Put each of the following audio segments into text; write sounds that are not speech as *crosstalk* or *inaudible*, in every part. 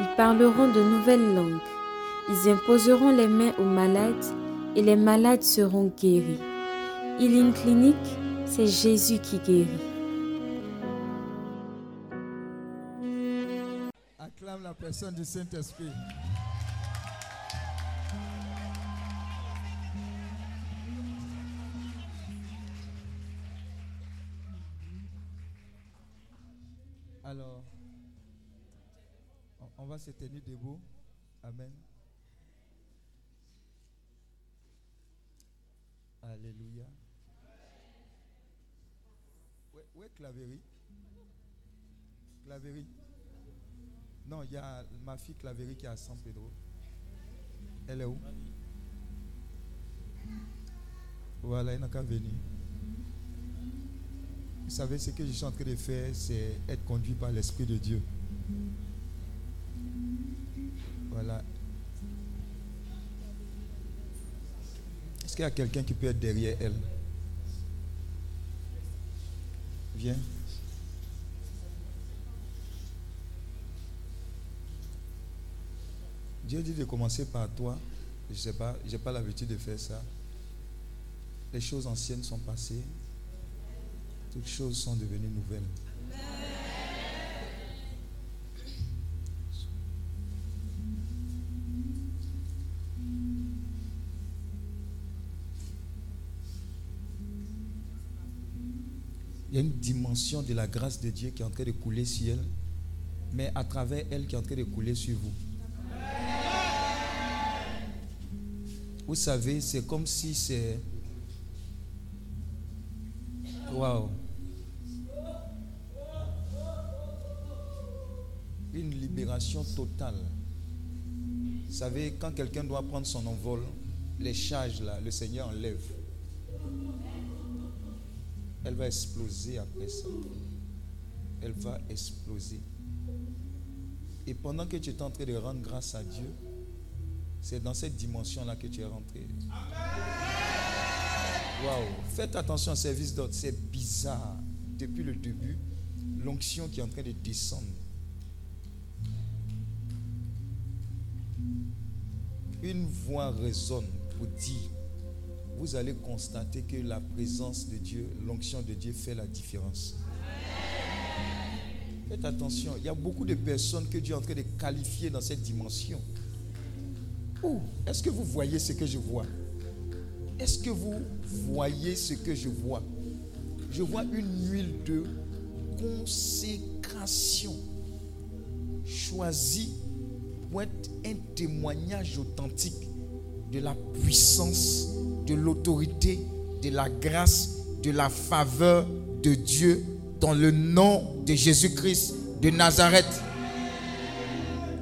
ils parleront de nouvelles langues, ils imposeront les mains aux malades et les malades seront guéris. Healing Clinic, c'est Jésus qui guérit. Va se tenir debout. Amen. Alléluia. Où est, Clavéry Clavéry Non, il y a ma fille Clavéry qui est à San Pedro. Elle est où? Voilà, elle n'a qu'à venir. Vous savez, ce que je suis en train de faire, c'est être conduit par l'Esprit de Dieu. Voilà. Est-ce qu'il y a quelqu'un qui peut être derrière elle? Viens. Dieu dit de commencer par toi. Je ne sais pas, je n'ai pas l'habitude de faire ça. Les choses anciennes sont passées. Toutes choses sont devenues nouvelles. Il y a une dimension de la grâce de Dieu qui est en train de couler sur elle, mais à travers elle qui est en train de couler sur vous. Vous savez, c'est comme si c'est... Waouh. Une libération totale. Vous savez, quand quelqu'un doit prendre son envol, les charges là, le Seigneur enlève. Elle va exploser après ça. Elle va exploser. Et pendant que tu es en train de rendre grâce à Dieu, c'est dans cette dimension-là que tu es rentré. Waouh! Faites attention au service d'autres. C'est bizarre. Depuis le début, l'onction qui est en train de descendre. Une voix résonne pour dire vous allez constater que la présence de Dieu, l'onction de Dieu fait la différence. Faites attention, il y a beaucoup de personnes que Dieu est en train de qualifier dans cette dimension. Est-ce que vous voyez ce que je vois? Est-ce que vous voyez ce que je vois? Je vois une huile de consécration choisie pour être un témoignage authentique de la puissance, de l'autorité, de la grâce, de la faveur de Dieu dans le nom de Jésus-Christ de Nazareth.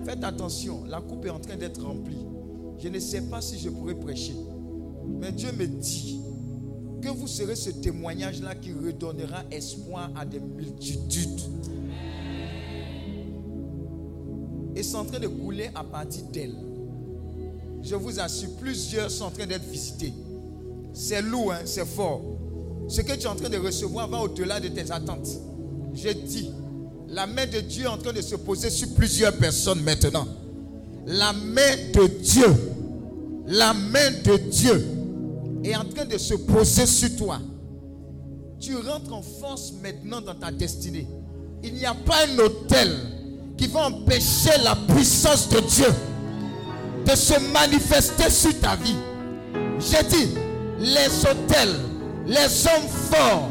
Faites attention, la coupe est en train d'être remplie. Je ne sais pas si je pourrais prêcher, mais Dieu me dit que vous serez ce témoignage-là qui redonnera espoir à des multitudes. Et c'est en train de couler à partir d'elle. Je vous assure, plusieurs sont en train d'être visités. C'est lourd, hein, c'est fort. Ce que tu es en train de recevoir va au-delà de tes attentes. Je dis, la main de Dieu est en train de se poser sur plusieurs personnes maintenant. La main de Dieu, la main de Dieu est en train de se poser sur toi. Tu rentres en force maintenant dans ta destinée. Il n'y a pas un hôtel qui va empêcher la puissance de Dieu de se manifester sur ta vie. J'ai dit, les hôtels, les hommes forts,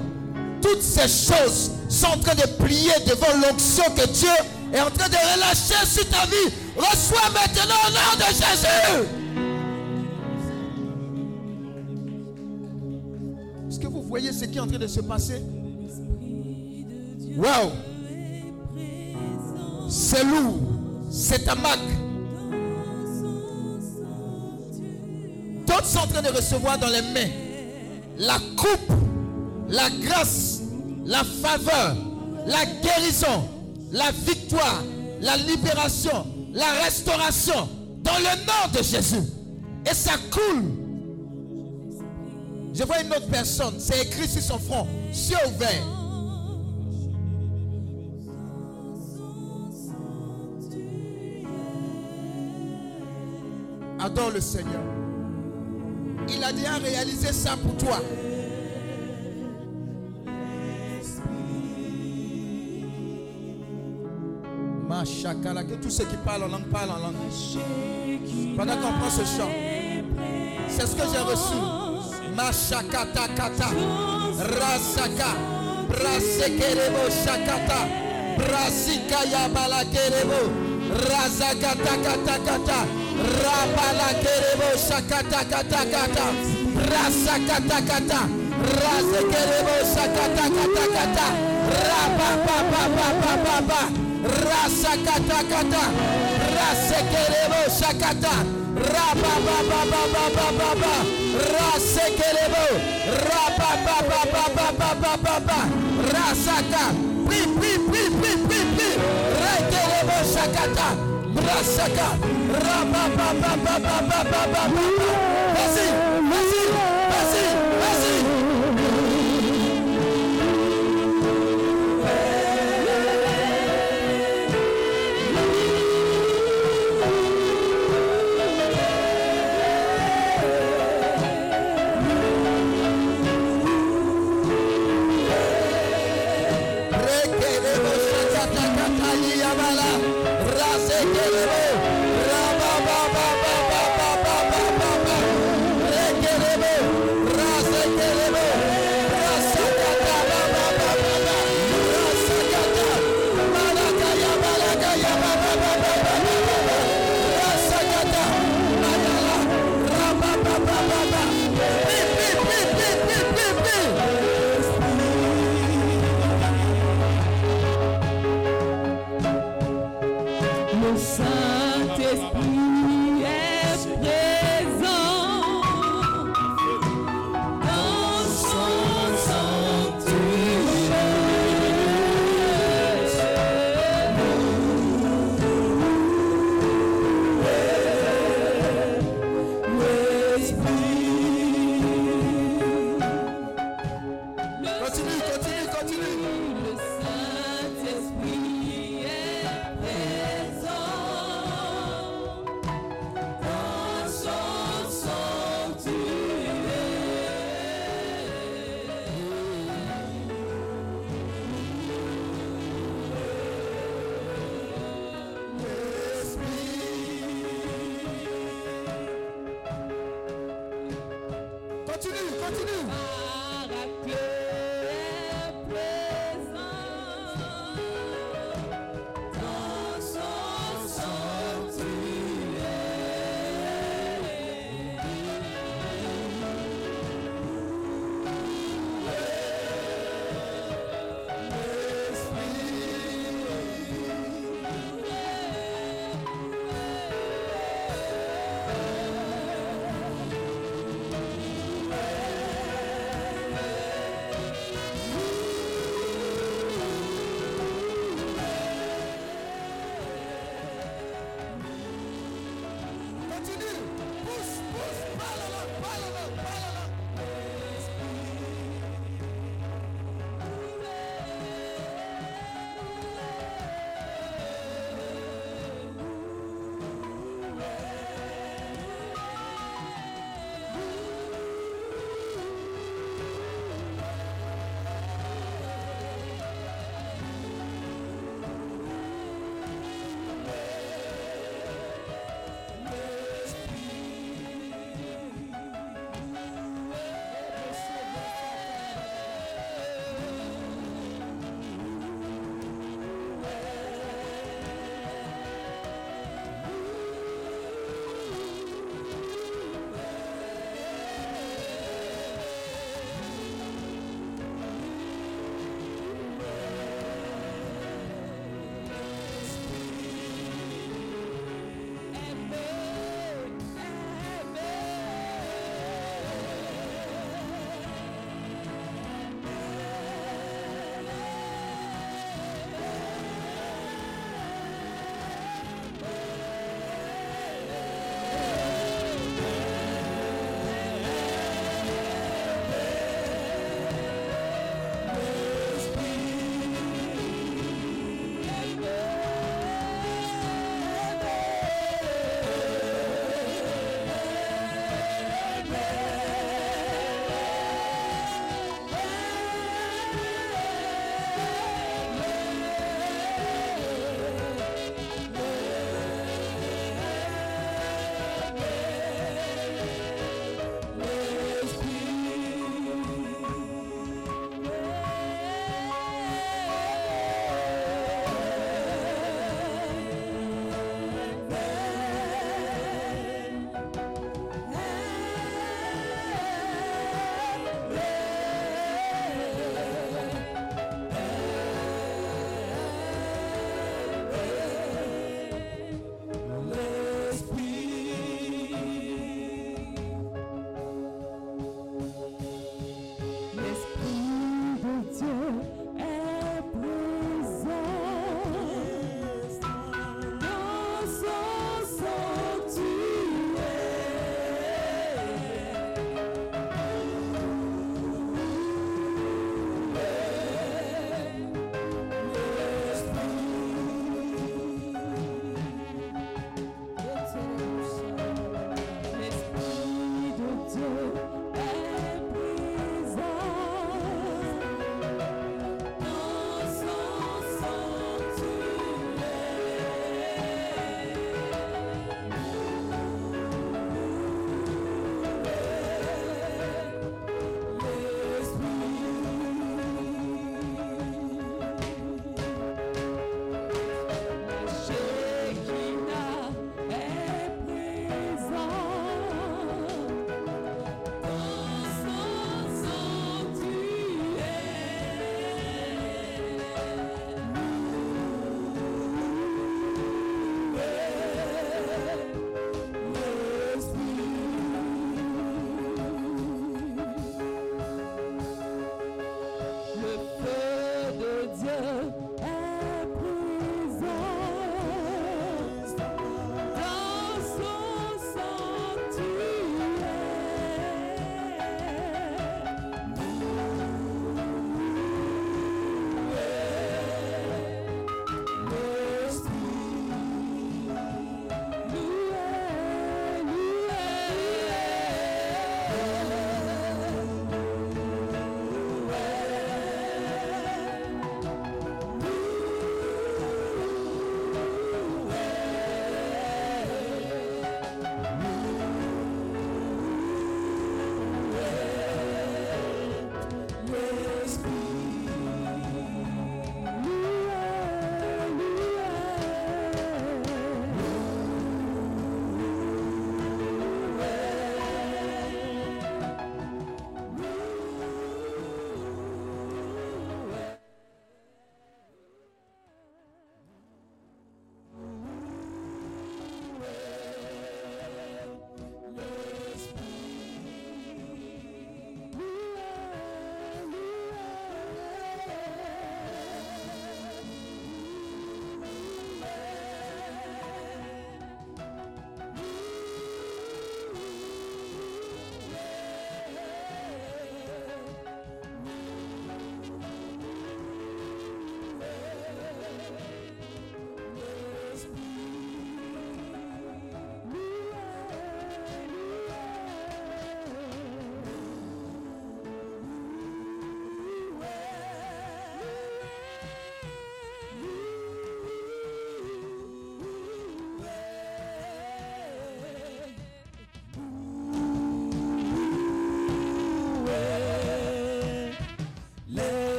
toutes ces choses sont en train de plier devant l'onction que Dieu est en train de relâcher sur ta vie. Reçois maintenant au nom de Jésus. Est-ce que vous voyez ce qui est en train de se passer? Waouh C'est lourd. C'est ta marque. Sont en train de recevoir dans les mains la coupe, la grâce, la faveur, la guérison, la victoire, la libération, la restauration dans le nom de Jésus. Et ça coule. Je vois une autre personne, c'est écrit sur son front, cieux ouverts. Adore le Seigneur. Il a déjà réalisé ça pour toi. Machakala, que tous ceux qui parlent en langue parlent en langue. Pendant qu'on prend ce chant, c'est ce que j'ai reçu. Machakata kata, rasaka, brasekerebo shakata, brasika yabala Razakatakatakata. Rabalakerebo sakatakatakata. Rasakatakata. Razakerebo sakatakatakata. Rababababababa. Rasakatakata. Rasekerebo sakata. Rabababababababa. Rasekerebo. Rabababababababa. Rasaka. Pip, pip, pip. Rekerebo shakata, brasaka, rababababababa. Vas-y, vas-y, vas-y,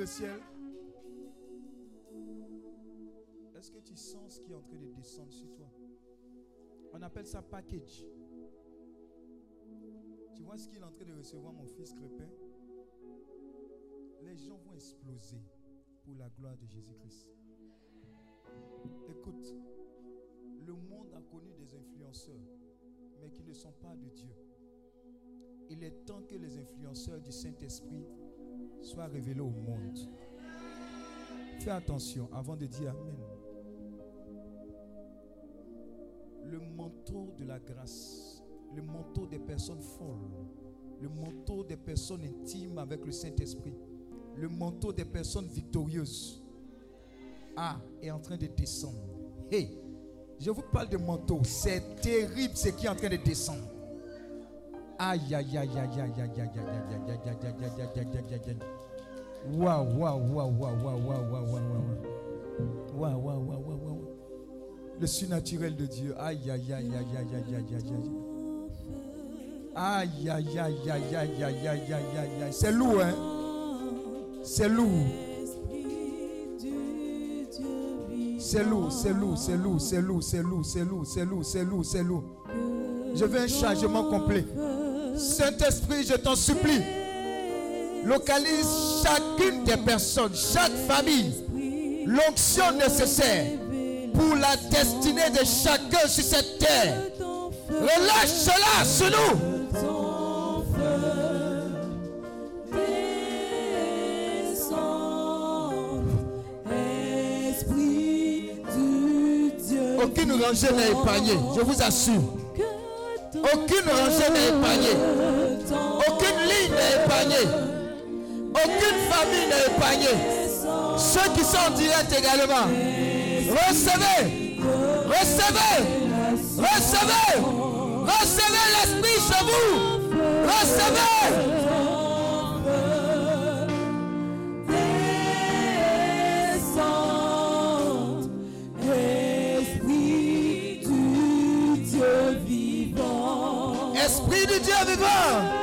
le ciel. Est-ce que tu sens ce qui est en train de descendre sur toi? On appelle ça package. Tu vois ce qu'il est en train de recevoir, mon fils Crépin? Les gens vont exploser pour la gloire de Jésus-Christ. Écoute, le monde a connu des influenceurs, mais qui ne sont pas de Dieu. Il est temps que les influenceurs du Saint-Esprit soient révélés au monde. Fais attention avant de dire Amen. Le manteau de la grâce, le manteau des personnes folles, le manteau des personnes intimes avec le Saint-Esprit, le manteau des personnes victorieuses, ah, est en train de descendre. Hey, je vous parle de manteau. C'est terrible ce qui est en train de descendre. Aïe, aïe, aïe, aïe, aïe, aïe, aïe, aïe, aïe, aïe, aïe, aïe, aïe, aïe, aïe, aïe, aïe, aïe. Waouh, waouh, waouh, waouh, waouh, waouh, waouh, waouh, waouh, waouh, waouh, waouh, waouh. Le surnaturel de Dieu. Aïe, aïe, aïe, aïe, aïe, aïe, aïe, aïe, aïe. Aïe, aïe, aïe, aïe, aïe, aïe, aïe, aïe, aïe, aïe. C'est lourd, hein? C'est lourd. C'est lourd, c'est lourd, c'est lourd, c'est lourd, c'est lourd, c'est lourd, c'est lourd, c'est lourd, c'est lourd. Je veux un changement complet. Saint-Esprit, je t'en supplie. Localise chacune des personnes, chaque famille, l'onction nécessaire pour la destinée de chacun sur cette terre. Relâche cela sur nous. Aucune rangée n'est épargnée, je vous assure. Aucune rangée n'est épargnée. Aucune ligne n'est épargnée. Aucune famille n'est épargnée. Ceux qui sont en direct également. Recevez. Recevez. Recevez. Recevez l'esprit chez vous. Recevez. Eduardo!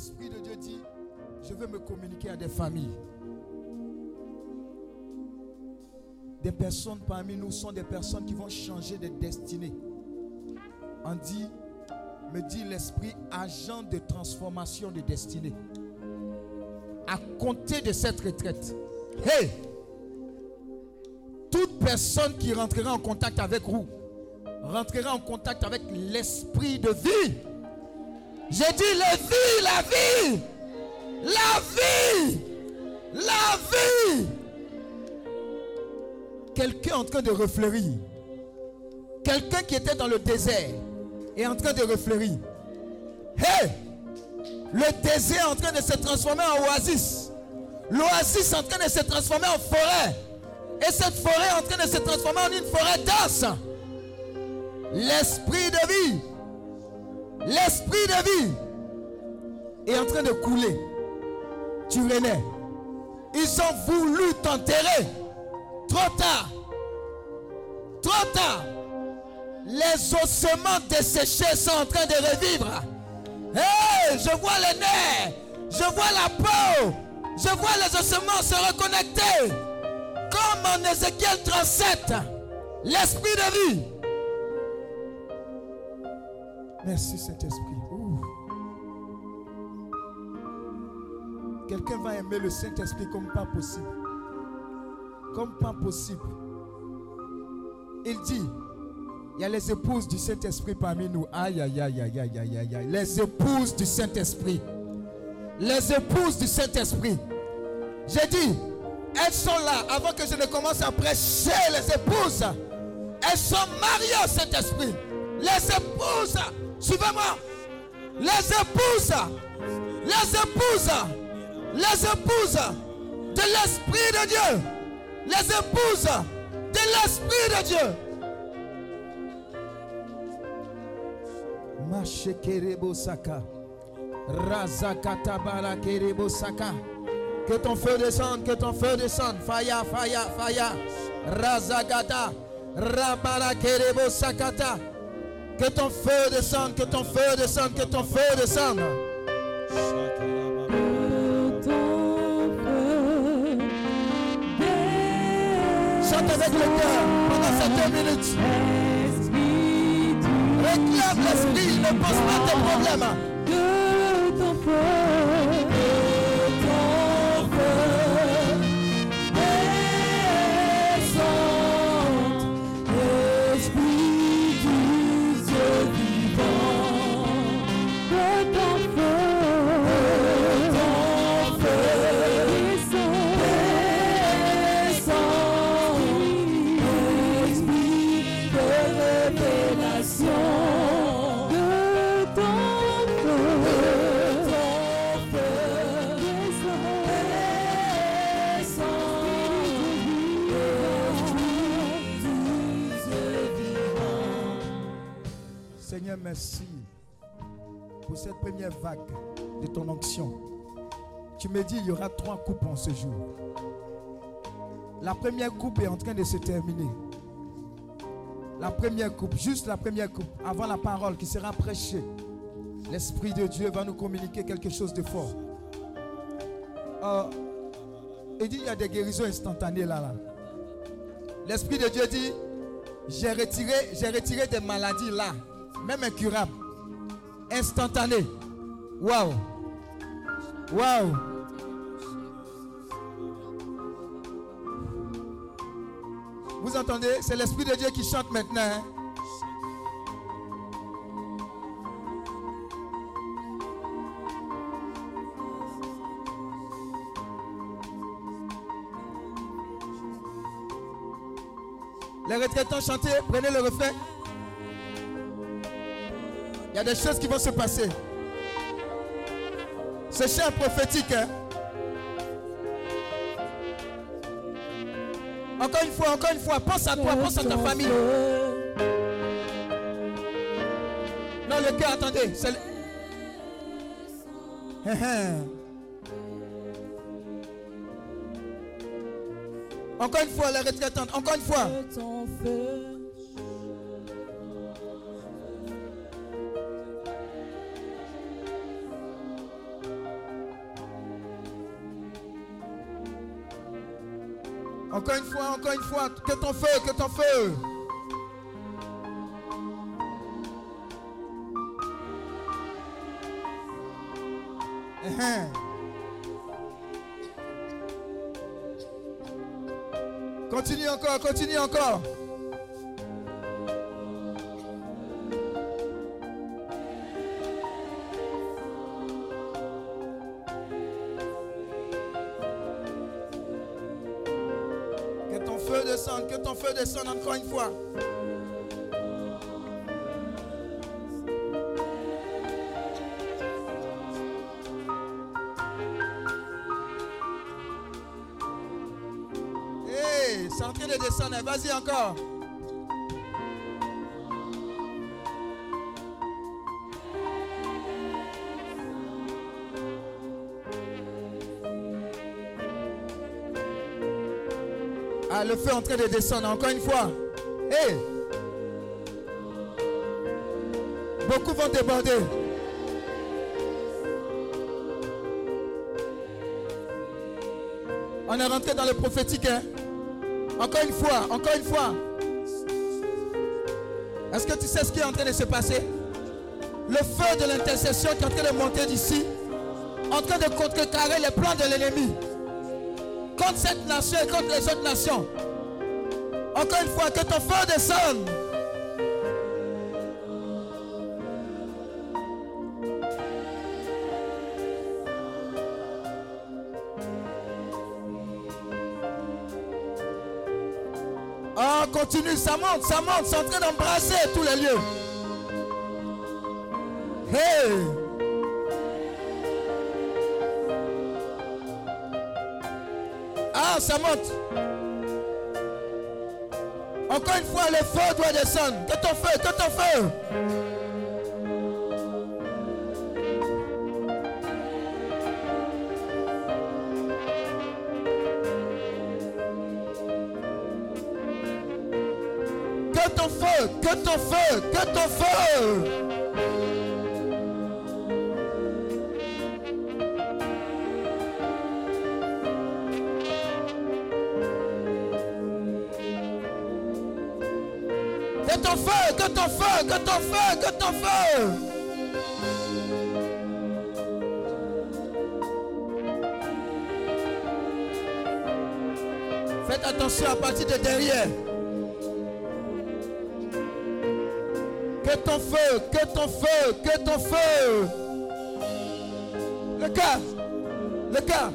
l'Esprit de Dieu dit, je veux me communiquer à des familles. Des personnes parmi nous sont des personnes qui vont changer de destinée. On dit, me dit l'Esprit, agent de transformation de destinée. À compter de cette retraite. Hey! Toute personne qui rentrera en contact avec vous rentrera en contact avec l'esprit de vie. J'ai dit la vie, la vie, la vie, la vie. Quelqu'un en train de refleurir. Quelqu'un qui était dans le désert est en train de refleurir. Hey! Le désert est en train de se transformer en oasis. L'oasis est en train de se transformer en forêt. Et cette forêt est en train de se transformer en une forêt dense. L'esprit de vie, l'esprit de vie est en train de couler. Tu renais. Ils ont voulu t'enterrer. Trop tard. Trop tard. Les ossements desséchés sont en train de revivre. Je vois les nerfs. Je vois la peau. Je vois les ossements se reconnecter. Comme en Ézéchiel 37. L'esprit de vie. Merci Saint-Esprit. Quelqu'un va aimer le Saint-Esprit comme pas possible. Comme pas possible. Il dit, il y a les épouses du Saint-Esprit parmi nous. Aïe, aïe, aïe, aïe, aïe, aïe, aïe, aïe. Les épouses du Saint-Esprit. Les épouses du Saint-Esprit. J'ai dit, elles sont là avant que je ne commence à prêcher les épouses. Elles sont mariées au Saint-Esprit. Les épouses, suivez-moi. Les épouses, les épouses, les épouses de l'Esprit de Dieu. Les épouses de l'Esprit de Dieu. Mashekerebo Saka. Razakatabara Kerebo Saka. Que ton feu descende, que ton feu descende. Faya, faya, faya. Razagata. Rabara Kerebo Sakata. Que ton feu descende, que ton feu descende, que ton feu descende. Chante avec le cœur pendant deux minutes. Réclame l'esprit, ne pense pas tes problèmes. Merci pour cette première vague de ton onction. Tu me dis, il y aura trois coupes en ce jour. La première coupe est en train de se terminer. La première coupe, juste la première coupe, avant la parole qui sera prêchée. L'Esprit de Dieu va nous communiquer quelque chose de fort. Euh, il dit, il y a des guérisons instantanées là. là. L'Esprit de Dieu dit, j'ai retiré, j'ai retiré des maladies là, même incurables, instantanées. Waouh! Waouh! Vous entendez? C'est l'Esprit de Dieu qui chante maintenant. hein. Les retraitants chantaient, prenez le refrain. Il y a des choses qui vont se passer. C'est cher prophétique. hein. Encore une fois, encore une fois, pense à toi, pense à ta famille. Non, le cœur, attendez. *laughs* Encore une fois, les retraitantes, encore une fois. Encore une fois, encore une fois, que ton feu, que ton feu. Hein. Continue encore, continue encore. Ton feu descende encore une fois. Hey, c'est en train de descendre. Vas-y encore. Ah, le feu est en train de descendre encore une fois. Hey! Beaucoup vont déborder. On est rentré dans le prophétique. hein. Encore une fois, encore une fois. Est-ce que tu sais ce qui est en train de se passer? Le feu de l'intercession qui est en train de monter d'ici, en train de contrecarrer les plans de l'ennemi contre cette nation et contre les autres nations. Encore une fois, que ton feu descende. Oh, continue, ça monte, ça monte, c'est en train d'embrasser tous les lieux. Hey! Ah, ça monte. Encore une fois, le feu doit descendre. Que ton feu, que ton feu. Que ton feu, que ton feu, que ton feu. Que ton feu, que ton feu, que ton feu. Faites attention à partir de derrière. Que ton feu, que ton feu, que ton feu. Le cas, le cas.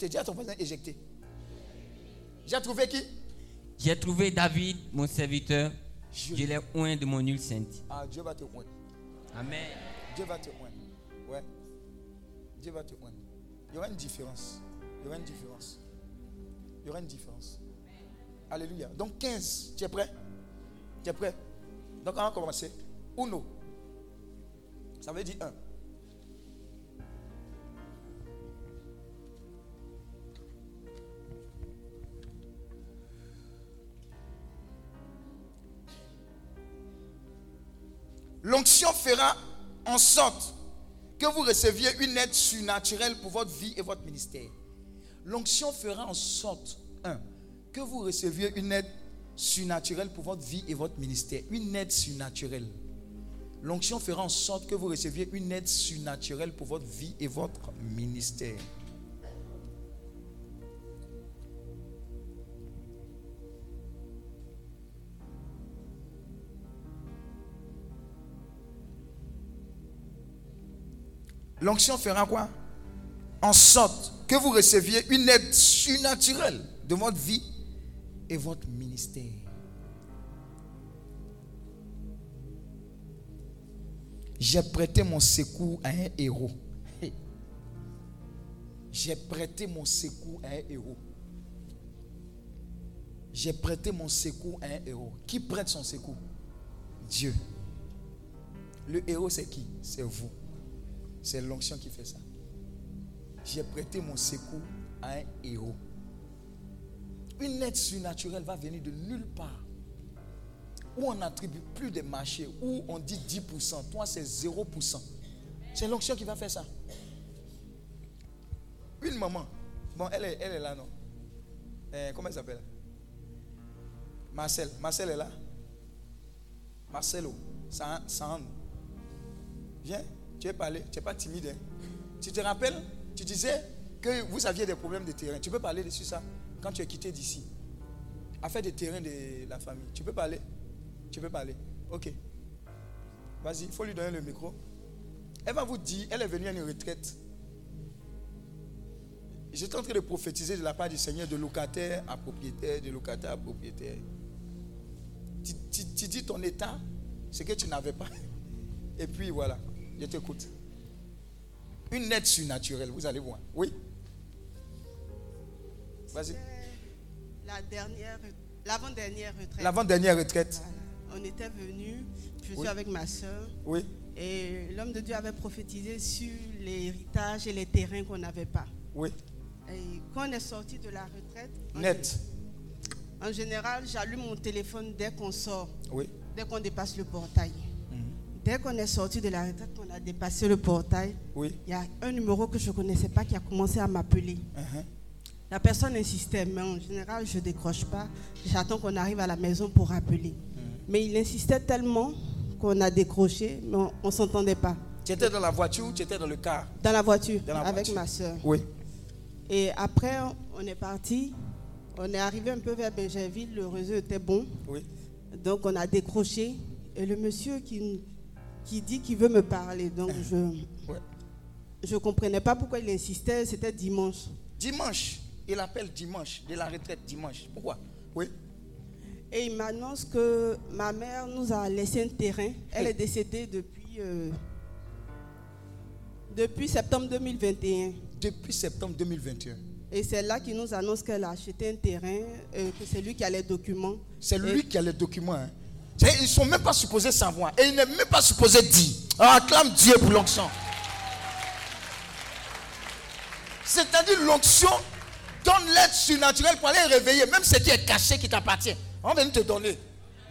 Éjecté. Dis à ton voisin éjecté. J'ai trouvé qui? J'ai trouvé David, mon serviteur. Je- Je l'ai oint de mon huile sainte. Ah, Dieu va te oindre. Amen. Dieu va te oindre. Ouais. Dieu va te oindre. Il y aura une différence. Il y aura une différence. Il y aura une différence. Alléluia. Donc 15. Tu es prêt? Tu es prêt? Donc on va commencer. Uno. Ça veut dire un. L'onction fera en sorte que vous receviez une aide surnaturelle pour votre vie et votre ministère. L'onction fera en sorte, un, que vous receviez une aide surnaturelle pour votre vie et votre ministère. Une aide surnaturelle. L'onction fera en sorte que vous receviez une aide surnaturelle pour votre vie et votre ministère. L'onction fera quoi? En sorte que vous receviez une aide surnaturelle de votre vie et votre ministère. J'ai prêté mon secours à un héros. J'ai prêté mon secours à un héros. J'ai prêté mon secours à un héros. Qui prête son secours? Dieu. Le héros, c'est qui? C'est vous. C'est l'onction qui fait ça. J'ai prêté mon secours à un héros. Une aide surnaturelle va venir de nulle part. Où on n'attribue plus de marchés, où on dit 10%, toi c'est 0%. C'est l'onction qui va faire ça. Une maman, bon, elle est, elle est là, non? Eh, Comment elle s'appelle? Marcel. Marcel est là? Marcelo, Sand. Viens, tu es parlé, tu n'es pas timide. hein. Tu te rappelles Tu disais que vous aviez des problèmes de terrain. Tu peux parler dessus ça quand tu es quitté d'ici. Affaire des terrains de la famille. Tu peux parler Tu peux parler Ok. Vas-y, il faut lui donner le micro. Elle va vous dire, elle est venue à une retraite. J'étais en train de prophétiser de la part du Seigneur de locataire à propriétaire, de locataire à propriétaire. Tu dis ton état, ce que tu n'avais pas. Et puis voilà, je t'écoute. Une aide surnaturelle, vous allez voir. Oui. Vas-y. La dernière, l'avant-dernière retraite. L'avant-dernière retraite. Voilà. On était venus, je suis avec ma soeur, Oui. et l'homme de Dieu avait prophétisé sur l'héritage et les terrains qu'on n'avait pas. Oui. Et quand on est sorti de la retraite, Net. En général, j'allume mon téléphone dès qu'on sort, Oui. dès qu'on dépasse le portail. Dès qu'on est sorti de la retraite, qu'on a dépassé le portail, Oui. il y a un numéro que je ne connaissais pas qui a commencé à m'appeler. Uh-huh. La personne insistait, mais en général, je ne décroche pas. J'attends qu'on arrive à la maison pour appeler. Mais il insistait tellement qu'on a décroché, mais on ne s'entendait pas. Tu étais dans la voiture ou tu étais dans le car? Dans la voiture, Dans la avec voiture. ma soeur. Oui. Et après, on est parti. On est arrivé un peu vers Benjainville. Le réseau était bon. Oui. Donc, on a décroché. Et le monsieur qui, qui dit qu'il veut me parler. Donc, je Ouais. ne comprenais pas pourquoi il insistait. C'était dimanche. Dimanche. Il appelle dimanche, de la retraite dimanche. Pourquoi? Oui. Et il m'annonce que ma mère nous a laissé un terrain. Elle est décédée depuis, euh, depuis septembre 2021. Depuis septembre 2021. Et c'est là qu'il nous annonce qu'elle a acheté un terrain, euh, que c'est lui qui a les documents. C'est lui qui a les documents. hein. Ils ne sont même pas supposés savoir. Et il n'est même pas supposé dire. Ah, acclame Dieu pour l'onction. C'est-à-dire l'onction donne l'aide surnaturelle pour aller réveiller. Même ce qui est caché qui t'appartient. On va venir te donner.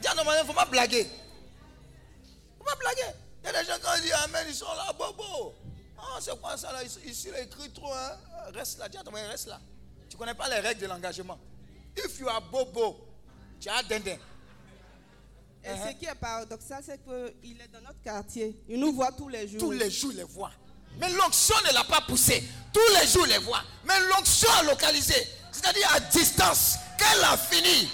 Dis à il ne faut pas blaguer. Il ne faut pas blaguer. Il y a des gens quand ils disent Amen, ils sont là, bobo. Ah, c'est quoi ça là? Ici, il écrit trop. Hein? Reste là. Dis à ton reste là. Tu ne connais pas les règles de l'engagement. If you are bobo, tu as dindin. Et Uh-huh. ce qui est paradoxal, c'est qu'il est dans notre quartier. Il nous voit tous les jours. Tous les jours, il les voit. Mais l'onction ne l'a pas poussé. Tous les jours, il les voit. Mais l'onction a localisé. C'est-à-dire à distance. Qu'elle a fini.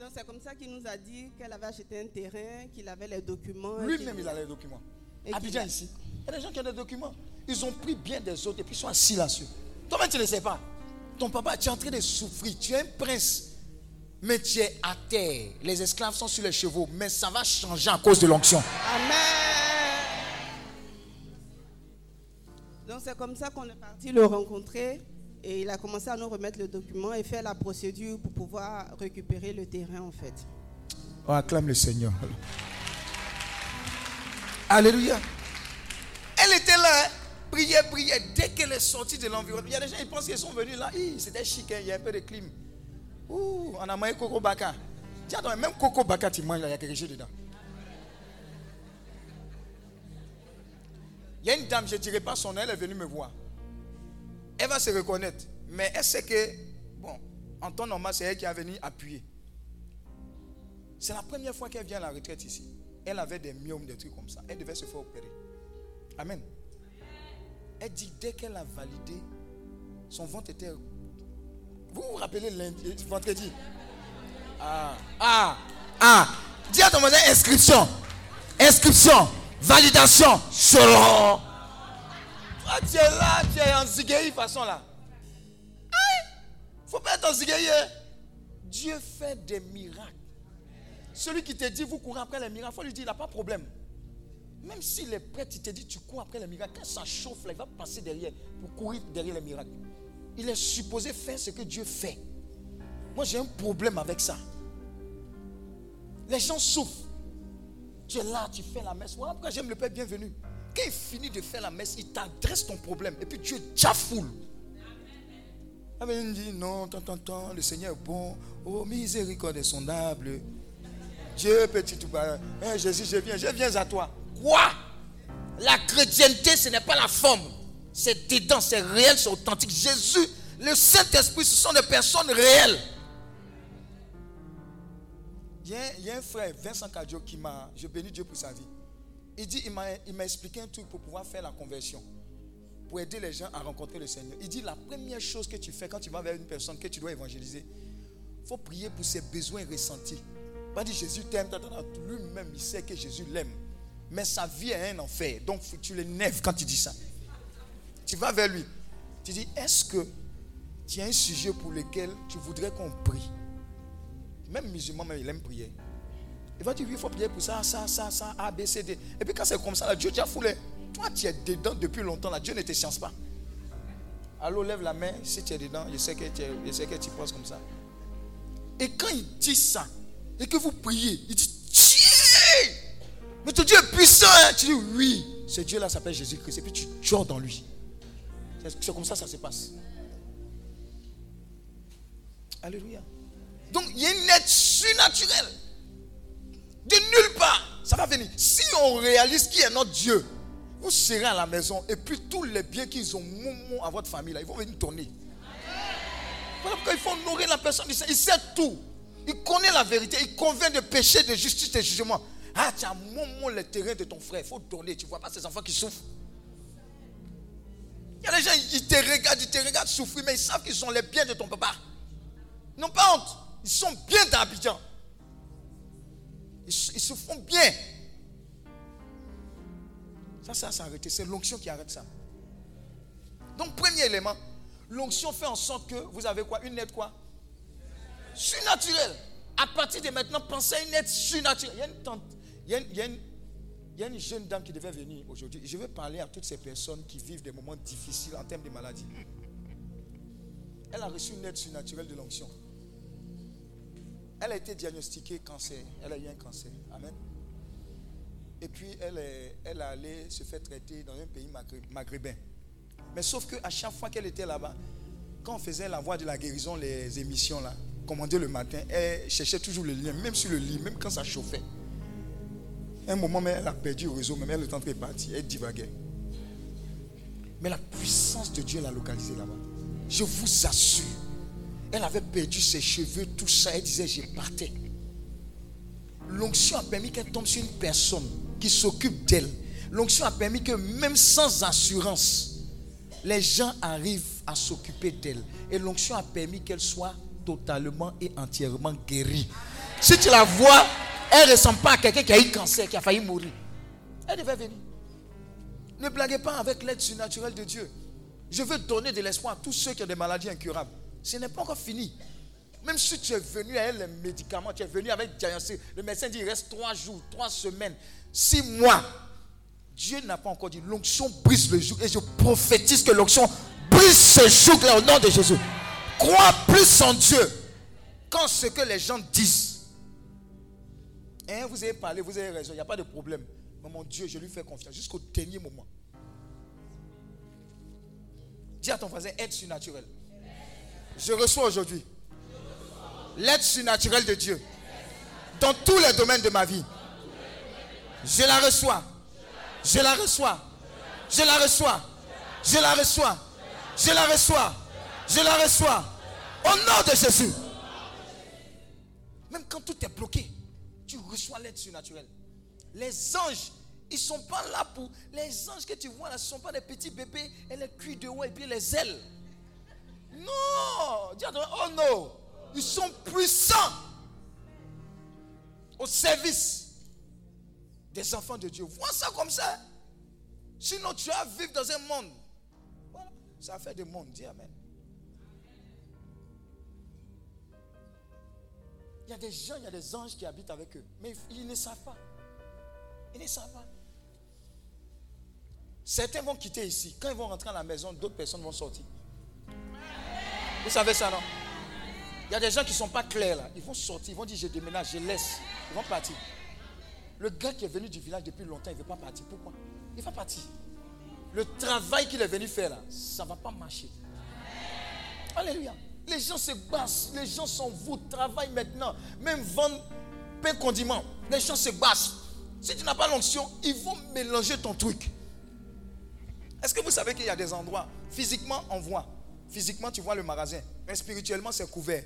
Donc c'est comme ça qu'il nous a dit qu'elle avait acheté un terrain, qu'il avait les documents. Lui-même, qu'il- il a les documents. Abidjan qu'il- ici. Il y a des gens qui ont des documents. Ils ont pris bien des autres et puis ils sont assis là-dessus. Toi-même, tu ne sais pas. Ton papa, tu es en train de souffrir. Tu es un prince. Mais tu es à terre. Les esclaves sont sur les chevaux. Mais ça va changer à cause de l'onction. Amen. Donc c'est comme ça qu'on est parti le rencontrer et il a commencé à nous remettre le document et faire la procédure pour pouvoir récupérer le terrain en fait. On acclame le Seigneur. Alléluia. Elle était là, priait, priait. Dès qu'elle est sortie de l'environnement, il y a des gens qui pensent qu'ils sont venus là. C'était chic, hein, il y a un peu de clim. Ouh, on a mangé Coco Baka. Dis attends, même Coco Baka, tu manges là, il y a quelque chose dedans. Il y a une dame, je ne dirai pas son nom, elle est venue me voir. Elle va se reconnaître. Mais elle sait que, bon, en temps normal, c'est elle qui est venue appuyer. C'est la première fois qu'elle vient à la retraite ici. Elle avait des myomes, des trucs comme ça. Elle devait se faire opérer. Amen. Elle dit dès qu'elle a validé, son ventre était. Vous vous rappelez lundi, vendredi? Ah, ah, ah. Dis à ton voisin inscription. inscription, validation, selon. Toi, tu es là, tu es en zigéi façon là. Faut pas être en zigéi. hein. Dieu fait des miracles. Celui qui te dit, vous courez après les miracles, il faut lui dire, il n'a pas de problème. Même s'il est prêt, il te dit, tu cours après les miracles. Quand ça chauffe, là, il va passer derrière pour courir derrière les miracles. Il est supposé faire ce que Dieu fait. Moi, j'ai un problème avec ça. Les gens souffrent. Tu es là, tu fais la messe. Voilà pourquoi j'aime le Père bienvenu? Quand il finit de faire la messe, il t'adresse ton problème. Et puis Dieu t'affoule. Ah mais il dit non, tant, tant, tant, le Seigneur est bon. Oh, miséricorde insondable. Dieu petit tout. Hein, Jésus, je viens, je viens à toi. La chrétienté, ce n'est pas la forme. C'est dedans, c'est réel, c'est authentique. Jésus, le Saint-Esprit, ce sont des personnes réelles. Il y, a, un frère, Vincent Cadio, qui m'a. Je bénis Dieu pour sa vie. Il dit il m'a expliqué un truc pour pouvoir faire la conversion. Pour aider les gens à rencontrer le Seigneur. Il dit la première chose que tu fais quand tu vas vers une personne que tu dois évangéliser, il faut prier pour ses besoins ressentis. Pas dire Jésus t'aime, ta, ta, ta. lui-même il sait que Jésus l'aime. Mais sa vie est un enfer. Donc tu l'énerves quand tu dis ça. Tu vas vers lui. Tu dis est-ce que tu as un sujet pour lequel tu voudrais qu'on prie? Même musulman, il aime prier. Il va dire oui, il faut prier pour ça, ça, ça, ça, A, B, C, D. Et puis quand c'est comme ça, là, Dieu t'a foulé. Toi, tu es dedans depuis longtemps, là, Dieu ne te chance pas. Allô, lève la main. Si tu es dedans, je sais que tu, es- je sais que tu penses comme ça. Et quand il dit ça, et que vous priez, il dit Dieu Mais ton Dieu est puissant. hein. Tu dis oui. Ce Dieu-là s'appelle Jésus-Christ. Et puis tu dors dans lui. C'est comme ça que ça se passe. Alléluia. Donc il y a une aide surnaturelle. De nulle part. Ça va venir. Si on réalise qui est notre Dieu, vous serez à la maison et puis tous les biens qu'ils ont à votre famille, là, ils vont venir tourner. Voilà il faut honorer la personne. Il sait, il sait tout. Il connaît la vérité. Il convient de péché, de justice, de jugement. Ah, tu as moumou le terrain de ton frère. Il faut donner. Tu ne vois pas ces enfants qui souffrent. Il y a des gens, ils te regardent, ils te regardent souffrir, mais ils savent qu'ils sont les biens de ton papa. Ils n'ont pas honte. Ils sont bien d'Abidjan. Ils, ils se font bien. Ça, ça s'est arrêté. C'est l'onction qui arrête ça. Donc, premier élément, l'onction fait en sorte que vous avez quoi? Une aide quoi? Surnaturelle. À partir de maintenant, pensez à une aide surnaturelle. Il y a une tante, il y a y a une- jeune dame qui devait venir aujourd'hui. Je vais parler à toutes ces personnes qui vivent des moments difficiles en termes de maladie. Elle a reçu une aide surnaturelle de l'onction. Elle a été diagnostiquée cancer. Elle a eu un cancer. Amen. Et puis elle est, elle allée se faire traiter dans un pays maghré- maghrébin. Mais sauf qu'à chaque fois qu'elle était là-bas, quand on faisait la voix de la guérison, les émissions là, commandées le matin, elle cherchait toujours le lien, même sur le lit, même quand ça chauffait. Un moment, elle a perdu le réseau, même elle est en train de partir, elle divaguait. Mais la puissance de Dieu l'a localisée là-bas. Je vous assure. Elle avait perdu ses cheveux, tout ça. Elle disait, je partais. L'onction a permis qu'elle tombe sur une personne qui s'occupe d'elle. L'onction a permis que même sans assurance, les gens arrivent à s'occuper d'elle. Et l'onction a permis qu'elle soit totalement et entièrement guérie. Si tu la vois, elle ne ressemble pas à quelqu'un qui a eu cancer, qui a failli mourir. Elle devait venir. Ne blaguez pas avec l'aide surnaturelle de Dieu. Je veux donner de l'espoir à tous ceux qui ont des maladies incurables. Ce n'est pas encore fini. Même si tu es venu avec les médicaments, tu es venu avec diagnostic, le médecin dit il reste trois jours, trois semaines, six mois. Dieu n'a pas encore dit l'onction brise le joug. Et je prophétise que l'onction brise ce joug-là au nom de Jésus. Crois plus en Dieu qu'en ce que les gens disent. Hein, vous avez parlé, vous avez raison, il n'y a pas de problème. Mais mon Dieu, je lui fais confiance jusqu'au dernier moment. Dis à ton voisin, aide surnaturelle. Je reçois aujourd'hui l'aide surnaturelle de Dieu dans tous les domaines de ma vie. Je la reçois. Je la reçois. Je la reçois. Je la reçois. Je la reçois. Je la reçois. Au nom de Jésus. Même quand tout est bloqué, tu reçois l'aide surnaturelle. Les anges, ils ne sont pas là pour. Les anges que tu vois là, ce ne sont pas des petits bébés et les cuits de haut et puis les ailes. Non Oh non Ils sont puissants au service des enfants de Dieu. Vois ça comme ça. Sinon, tu vas vivre dans un monde. Voilà. Ça fait des mondes. Dis Amen. Y a des gens, il y a des anges qui habitent avec eux. Mais ils ne savent pas. Ils ne savent pas. Certains vont quitter ici. Quand ils vont rentrer à la maison, d'autres personnes vont sortir. Vous savez ça, non? Il y a des gens qui ne sont pas clairs là. Ils vont sortir, ils vont dire je déménage, je laisse. Ils vont partir. Le gars qui est venu du village depuis longtemps, il ne veut pas partir. Pourquoi? Il va partir. Le travail qu'il est venu faire là, ça ne va pas marcher. Alléluia. Les gens se bassent, les gens sont vous, travaillent maintenant, même vendent pain condiment. Les gens se bassent. Si tu n'as pas l'onction, ils vont mélanger ton truc. Est-ce que vous savez qu'il y a des endroits, physiquement on voit, physiquement tu vois le magasin, mais spirituellement c'est couvert.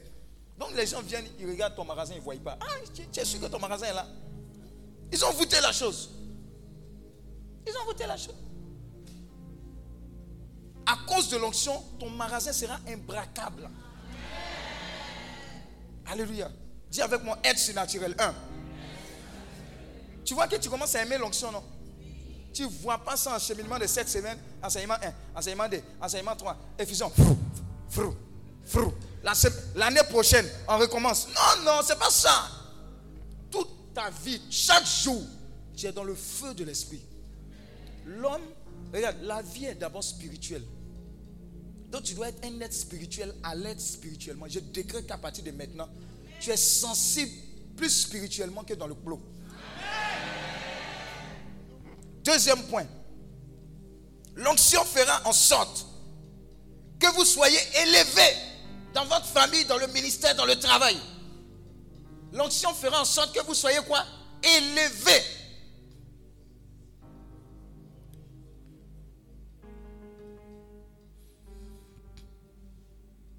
Donc les gens viennent, ils regardent ton magasin, ils ne voient pas. Ah, tu es sûr que ton magasin est là Ils ont voûté la chose. Ils ont voûté la chose. À cause de l'onction, ton magasin sera imbracable. Alléluia. Dis avec moi, aide surnaturel. 1. Tu vois que tu commences à aimer l'onction, non? Tu ne vois pas ça en cheminement de 7 semaines. Enseignement 1, enseignement 2, enseignement 3, effusion. Frou, frou, L'année prochaine, on recommence. Non, non, c'est pas ça. Toute ta vie, chaque jour, tu es dans le feu de l'esprit. L'homme, regarde, la vie est d'abord spirituelle. Donc tu dois être un être spirituel, alerte spirituellement. Je décrète qu'à partir de maintenant, tu es sensible plus spirituellement que dans le clos. Deuxième point. L'onction fera en sorte que vous soyez élevé dans votre famille, dans le ministère, dans le travail. L'onction fera en sorte que vous soyez quoi? Élevé.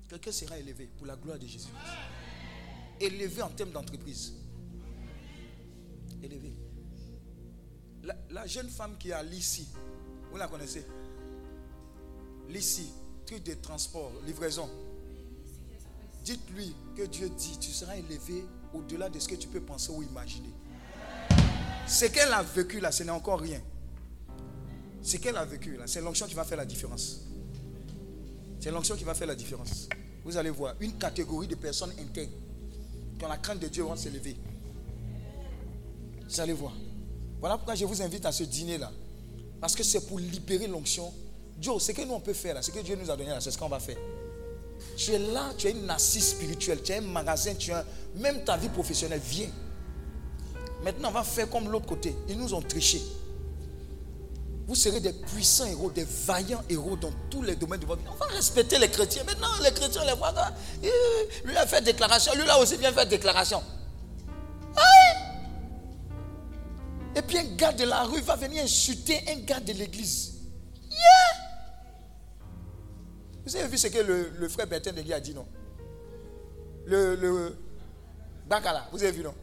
Quelqu'un sera élevé pour la gloire de Jésus. Élevé en termes d'entreprise. Élevé. La, jeune femme qui a l'ici, vous la connaissez? L'ici, truc de transport, livraison. Dites-lui que Dieu dit, tu seras élevé au-delà de ce que tu peux penser ou imaginer. Ce qu'elle a vécu là, ce n'est encore rien. Ce qu'elle a vécu là, c'est l'onction qui va faire la différence. C'est l'onction qui va faire la différence. Vous allez voir, une catégorie de personnes intègres qui ont la crainte de Dieu vont s'élever. Vous allez voir. Voilà pourquoi je vous invite à ce dîner-là. Parce que c'est pour libérer l'onction. Dieu, ce que nous on peut faire là, ce que Dieu nous a donné là, c'est ce qu'on va faire. Tu es là, tu as une assise spirituelle, tu as un magasin, tu même ta vie professionnelle. Viens. Maintenant, on va faire comme l'autre côté. Ils nous ont triché. Vous serez des puissants héros, des vaillants héros dans tous les domaines de votre vie. On va respecter les chrétiens. Maintenant, les chrétiens, les voient. Lui a fait déclaration. Lui là aussi vient faire déclaration. Et puis un gars de la rue va venir insulter un gars de l'église. Vous avez vu ce que le, frère Bertin de a dit, non? Le, le Bakala, vous avez vu, non?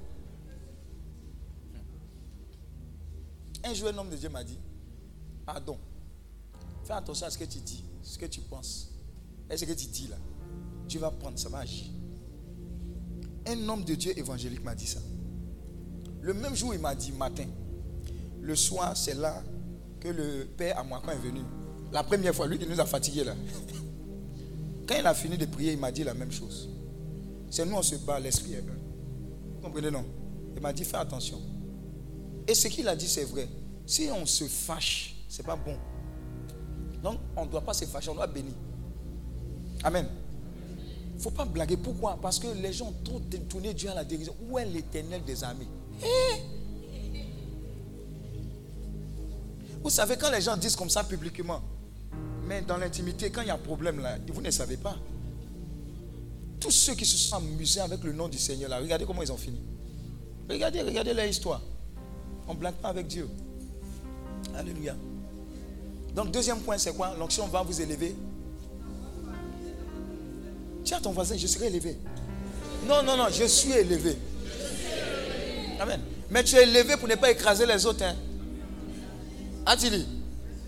Un jour, un homme de Dieu m'a dit Pardon. Fais attention à ce que tu dis, ce que tu penses. Et ce que tu dis là? Tu vas prendre, ça va. Un homme de Dieu évangélique m'a dit ça. Le même jour, il m'a dit matin. Le soir, c'est là que le père Amouakan est venu. La première fois, lui qui nous a fatigués là. *laughs* Quand il a fini de prier, il m'a dit la même chose. C'est nous, on se bat, l'esprit Vous comprenez, non? Il m'a dit, fais attention. Et ce qu'il a dit, c'est vrai. Si on se fâche, c'est pas bon. Donc, on ne doit pas se fâcher, on doit bénir. Amen. Il ne faut pas blaguer. Pourquoi? Parce que les gens ont trop détourné Dieu à la dérision. Où est l'éternel des armées eh? Vous savez, quand les gens disent comme ça publiquement, mais dans l'intimité, quand il y a un problème là, vous ne savez pas. Tous ceux qui se sont amusés avec le nom du Seigneur là, regardez comment ils ont fini. Regardez, regardez leur histoire. On ne blague pas avec Dieu. Alléluia. Donc, deuxième point, c'est quoi? L'onction va vous élever. Tiens ton voisin, je serai élevé. Non, non, non, je suis élevé. Amen. Mais tu es élevé pour ne pas écraser les autres. Hein. Attili.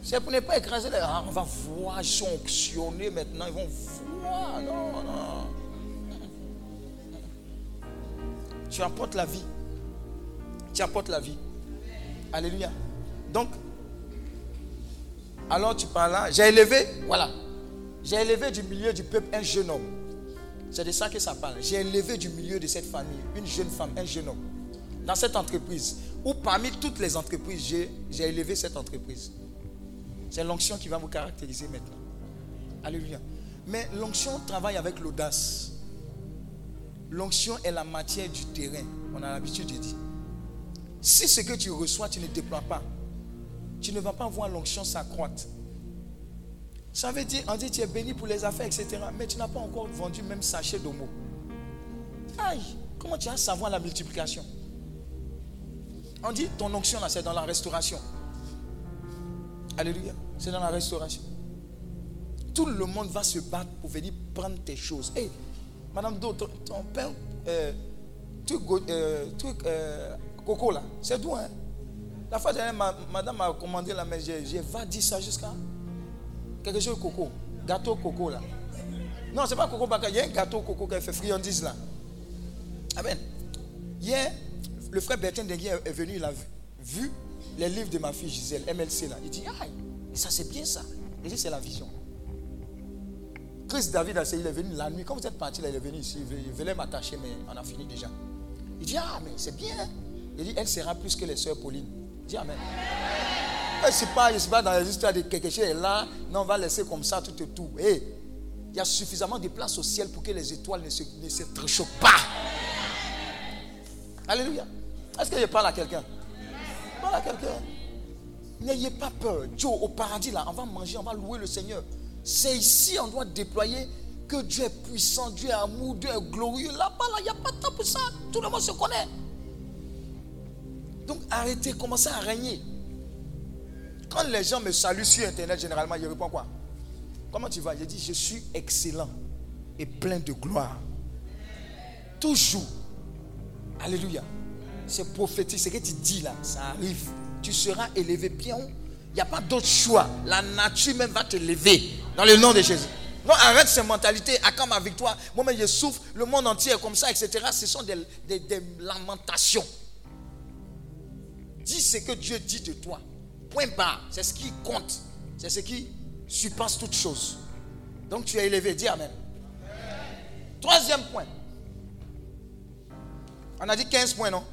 C'est pour ne pas écraser les autres. Ah, on va voir, ils maintenant. Ils vont voir. Non, non. Tu apportes la vie. Tu apportes la vie. Alléluia. Donc, alors tu parles là, j'ai élevé, voilà. J'ai élevé du milieu du peuple un jeune homme. C'est de ça que ça parle. J'ai élevé du milieu de cette famille une jeune femme, un jeune homme. Dans cette entreprise, ou parmi toutes les entreprises, j'ai, élevé cette entreprise. C'est l'onction qui va vous caractériser maintenant. Alléluia. Mais l'onction travaille avec l'audace. L'onction est la matière du terrain. On a l'habitude de dire. Si ce que tu reçois, tu ne déploies pas, tu ne vas pas voir l'onction s'accroître. Ça veut dire, on dit tu es béni pour les affaires, etc. Mais tu n'as pas encore vendu même sachet d'homo. Aïe, comment tu vas savoir la multiplication? On dit ton onction là, c'est dans la restauration. Alléluia, c'est dans la restauration. Tout le monde va se battre pour venir prendre tes choses. Hé, Madame Do, ton, père, euh, truc, euh, euh, coco là, c'est d'où hein? La fois dernière, ma- madame m'a commandé là, mais j'ai dire ça jusqu'à quelque chose de coco. Gâteau coco là. Non, c'est pas coco il y a un gâteau coco qui a fait friandise là. Amen. Hier, le frère Bertin Dengue est venu, il a vu, les livres de ma fille Gisèle, MLC là. Il dit, aïe, ça c'est bien ça. Il dit, c'est la vision. Chris David, il est venu la nuit. Quand vous êtes parti là, il est venu ici. Il il voulait m'attacher, mais on a fini déjà. Il dit, ah, mais c'est bien. hein. Il dit, elle sera plus que les sœurs Pauline. Dit, Amen. Je ne suis pas dans les histoires de quelque chose est là. Non, on va laisser comme ça tout et tout. Hé, il y a suffisamment de place au ciel pour que les étoiles ne se, ne se pas. Alléluia. Est-ce que je parle à quelqu'un? Parle à quelqu'un. N'ayez pas peur. Dieu, au paradis, là, on va manger, on va louer le Seigneur. C'est ici, on doit déployer que Dieu est puissant, Dieu est amour, Dieu est glorieux. Là-bas, là, il n'y a pas de temps pour ça. Tout le monde se connaît. Donc, arrêtez, commencez à régner. Quand les gens me saluent sur Internet, généralement, ils répondent quoi? Comment tu vas? Je dis, je suis excellent et plein de gloire. Toujours. Alléluia. C'est prophétique. Ce que tu dis là, ça arrive. Tu seras élevé bien haut. Il n'y a pas d'autre choix. La nature même va te lever dans le nom de Jésus. Non, arrête ces mentalités. À ma victoire Moi-même, je souffre. Le monde entier est comme ça, etc. Ce sont des lamentations. Dis ce que Dieu dit de toi. Point barre. C'est ce qui compte. C'est ce qui surpasse toute chose. Donc tu es élevé. Dis Amen. Troisième point. On a dit 15 points, non?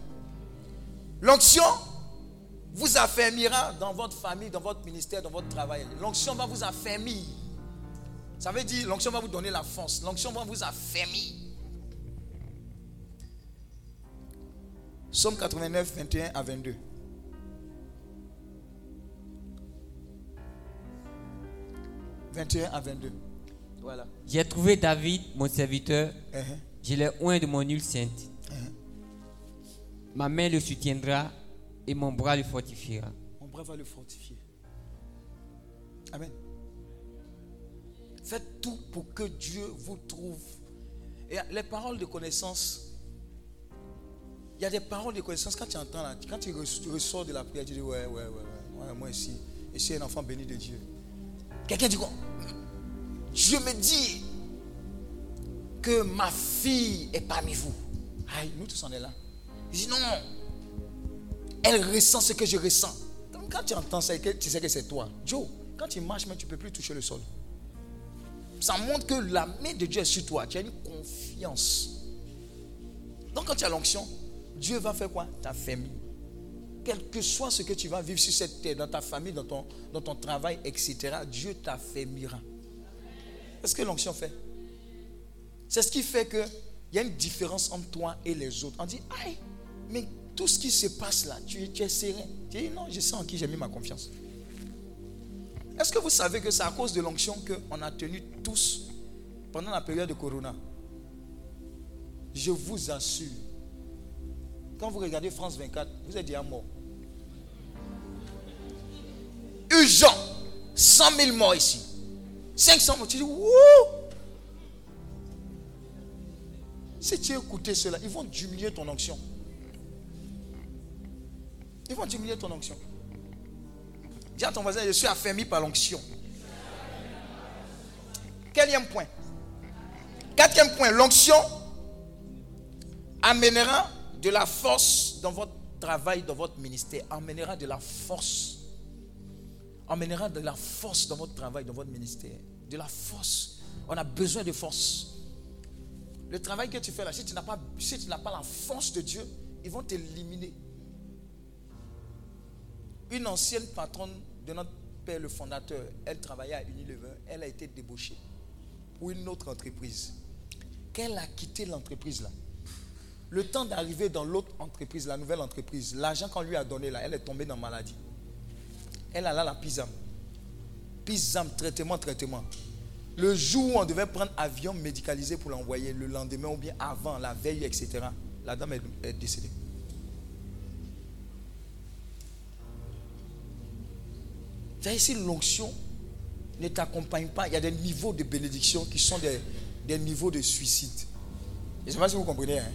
L'onction vous affermira dans votre famille, dans votre ministère, dans votre travail. L'onction va vous affermir. Ça veut dire, l'onction va vous donner la force. L'onction va vous affermir. Psaume 89, 21 à 22. « 21 à 22. Voilà. J'ai trouvé David, mon serviteur. Uh-huh. Je l'ai oint de mon huile sainte. Ma main le soutiendra et mon bras le fortifiera. Mon bras va le fortifier. Amen. Faites tout pour que Dieu vous trouve. Et les paroles de connaissance, il y a des paroles de connaissance quand tu entends, là, quand tu res- tu ressors de la prière, tu dis ouais, ouais, ouais, ouais, ouais, moi ici, je suis un enfant béni de Dieu. Quelqu'un dit quoi? Dieu me dit que ma fille est parmi vous. Aïe, nous tous on est là. Il dit non, elle ressent ce que je ressens. Donc quand tu entends ça, tu sais que c'est toi. Joe, quand tu marches, mais tu ne peux plus toucher le sol. Ça montre que la main de Dieu est sur toi. Tu as une confiance. Donc quand tu as l'onction, Dieu va faire quoi? T'affermir. Quel que soit ce que tu vas vivre sur cette terre, dans ta famille, dans ton, dans ton travail, etc., Dieu t'affermira. Qu'est-ce que l'onction fait? C'est ce qui fait qu'il y a une différence entre toi et les autres. On dit, aïe, mais tout ce qui se passe là, tu, es- tu es serein. Tu dis, non, je sais en qui j'ai mis ma confiance. Est-ce que vous savez que c'est à cause de l'onction qu'on a tenu tous pendant la période de Corona? Je vous assure, quand vous regardez France 24, vous êtes déjà mort. Urgent, 100 000 morts ici. 500 morts. Tu dis, wouh Si tu écoutais cela, ils vont diminuer ton onction. Ils vont diminuer ton onction. Dis à ton voisin, je suis affermi par l'onction. Quatrième point. Quatrième point, l'onction amènera de la force dans votre travail dans votre ministère emmènera de la force. Emmènera de la force dans votre travail, dans votre ministère. De la force. On a besoin de force. Le travail que tu fais là, si tu n'as pas, la force de Dieu, ils vont t'éliminer. Une ancienne patronne de notre père, le fondateur, elle travaillait à Unilever, elle a été débauchée pour une autre entreprise. Qu'elle a quitté l'entreprise là. Le temps d'arriver dans l'autre entreprise, la nouvelle entreprise, l'argent qu'on lui a donné là, elle est tombée dans la maladie. Elle a là la PISAM. PISAM, traitement, traitement. Le jour où on devait prendre avion médicalisé pour l'envoyer, le lendemain ou bien avant, la veille, etc., la dame est, décédée. Si l'onction ne t'accompagne pas, il y a des niveaux de bénédiction qui sont des, des niveaux de suicide. Je ne sais pas si vous comprenez. hein.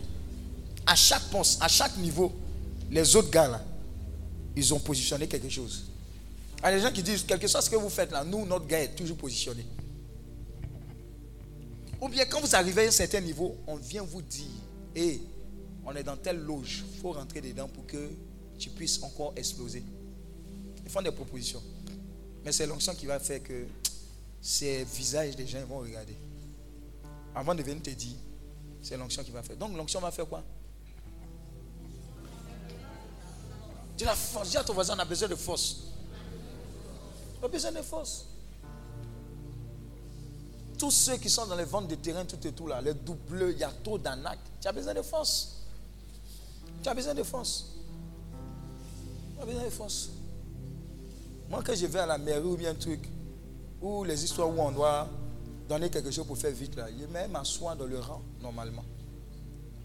À chaque poste, à chaque niveau, les autres gars là, ils ont positionné quelque chose. Il y a des gens qui disent, quel que soit ce que vous faites là, nous, notre gars est toujours positionné. Ou bien quand vous arrivez à un certain niveau, on vient vous dire, hé, on est dans telle loge, il faut rentrer dedans pour que tu puisses encore exploser. Ils font des propositions. Mais c'est l'onction qui va faire que ces visages des gens vont regarder. Avant de venir te dire, c'est l'onction qui va faire. Donc l'onction va faire quoi? Dis la force. Dis à ton voisin, on a besoin de force. On a besoin de force. Tous ceux qui sont dans les ventes de terrain, tout et tout là, les doubleux, il y a trop d'arnaques. Tu as besoin de force. Tu as besoin de force. Tu as besoin de force. Moi, quand je vais à la mairie ou bien un truc, ou les histoires où on doit donner quelque chose pour faire vite, là, je même m'assois dans le rang, normalement.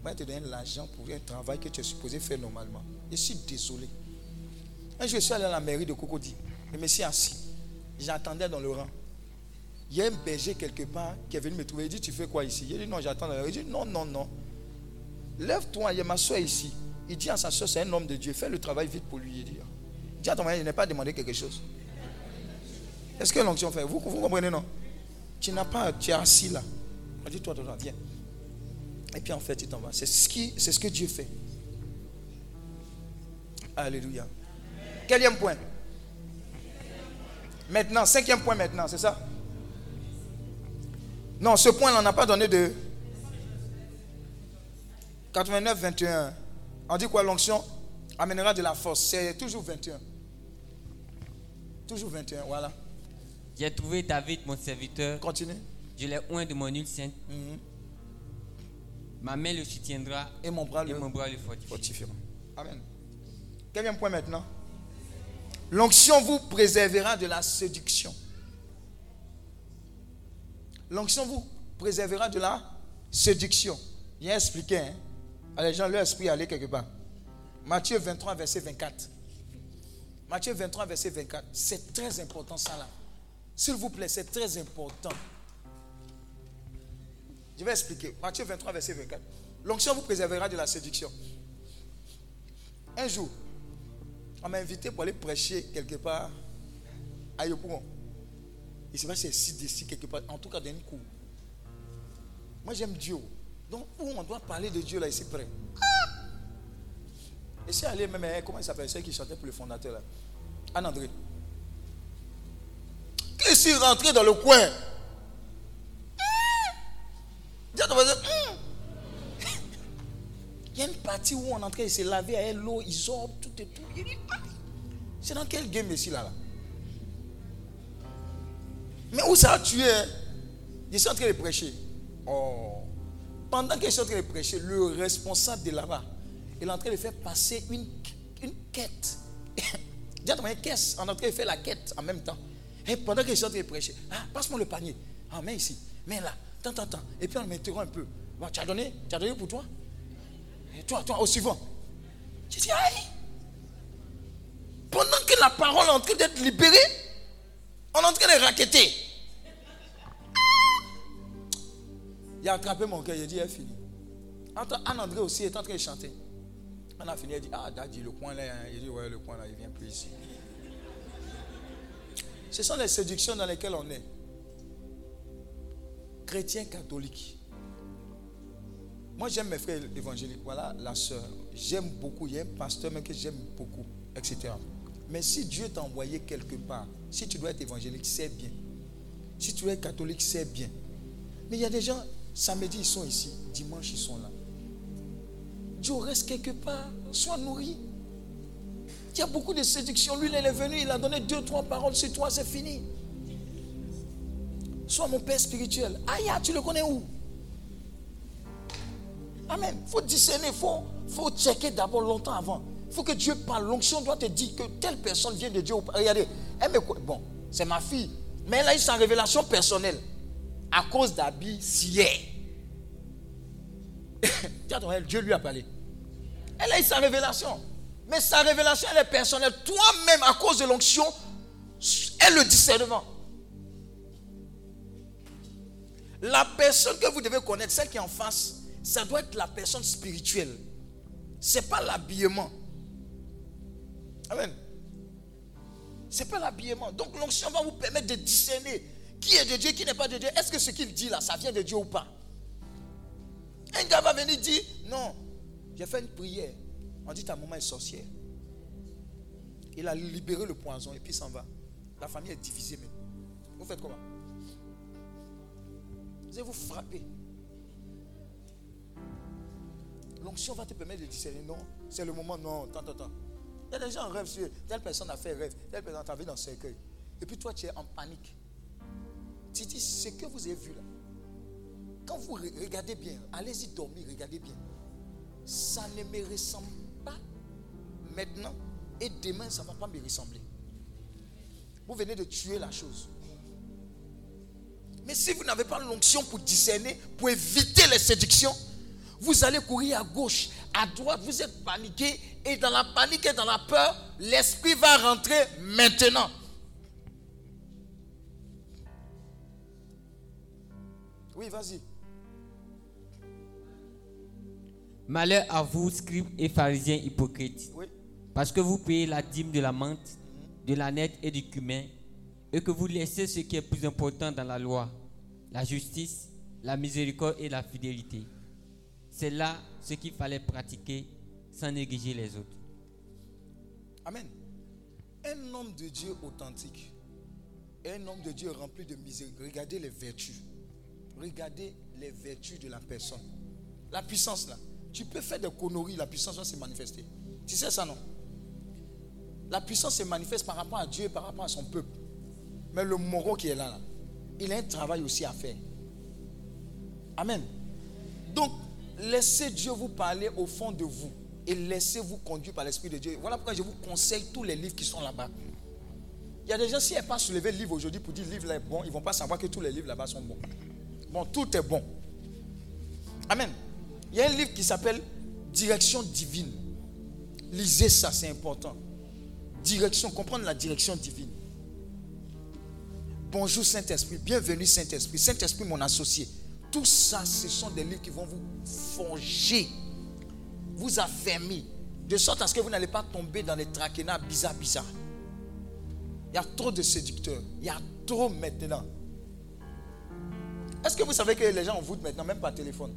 Moi, je te donne l'argent pour un travail que tu es supposé faire normalement. Je suis désolé. Un jour, je suis allé à la mairie de Cocody. Je me suis assis. J'attendais dans le rang. Il y a un berger quelque part qui est venu me trouver. Il dit Tu fais quoi ici? J'ai dit Non, j'attends dans. Il dit Non, non, non. Lève-toi, il y a ma soeur ici. Il dit à sa soeur C'est un homme de Dieu. Fais le travail vite pour lui. Il dit à ton mari, je n'ai pas demandé quelque chose. Est-ce que l'onction fait? Vous, vous comprenez, non? Tu n'as pas, tu es assis là. On dit Toi, toi, toi, viens. Et puis en fait, tu t'en vas. C'est ce, qui, c'est ce que Dieu fait. Alléluia. Quatrième point Maintenant, cinquième point maintenant, c'est ça? Non, ce point-là, on n'a pas donné de 89, 21. On dit quoi? L'onction amènera de la force. C'est toujours 21. Toujours 21, voilà. J'ai trouvé David, mon serviteur. Continue. Je l'ai oint de mon huile sainte. Mhm. Ma main le soutiendra Et mon bras et le mon bras le fortifiera. Amen. Quatrième point maintenant. L'onction vous préservera de la séduction. L'onction vous préservera de la séduction. A expliqué. Hein? Ah, Les gens, leur esprit allait quelque part. Matthieu 23, verset 24. Matthieu 23, verset 24. C'est très important ça là. S'il vous plaît, c'est très important. Je vais expliquer. Matthieu 23, verset 24. L'onction vous préservera de la séduction. Un jour, on m'a invité pour aller prêcher quelque part à Yopougon. Il se passe c'est ici, d'ici, quelque part, en tout cas dans une cour. Moi j'aime Dieu. Donc où on doit parler de Dieu là, ici près. Ah! Et c'est allé même, hein, comment il s'appelle, celui qui chantait pour le fondateur là? Anne-André. Et suis rentré dans le coin. Ah! Il y a une partie où on entrait, il s'est lavé avec l'eau, il sort, tout et tout. C'est dans quel game ici là, là? Mais où ça a tué hein? Je suis en train de prêcher. Oh. Pendant que je suis en train de prêcher, le responsable de là-bas, il est en train de faire passer une, une quête. *coughs* Ton voisin, caisse, on est en train de faire la quête en même temps. Et pendant que je suis en train de prêcher, ah, passe-moi le panier. Ah, mets ici, mets là, tant, tant, tant. Et puis on m'interrompt un peu. Tu as donné? Tu as donné pour toi? Et toi, toi, au suivant. J'ai dit, aïe. Pendant que la parole est en train d'être libérée, on est en train de raqueter. Il a attrapé mon cœur, il a dit, est fini. Anne-André aussi est en train de chanter. On a fini, a dit, ah, Daddy, le coin là, hein. il dit, ouais, le coin là, il vient plus ici. Ce sont les séductions dans lesquelles on est. Chrétien catholique. Moi, j'aime mes frères évangéliques. Voilà la sœur. J'aime beaucoup. Il y a un pasteur même que j'aime beaucoup, etc. Mais si Dieu t'a envoyé quelque part, si tu dois être évangélique, c'est bien. Si tu dois être catholique, c'est bien. Mais il y a des gens, samedi, ils sont ici, dimanche, ils sont là. Dieu reste quelque part, sois nourri. Il y a beaucoup de séduction. Lui, il est venu, il a donné deux, trois paroles sur toi, c'est fini. Sois mon père spirituel. Aïe, tu le connais où? Amen. Il faut discerner, il faut, faut checker d'abord longtemps avant. Il faut que Dieu parle. L'onction doit te dire que telle personne vient de Dieu. Regardez, elle me, bon, c'est ma fille. Mais elle a eu sa révélation personnelle à cause Sier. *laughs* Dieu lui a parlé. Elle a eu sa révélation. Mais sa révélation, elle est personnelle. Toi-même, à cause de l'onction, elle le discernement. La personne que vous devez connaître, celle qui est en face, ça doit être la personne spirituelle. Ce n'est pas l'habillement. Amen. Ce n'est pas l'habillement. Donc l'onction va vous permettre de discerner qui est de Dieu, qui n'est pas de Dieu. Est-ce que ce qu'il dit là, ça vient de Dieu ou pas? Un gars va venir dire, non, j'ai fait une prière. On dit ta maman est sorcière. Il a libéré le poison et puis s'en va. La famille est divisée même. Vous faites comment? Vous allez vous frapper. L'onction va te permettre de discerner. Non, c'est le moment. Non, attends, attends. Il y a des gens qui rêvent sur telle personne a fait rêve, telle personne t'a vu dans le cercueil. Et puis toi, tu es en panique. Tu dis, ce que vous avez vu là, quand vous regardez bien, allez-y dormir, regardez bien. Ça ne me ressemble pas maintenant et demain, ça ne va pas me ressembler. Vous venez de tuer la chose. Mais si vous n'avez pas l'onction pour discerner, pour éviter les séductions, vous allez courir à gauche, à droite, vous êtes paniqué et dans la panique et dans la peur, l'esprit va rentrer maintenant. Oui, vas-y. Malheur à vous, scribes et pharisiens hypocrites. Oui. Parce que vous payez la dîme de la menthe, de la nette et du cumin, et que vous laissez ce qui est plus important dans la loi, la justice, la miséricorde et la fidélité. C'est là ce qu'il fallait pratiquer sans négliger les autres. Amen. Un homme de Dieu authentique, un homme de Dieu rempli de miséricorde. Regardez les vertus. Regardez les vertus de la personne. La puissance là. Tu peux faire des conneries, la puissance va se manifester. Tu sais ça non? La puissance se manifeste par rapport à Dieu et par rapport à son peuple. Mais le moreau qui est là, là il a un travail aussi à faire. Amen. Donc, laissez Dieu vous parler au fond de vous et laissez-vous conduire par l'Esprit de Dieu. Voilà pourquoi je vous conseille tous les livres qui sont là-bas. Il y a des gens, si elles pas soulever le livre aujourd'hui pour dire le livre là est bon, ils ne vont pas savoir que tous les livres là-bas sont bons. Bon, tout est bon. Amen. Il y a un livre qui s'appelle Direction divine. Lisez ça, c'est important. Direction, comprendre la direction divine. Bonjour Saint-Esprit, bienvenue Saint-Esprit. Saint-Esprit, mon associé. Tout ça, ce sont des livres qui vont vous forger, vous affermir, de sorte à ce que vous n'allez pas tomber dans les traquenards bizarres, bizarres. Il y a trop de séducteurs. Il y a trop maintenant. Est-ce que vous savez que les gens vous maintenant, même par téléphone?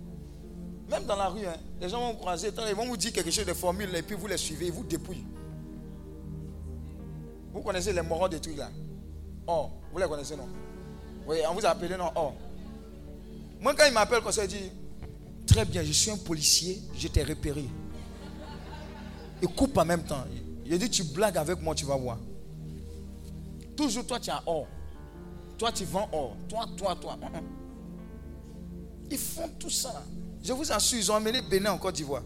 Même dans la rue, hein, les gens vont vous croiser, ils vont vous dire quelque chose de formule et puis vous les suivez, ils vous dépouillent. Vous connaissez les morons des trucs là? Oh, vous les connaissez non? Oui, on vous a appelé non? Oh. Moi, quand il m'appelle comme ça, il dit Très bien, je suis un policier, je t'ai repéré. Il coupe en même temps. Il dit Tu blagues avec moi, tu vas voir. Toujours toi, tu as or. Toi, tu vends or. Toi, toi, toi. Ils font tout ça. Je vous assure, ils ont amené Bénin en Côte d'Ivoire.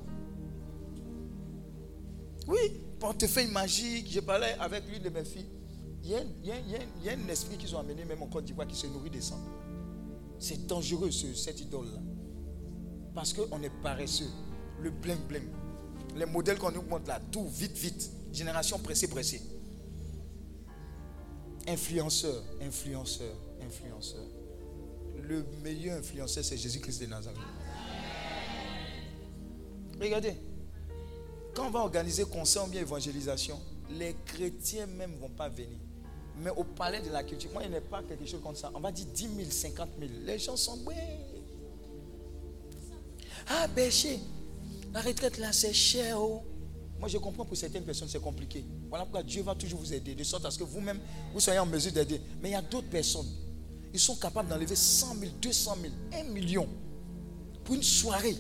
Oui, portefeuille magique. Je parlais avec l'une de mes filles. Il, y a, il y a, un esprit qu'ils ont amené même en Côte d'Ivoire qui se nourrit des sangs. C'est dangereux ce, cette idole-là. Parce qu'on est paresseux. Le bling bling. Les modèles qu'on nous montre là, tout vite, vite. Génération pressée, pressée. Influenceur, influenceur, influenceur. Le meilleur influenceur, c'est Jésus-Christ de Nazareth. Regardez, quand on va organiser concert ou bien évangélisation, les chrétiens même ne vont pas venir. Mais au palais de la culture, moi, il a pas quelque chose comme ça. On va dire 10 000, 50 000. Les gens sont, oui. Ah, péché. La retraite là, c'est cher. oh. Moi, je comprends pour certaines personnes, c'est compliqué. Voilà pourquoi Dieu va toujours vous aider, de sorte à ce que vous-même, vous soyez en mesure d'aider. Mais il y a d'autres personnes. Ils sont capables d'enlever 100 000, 200 000, 1 million pour une soirée.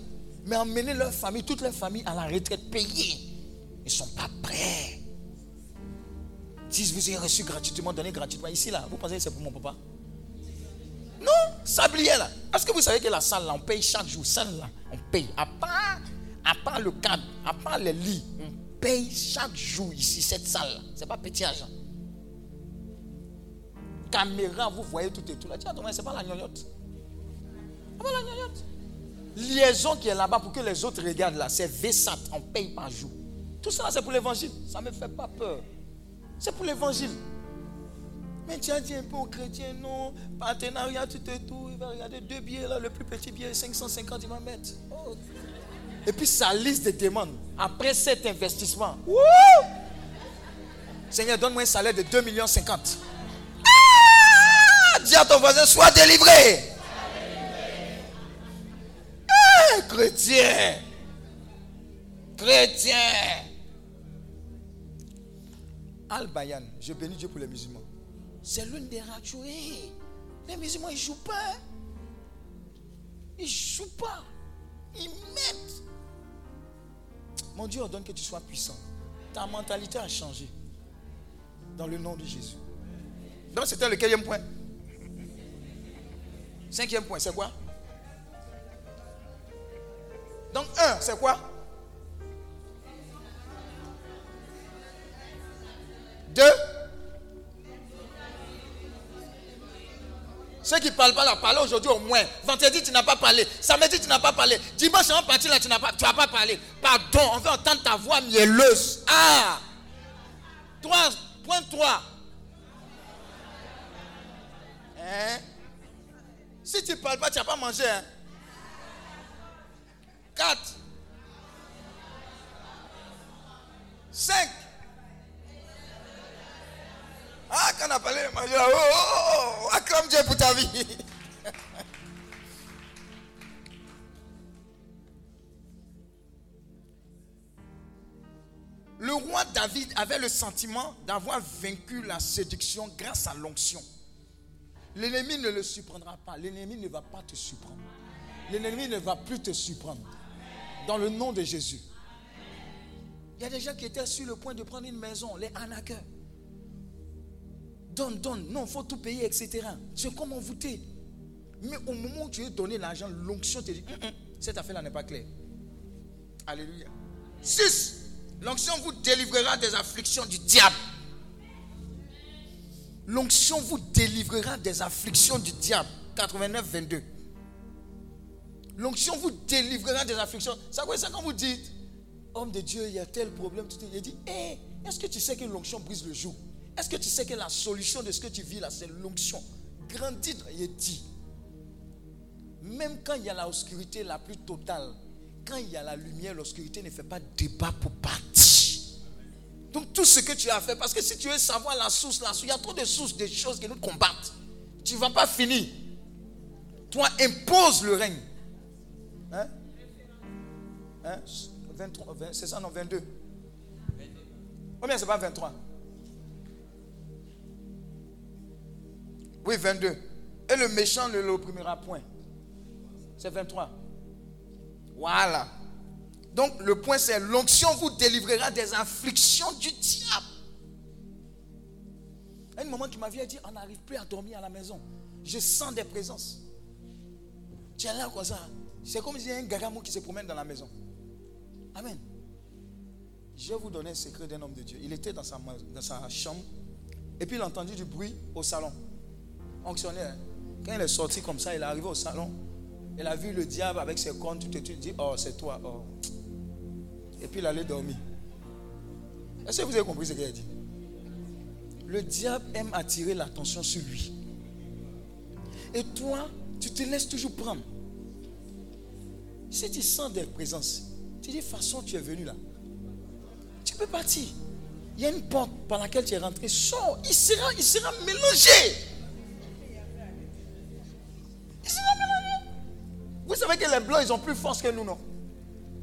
Mais emmener leur famille, toute leur famille à la retraite payée. Ils ne sont pas prêts. Si vous avez reçu gratuitement, donné gratuitement, ici là, vous pensez que c'est pour mon papa? Non, sablier là. Est-ce que vous savez que la salle là, on paye chaque jour? Salle là, on paye. À part, à part le cadre, à part les lits, on paye chaque jour ici cette salle là. C'est pas petit argent. Caméra, vous voyez tout et tout là. Tiens, c'est pas la gnognotte. C'est pas la gnognotte. Liaison qui est là-bas pour que les autres regardent là, c'est VSAT, on paye par jour. Tout ça c'est pour l'évangile. Ça ne me fait pas peur. C'est pour l'évangile. Mais tu as dit un peu aux chrétiens, non, partenariat, tout et tout. Il va regarder deux billets là, le plus petit billet, 550, il va mettre. Oh. Et puis sa liste de demandes. Après cet investissement! Seigneur, donne-moi un salaire de 2 millions 50. Ah! Dis à ton voisin, sois délivré. Eh, chrétien. Chrétien. Al-Bayan, je bénis Dieu pour les musulmans. C'est l'une des radios. Hey, les musulmans, ils ne jouent pas. Ils ne jouent pas. Ils mettent. Mon Dieu ordonne que tu sois puissant. Ta mentalité a changé. Dans le nom de Jésus. Donc c'était le quatrième point. Cinquième point, c'est quoi? Donc un, c'est quoi? Deux. Ceux qui ne parlent pas là, parlez aujourd'hui au moins. Vendredi, tu n'as pas parlé. Samedi, tu n'as pas parlé. Dimanche, en partie là, tu n'as pas, pas parlé. Pardon, on veut entendre ta voix mielleuse. Ah! Trois, point 3. Hein? Si tu ne parles pas, tu n'as pas mangé. Hein? 4. 5. Ah, quand on a parlé de manger, oh, oh, oh, acclame Dieu pour ta vie. *laughs* Le roi David avait le sentiment d'avoir vaincu la séduction grâce à l'onction. L'ennemi ne le surprendra pas. L'ennemi ne va pas te surprendre. L'ennemi ne va plus te surprendre. Dans le nom de Jésus. Il y a des gens qui étaient sur le point de prendre une maison, les arnaqueurs. Donne, donne, non, faut tout payer, etc. C'est comme envoûté. Mais au moment où tu es donné l'argent, l'onction te dit, Hum, hum, cette affaire-là n'est pas claire. Alléluia. 6. L'onction vous délivrera des afflictions du diable. L'onction vous délivrera des afflictions du diable. 89, 22. L'onction vous délivrera des afflictions. Ça quoi ça quand vous dites, homme de Dieu, il y a tel problème. Tout il dit, hé, est-ce que tu sais que l'onction brise le jour Est-ce que tu sais que la solution de ce que tu vis là, c'est l'onction? Grandis, il dit. Même quand il y a la obscurité la plus totale, quand il y a la lumière, l'obscurité ne fait pas débat pour partir. Donc tout ce que tu as fait, parce que si tu veux savoir la source, la source, il y a trop de sources, de choses qui nous combattent. Tu ne vas pas finir. Toi, impose le règne. Hein? Hein? 23, 20, c'est ça, non, 22. Combien c'est pas 23? Oui, 22. Et le méchant ne l'opprimera point. C'est 23. Voilà. Donc le point c'est l'onction vous délivrera des afflictions du diable. À un moment qui m'avait dit, on n'arrive plus à dormir à la maison. Je sens des présences. Tu es là comme ça. C'est comme s'il y a un gagamou qui se promène dans la maison. Amen. Je vais vous donner un secret d'un homme de Dieu. Il était dans sa, dans sa chambre et puis il a entendu du bruit au salon. Quand il est sorti comme ça, il est arrivé au salon. Il a vu le diable avec ses cornes, tout et tout. Dit, oh, c'est toi. Oh. Et puis il allait dormir. Est-ce que vous avez compris ce qu'il a dit? Le diable aime attirer l'attention sur lui. Et toi, tu te laisses toujours prendre. Si tu sens des présences, tu dis, façon, tu es venu là. Tu peux partir. Il y a une porte par laquelle tu es rentré. Sors. Il sera, il sera mélangé. Vous savez que les blancs, ils ont plus force que nous, non?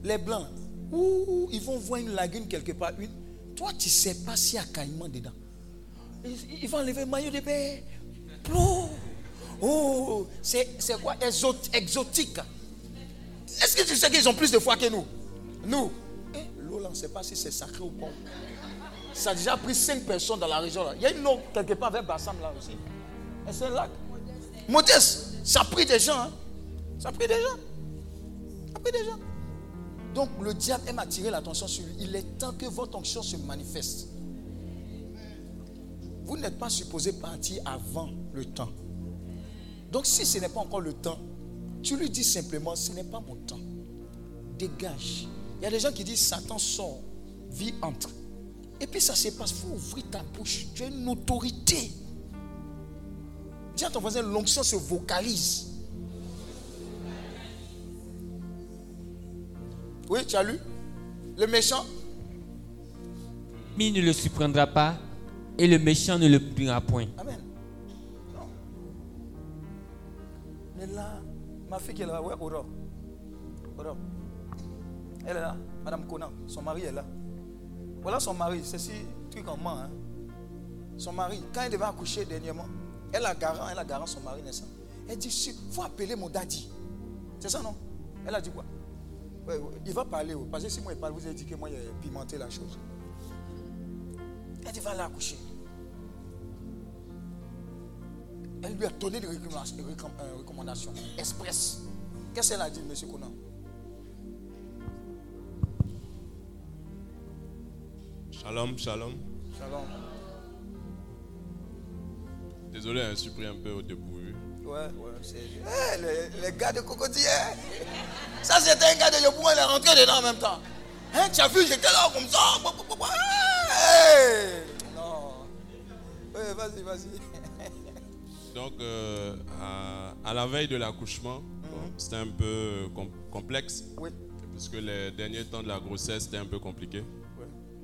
Les blancs, ouh, ils vont voir une lagune quelque part. Une... Toi, tu ne sais pas s'il y a caïman dedans. Ils, vont enlever le maillot de bain. Oh, c'est quoi? Exot- Exotique. Est-ce que tu sais qu'ils ont plus de foi que nous? Nous, eh, l'eau là, on ne sait pas si c'est sacré ou pas. Ça a déjà pris cinq personnes dans la région. Là. Il y a une eau quelque part vers Bassam là aussi. Et c'est un lac. Modeste, ça a pris des gens. hein. Ça des gens. Ça des gens. Donc le diable aime attirer l'attention sur lui. Il est temps que votre onction se manifeste. Vous n'êtes pas supposé partir avant le temps. Donc si ce n'est pas encore le temps, tu lui dis simplement, ce n'est pas mon temps. Dégage. Il y a des gens qui disent, Satan sort, vie entre. Et puis ça se passe, il faut ouvrir ta bouche. Tu as une autorité. Dis à ton voisin, l'onction se vocalise. Oui, tu as lu Le méchant Mi ne le surprendra pas et le méchant ne le punira point. Amen. Non. Mais là, ma fille qui est là, ouais, Aurore. Aurore. Elle est là, Madame Conan. Son mari est là. Voilà son mari, c'est si truc en main. hein. Son mari, quand elle devait accoucher dernièrement, elle a garant, elle a garant son mari naissant. Elle dit, il faut appeler mon daddy. C'est ça, non? Elle a dit quoi? Il va parler, parce que si moi il parle, vous avez dit que moi a pimenté la chose. Elle dit, va l'accoucher. Elle lui a donné des recommandations, euh, recommandations express. Qu'est-ce qu'elle a dit, M. Conan? Shalom, shalom. Shalom. Désolé, hein, je suis pris un peu au dépourvu. Ouais, ouais, c'est. Eh, les, les gars de Cocotier. Ça, c'était un gars de Yopouin, il est rentré dedans en même temps. Hein, tu as vu, j'étais là comme ça. Hey! Non. Ouais, vas-y, vas-y. Donc, euh, à, à la veille de l'accouchement, bon, c'était un peu com- complexe, Oui. puisque les derniers temps de la grossesse, c'était un peu compliqué.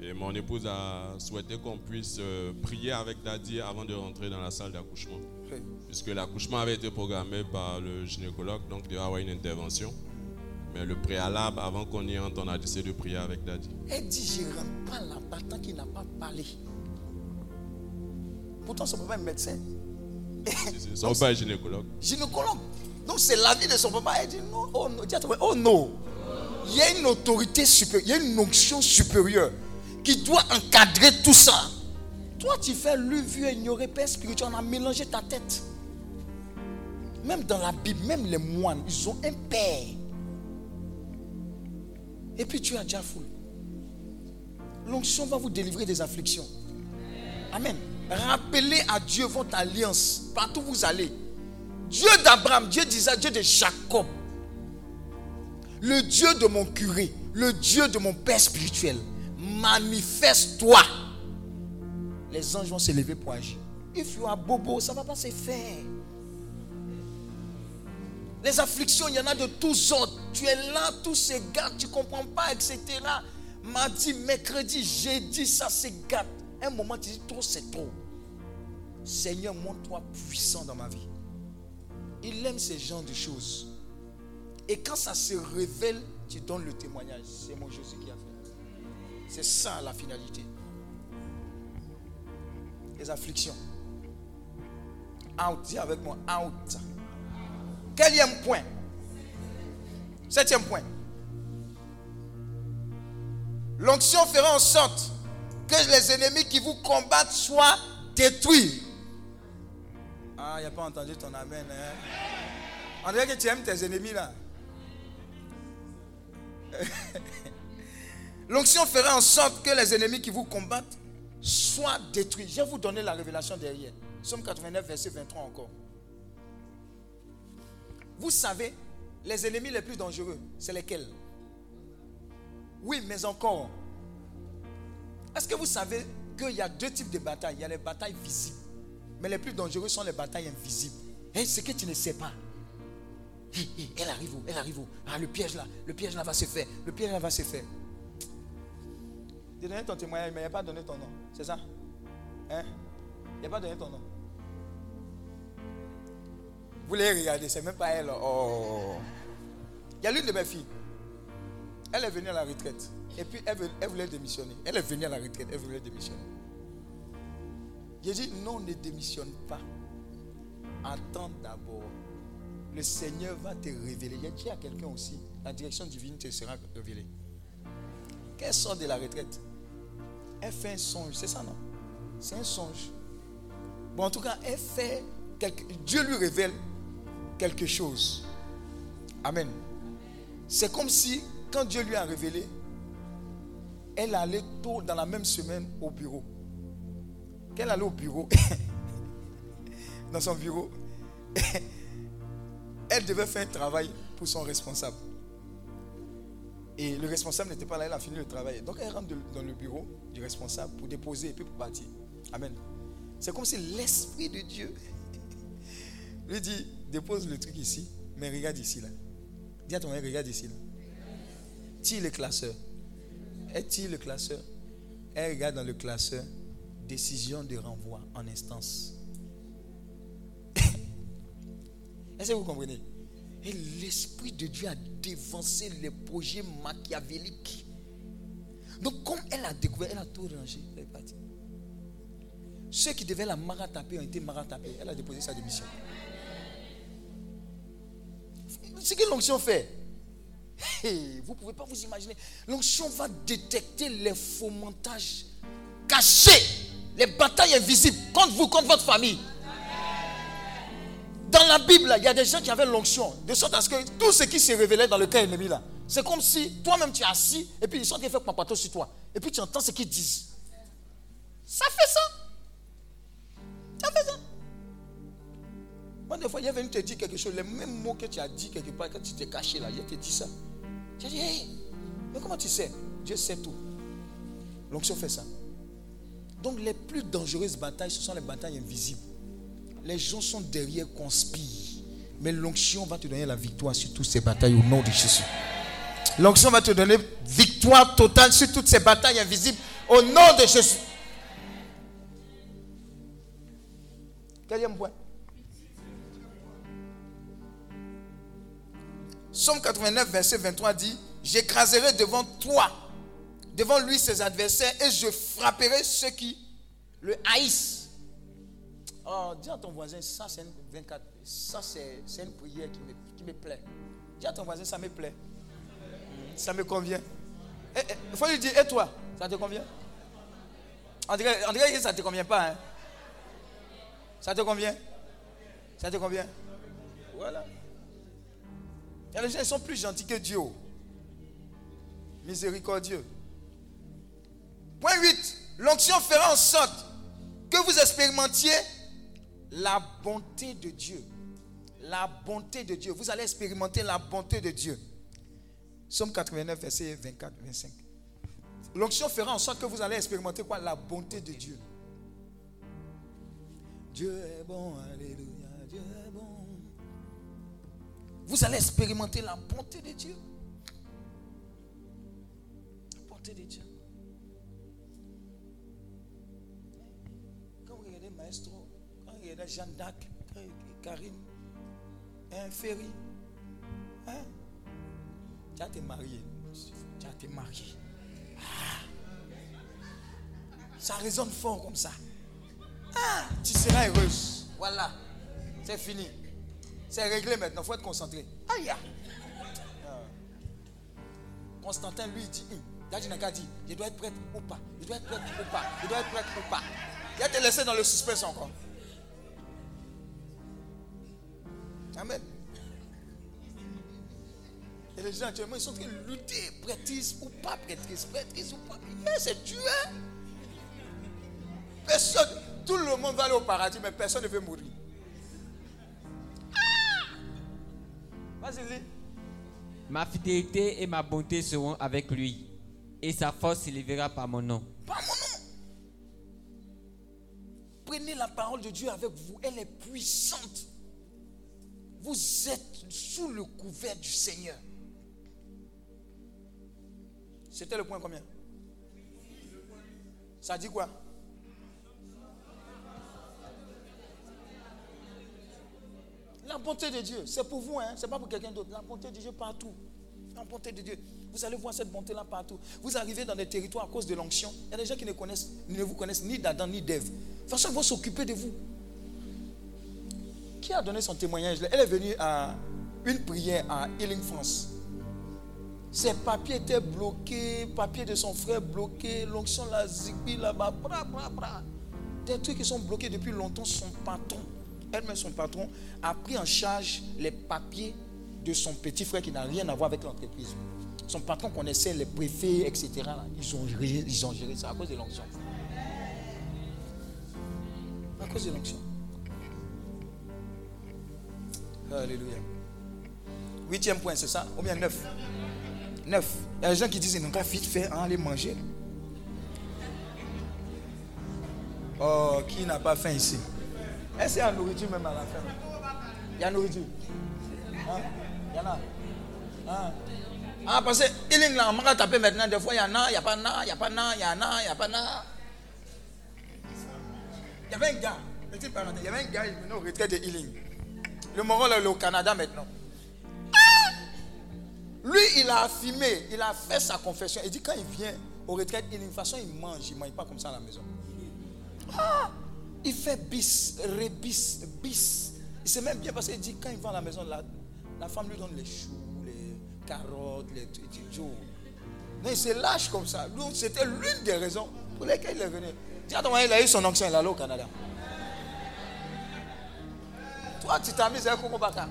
Et mon épouse a souhaité qu'on puisse euh, prier avec Daddy avant de rentrer dans la salle d'accouchement. Oui. Puisque l'accouchement avait été programmé par le gynécologue, donc il devait y avoir une intervention. Mais le préalable, avant qu'on y entre, on a décidé de prier avec Daddy. Elle dit, je ne rentre pas là-bas tant qu'il n'a pas parlé. Pourtant, son papa est médecin. Son papa est gynécologue. gynécologue. Donc c'est l'avis de son papa. Elle dit non, oh non, oh non. Il y a une autorité supérieure, il y a une onction supérieure qui doit encadrer tout ça. Toi, tu fais le vieux ignoré, père spirituel, on a mélangé ta tête. Même dans la Bible, même les moines, ils ont un père. Et puis tu as déjà fou. L'onction va vous délivrer des afflictions. Amen. Rappelez à Dieu votre alliance partout où vous allez. Dieu d'Abraham, Dieu d'Isaac, Dieu de Jacob. Le Dieu de mon curé, le Dieu de mon père spirituel. Manifeste-toi. Les anges vont se lever pour agir. If you are bobo, ça ne va pas se faire. Les afflictions, il y en a de tous ordres. Tu es là, tous ces gars, tu ne comprends pas, etc. Mardi, mercredi, jeudi, ça se gâte. Un moment, tu dis trop, c'est trop. Seigneur, montre-toi puissant dans ma vie. Il aime ce genre de choses. Et quand ça se révèle, tu donnes le témoignage. C'est mon Jésus qui a fait. C'est ça la finalité. Les afflictions. Out, dis avec moi, out. Quatrième point. Septième point. L'onction fera en sorte que les ennemis qui vous combattent soient détruits. Ah, il n'y a pas entendu ton amen. Hein? On dirait que tu aimes tes ennemis là. *laughs* L'onction fera en sorte que les ennemis qui vous combattent soient détruits. Je vais vous donner la révélation derrière. Somme 89, verset 23 encore. Vous savez, les ennemis les plus dangereux, c'est lesquels? Oui, mais encore. Est-ce que vous savez qu'il y a deux types de batailles? Il y a les batailles visibles. Mais les plus dangereuses sont les batailles invisibles. Et ce que tu ne sais pas. Hé, hé, elle arrive où? Elle arrive où? Ah, le piège là, le piège là va se faire. Le piège là va se faire. Tu ton témoignage, mais il n'a pas donné ton nom. C'est ça? Hein? Il n'a pas donné ton nom. Vous les regardez, c'est même pas elle. Oh. Il y a l'une de mes filles. Elle est venue à la retraite. Et puis elle, elle voulait démissionner. Elle est venue à la retraite. Elle voulait démissionner. J'ai dit non, ne démissionne pas. Attends d'abord. Le Seigneur va te révéler. J'ai dit à quelqu'un aussi, la direction divine te sera révélée. Qu'elle sort de la retraite, elle fait un songe. C'est ça, non? C'est un songe. Bon, en tout cas, elle fait quelque... Dieu lui révèle quelque chose. Amen. C'est comme si, quand Dieu lui a révélé, elle allait tôt dans la même semaine au bureau. Qu'elle allait au bureau, *laughs* dans son bureau, *laughs* elle devait faire un travail pour son responsable. Et le responsable n'était pas là, elle a fini le travail. Donc elle rentre dans le bureau du responsable pour déposer et puis pour partir. Amen. C'est comme si l'Esprit de Dieu *laughs* lui dit, dépose le truc ici, mais regarde ici là. Dis à ton mec, regarde ici là. Tire le classeur. Elle tire le classeur. Elle regarde dans le classeur, décision de renvoi en instance. *laughs* Est-ce que vous comprenez? Et l'Esprit de Dieu a dévancé les projets machiavéliques. Donc, comme elle a découvert, elle a tout rangé. Elle est partie. Ceux qui devaient la marataper ont été maratapés. Elle a déposé sa démission. Ce que l'onction fait, vous ne pouvez pas vous imaginer. L'onction va détecter les faux montages cachés, les batailles invisibles contre vous, contre votre famille. Dans la Bible, il y a des gens qui avaient l'onction, de sorte à ce que tout ce qui se révélait dans le cœur ennemi, là, c'est comme si toi-même tu es assis et puis ils sont en train de faire papato sur toi. Et puis tu entends ce qu'ils disent. Ça fait ça. Ça fait ça. Moi, des fois, il est venu te dire quelque chose, les mêmes mots que tu as dit quelque part quand tu t'es caché là, il te dit ça. Tu as dit, hey, mais comment tu sais? Dieu sait tout. L'onction fait ça. Donc, les plus dangereuses batailles, ce sont les batailles invisibles. Les gens sont derrière, conspirent. Mais l'onction va te donner la victoire sur toutes ces batailles au nom de Jésus. L'onction va te donner victoire totale sur toutes ces batailles invisibles au nom de Jésus. Quatrième point. Somme 89, verset 23 dit J'écraserai devant toi, devant lui ses adversaires, et je frapperai ceux qui le haïssent. Oh, dis à ton voisin, ça c'est une 24. Ça c'est une prière qui me, qui me plaît. Dis à ton voisin, ça me plaît. Ça me convient. Eh, eh, Il faut lui dire, et toi, ça te convient? On dirait que ça ne te convient pas. Hein? Ça te convient? Ça te convient? Voilà. Il des gens sont plus gentils que Dieu. Miséricordieux. Point 8. L'onction fera en sorte que vous expérimentiez la bonté de Dieu. La bonté de Dieu. Vous allez expérimenter la bonté de Dieu. Somme 89, verset 24, 25. L'onction fera en sorte que vous allez expérimenter quoi? La bonté de Dieu. Dieu est bon, alléluia, Dieu est bon. Vous allez expérimenter la bonté de Dieu. La bonté de Dieu. Quand vous regardez Maestro, regardez Jeanne d'Arc, Karine, un Ferry, hein? Tu as été marié. Tu as été marié. Ah. Ça résonne fort comme ça. Ah, tu seras heureuse. Voilà. C'est fini. C'est réglé maintenant. Il faut être concentré. Aïe. ah. Constantin, lui, il dit hum, Daddy n'a qu'à dit Je dois être prête ou pas? Je dois être prête ou pas? Je dois être prête ou pas? Il a te laissé dans le suspense encore. Amen. Et les gens actuellement, ils sont en train de lutter. Prêtrise ou pas prêtrise. Prêtrise ou pas. C'est Dieu. hein. Personne, tout le monde va aller au paradis, mais personne ne veut mourir. Ah! Vas-y, lis. Ma fidélité et ma bonté seront avec lui, et sa force s'élèvera par mon nom. Pas mon nom. Prenez la parole de Dieu avec vous. Elle est puissante. Vous êtes sous le couvert du Seigneur. C'était le point combien? Ça dit quoi? La bonté de Dieu, c'est pour vous, hein? c'est pas pour quelqu'un d'autre. La bonté de Dieu partout. La bonté de Dieu. Vous allez voir cette bonté-là partout. Vous arrivez dans des territoires à cause de l'onction. Il y a des gens qui ne, connaissent, ne vous connaissent ni d'Adam ni d'Ève. De toute façon, ils vont s'occuper de vous. Qui a donné son témoignage Elle est venue à une prière à Healing France. Ses papiers étaient bloqués, papiers de son frère bloqués, l'onction, la zigbi là-bas, bra, bra, bra. Des trucs qui sont bloqués depuis longtemps. Son patron, elle-même son patron, a pris en charge les papiers de son petit frère qui n'a rien à voir avec l'entreprise. Son patron connaissait les préfets, etc. Ils ont ils ont géré ça à cause de l'onction. À cause de l'onction. Alléluia. Huitième point, c'est ça? Ou bien neuf? Neuf. Il y a des gens qui disent, n'ont qu'à vite fait hein, aller manger. Oh, qui n'a pas faim ici? Est-ce qu'il y a nourriture même à la fin? Il y a nourriture. Hein? Il y en a. Hein? Ah, parce que il là, on va taper maintenant, des fois il y en a, il n'y a pas na, il n'y a pas na, il y en a, il n'y a pas na. Il y avait un gars, petite parenthèse, il y avait un gars, il venait au retrait de Healing. Le moral est au Canada maintenant. Ah! Lui, il a affirmé, il a fait sa confession. Il dit quand il vient au retrait de Healing, de toute façon, il mange, il ne mange pas comme ça à la maison. Ah! Il fait bis, rebis, bis. Il sait même bien parce qu'il dit quand il va à la maison, la, la femme lui donne les choux carottes, les trucs. Mais il se lâche comme ça. C'était l'une des raisons pour lesquelles il est venu. Il a eu son onction, il est allé au Canada. Toi, tu t'as mis à Baka.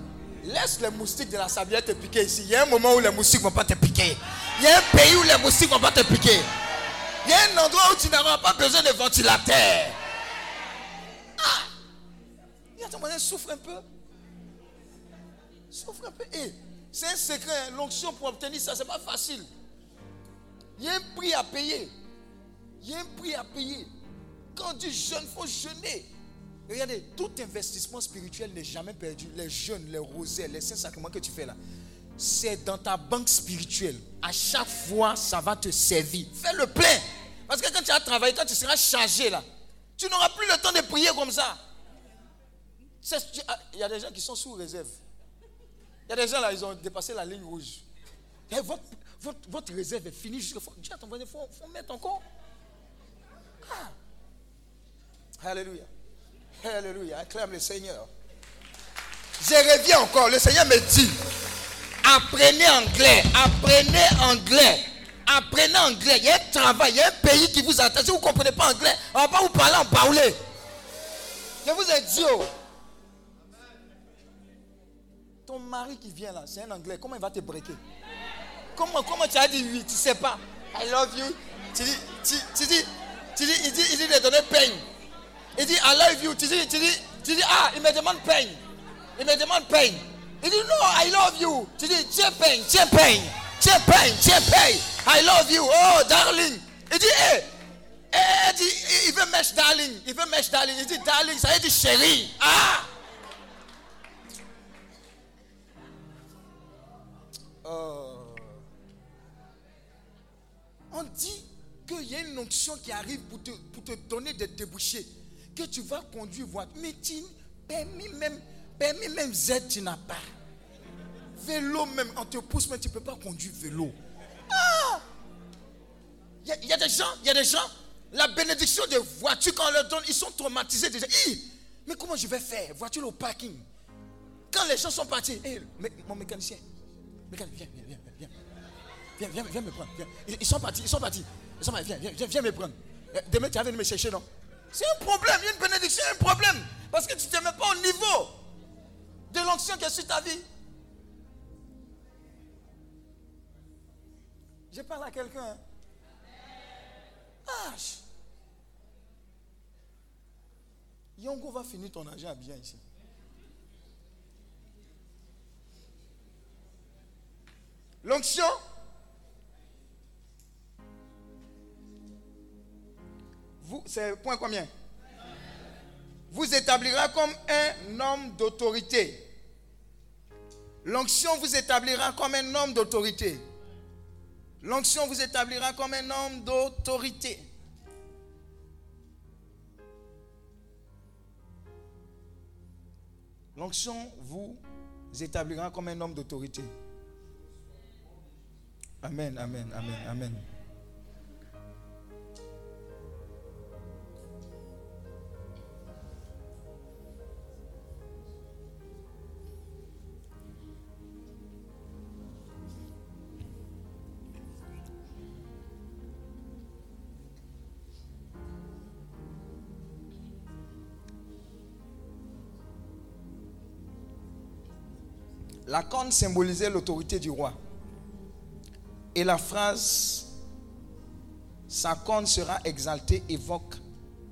Laisse les moustiques de la sablière te piquer ici. Il y a un moment où les moustiques ne vont pas te piquer. Il y a un pays où les moustiques ne vont pas te piquer. Il y a un endroit où tu n'auras pas besoin de ventilateur. Ah! Il y a ton moyen, souffre un peu. Souffre un peu. Et c'est un secret. Hein. L'onction pour obtenir ça, ce n'est pas facile. Il y a un prix à payer. Il y a un prix à payer. Quand tu jeûnes, il faut jeûner. Regardez, tout investissement spirituel n'est jamais perdu. Les jeûnes, les rosets, les saints sacrements que tu fais là, c'est dans ta banque spirituelle. À chaque fois, ça va te servir. Fais le plein. Parce que quand tu as travaillé, quand tu seras chargé là, tu n'auras plus le temps de prier comme ça. Il y a des gens qui sont sous réserve. Il y a des gens là, ils ont dépassé la ligne rouge. Et votre, réserve est finie jusqu'à. Dieu il faut, faut mettre encore. Ah. Alléluia. Alléluia. Acclame le Seigneur. Je reviens encore. Le Seigneur me dit apprenez anglais. Apprenez anglais. Apprenez anglais. Il y a un travail, il y a un pays qui vous attend. Si vous ne comprenez pas anglais, on ne va pas vous parler en parler. Je vous ai dit, oh, ton mari qui vient là, c'est un anglais. Comment il va te breaker? Comment, comment tu as dit oui, tu ne sais pas. I love you. Tu dis, tu, tu dis, tu dis, il dit, il dit de donner pain. Il dit, I love you. Tu dis, tu dis, tu dis, ah, il me demande pain. Il me demande pain. Il dit, non, I love you. Tu dis, tiens pain, tiens pain, tiens pain, tiens pain. I love you. Oh, darling. Il dit, hé. Eh, il il veut mettre darling. Il veut mettre darling. Il dit, darling, ça veut dire chérie. Ah. Euh, on dit qu'il y a une onction qui arrive pour te, pour te donner des débouchés, que tu vas conduire voiture. Mais tu, permis même, permis même Z, tu n'as pas. Vélo même, on te pousse, mais tu ne peux pas conduire vélo. Ah! Il y, a des gens, il y a des gens, la bénédiction des voitures, quand on leur donne, ils sont traumatisés déjà. mais comment je vais faire? Voiture au parking. Quand les gens sont partis, mon mécanicien, viens, viens, viens, viens, viens. Viens, viens, viens me prendre. Ils, sont partis, ils sont partis. Ils sont partis. Viens, viens, viens, me prendre. Euh, demain, tu vas venir me chercher, non? C'est un problème, il y a une bénédiction, un problème. Parce que tu ne te mets pas au niveau de l'onction qui est sur ta vie. Je parle à quelqu'un. Hein. Ah, Yongo va finir ton argent bien ici. L'onction, c'est point combien? Vous établira comme un homme d'autorité. L'onction vous établira comme un homme d'autorité. L'onction vous établira comme un homme d'autorité. L'onction vous établira comme un homme d'autorité. Amen, amen, amen, amen. La corne symbolisait l'autorité du roi. Et la phrase Sa corne sera exaltée évoque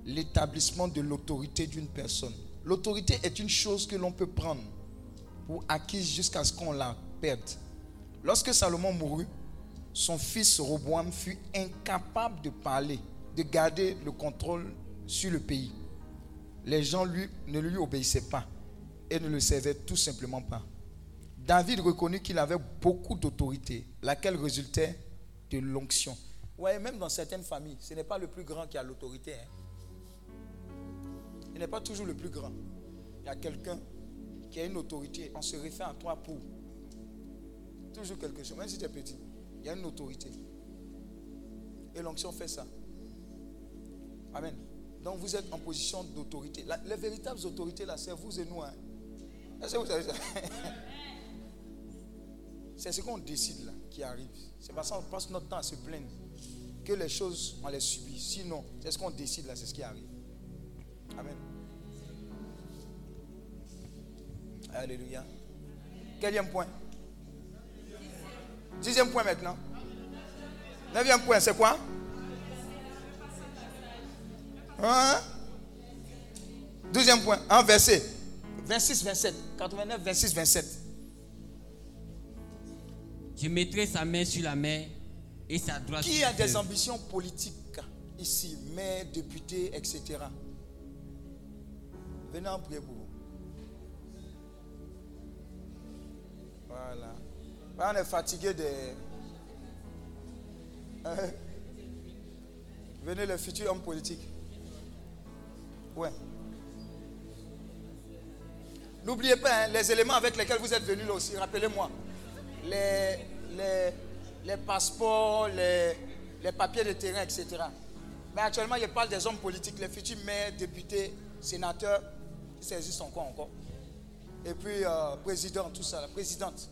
l'établissement de l'autorité d'une personne. L'autorité est une chose que l'on peut prendre pour acquise jusqu'à ce qu'on la perde. Lorsque Salomon mourut, son fils Roboam fut incapable de parler, de garder le contrôle sur le pays. Les gens ne lui obéissaient pas et ne le servaient tout simplement pas. David reconnut qu'il avait beaucoup d'autorité, laquelle résultait de l'onction. Ouais, même dans certaines familles, ce n'est pas le plus grand qui a l'autorité. hein. Il n'est pas toujours le plus grand. Il y a quelqu'un qui a une autorité. On se réfère à toi pour. Toujours quelque chose. Même si tu es petit, il y a une autorité. Et l'onction fait ça. Amen. Donc vous êtes en position d'autorité. Les véritables autorités, là, c'est vous et nous. hein. Est-ce que vous savez ça? *laughs* C'est ce qu'on décide là qui arrive. C'est pas ça qu'on passe notre temps à se plaindre que les choses, on les subit. Sinon, c'est ce qu'on décide là, c'est ce qui arrive. Amen. Alléluia. Quatrième point Dixième point maintenant. Neuvième point, c'est quoi? Hein? Douzième point, un verset. 26, 27. 89, 26, 27. Je mettrai sa main sur la mer et sa droite Qui a le des ambitions politiques ici, maire, député, etc. Venez en prier pour vous. Voilà. On est fatigué de. Hein? Venez les futurs hommes politiques. Ouais. N'oubliez pas hein, les éléments avec lesquels vous êtes venus là aussi, rappelez-moi. Les, les, les passeports, les, les papiers de terrain, etc. Mais actuellement, je parle des hommes politiques, les futurs maires, députés, sénateurs, ça existe encore encore. Et puis, euh, président, tout ça, la présidente.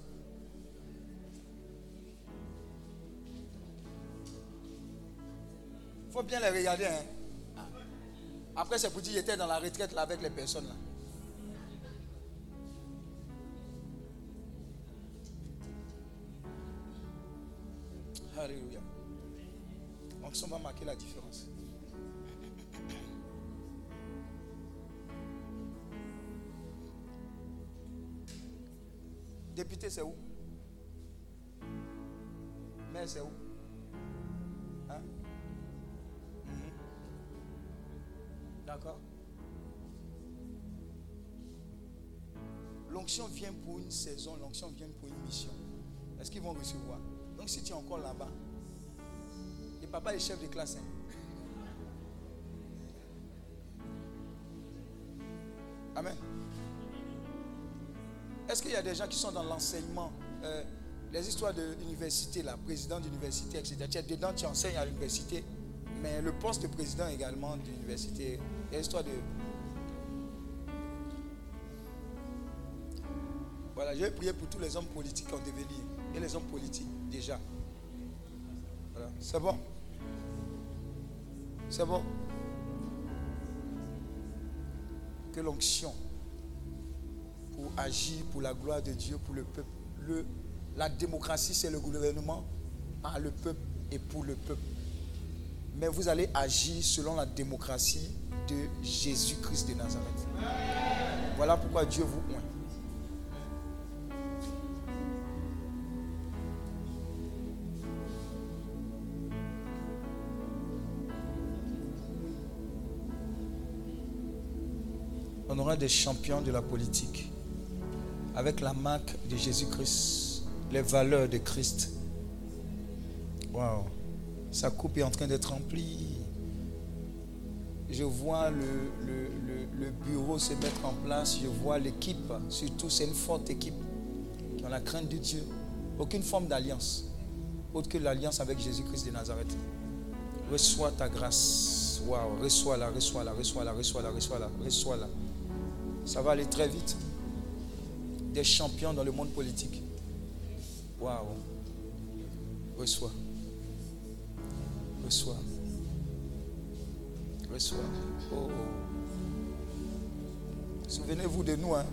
Il faut bien les regarder. hein. Après, c'est pour dire était dans la retraite là, avec les personnes là. Alléluia. Ça va marquer la différence. Député, c'est où? Maire, c'est où? Hein? Mhm. D'accord L'onction vient pour une saison, l'onction vient pour une mission. Est-ce qu'ils vont recevoir? Donc si tu es encore là-bas, et papa est chef de classe. hein. Amen. Est-ce qu'il y a des gens qui sont dans l'enseignement euh, Les histoires de l'université, là, président d'université, etc. Tu es dedans, tu enseignes à l'université, mais le poste de président également a l'histoire de. Voilà, je vais prier pour tous les hommes politiques en devenir et les hommes politiques déjà. Voilà, c'est bon. C'est bon. Que l'onction pour agir pour la gloire de Dieu, pour le peuple. Le, la démocratie, c'est le gouvernement par le peuple et pour le peuple. Mais vous allez agir selon la démocratie de Jésus-Christ de Nazareth. Voilà pourquoi Dieu vous des champions de la politique avec la marque de Jésus-Christ, les valeurs de Christ. Waouh, sa coupe est en train d'être remplie. Je vois le, le- le- bureau se mettre en place, je vois l'équipe, surtout c'est une forte équipe dans la crainte de Dieu. Aucune forme d'alliance. autre que l'alliance avec Jésus-Christ de Nazareth. Reçois ta grâce. Waouh, reçois-la, reçois-la, reçois-la, reçois-la, reçois-la, reçois-la. Ça va aller très vite. Des champions dans le monde politique. Waouh. Reçois. Reçois. Reçois. Oh. Souvenez-vous de nous, hein.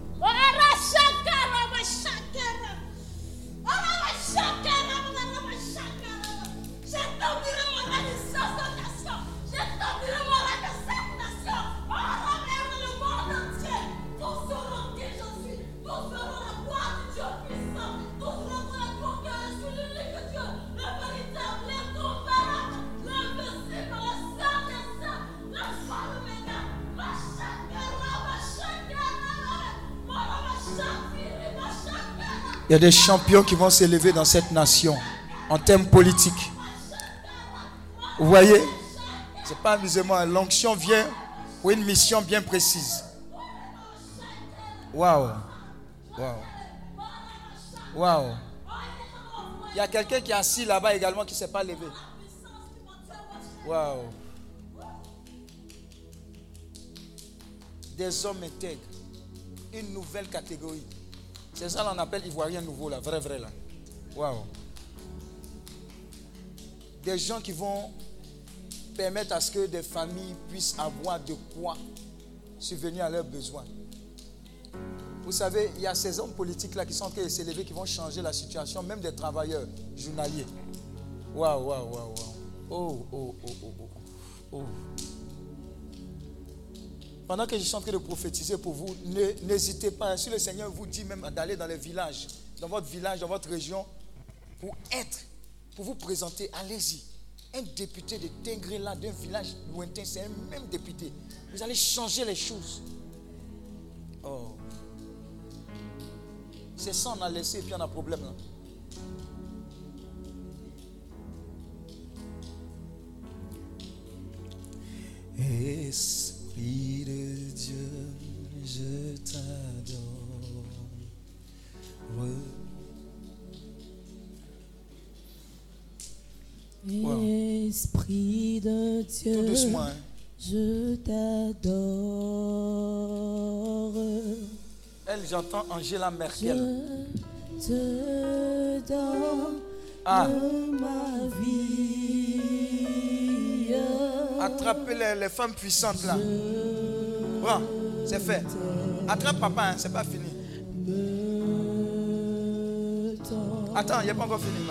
Il y a des champions qui vont s'élever dans cette nation en termes politiques. Vous voyez Ce n'est pas amusement. L'onction vient pour une mission bien précise. Waouh. Waouh. Waouh. Il y a quelqu'un qui est assis là-bas également qui ne s'est pas levé. Waouh. Des hommes intègres. Une nouvelle catégorie. C'est ça qu'on appelle Ivoirien nouveau, là, vrai, vrai, là. Waouh. Des gens qui vont permettre à ce que des familles puissent avoir de quoi subvenir à leurs besoins. Vous savez, il y a ces hommes politiques-là qui sont en train de s'élever, qui vont changer la situation, même des travailleurs journaliers. Waouh, waouh, waouh, waouh. Oh, oh, oh, oh, oh. oh. Pendant que je suis en train de prophétiser pour vous, n'hésitez pas. Si le Seigneur vous dit même d'aller dans les villages, dans votre village, dans votre région, pour être, pour vous présenter, allez-y. Un député de Tengrela, d'un village lointain, c'est un même député. Vous allez changer les choses. Oh. C'est ça, on a laissé et puis on a problème là. Esprit de Dieu, je t'adore. Esprit de Dieu, doucement. hein. je t'adore. Elle, j'entends Angela Merkel. Je te donne Ah, ma vie. Attrapez les, les femmes puissantes là. Bon, c'est fait. Attrape papa, hein, c'est pas fini. Attends, il n'est pas encore fini.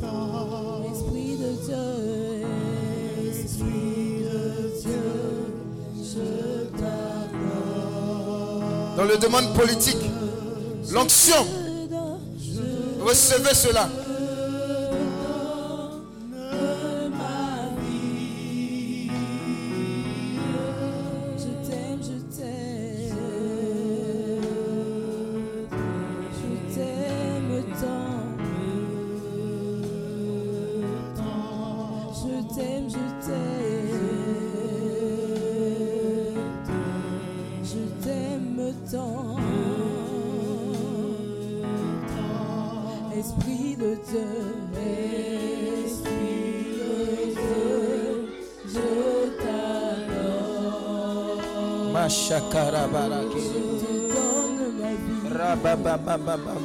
tends, Esprit de Dieu, Esprit de Dieu, je. Dans le domaine politique, l'onction, recevez cela.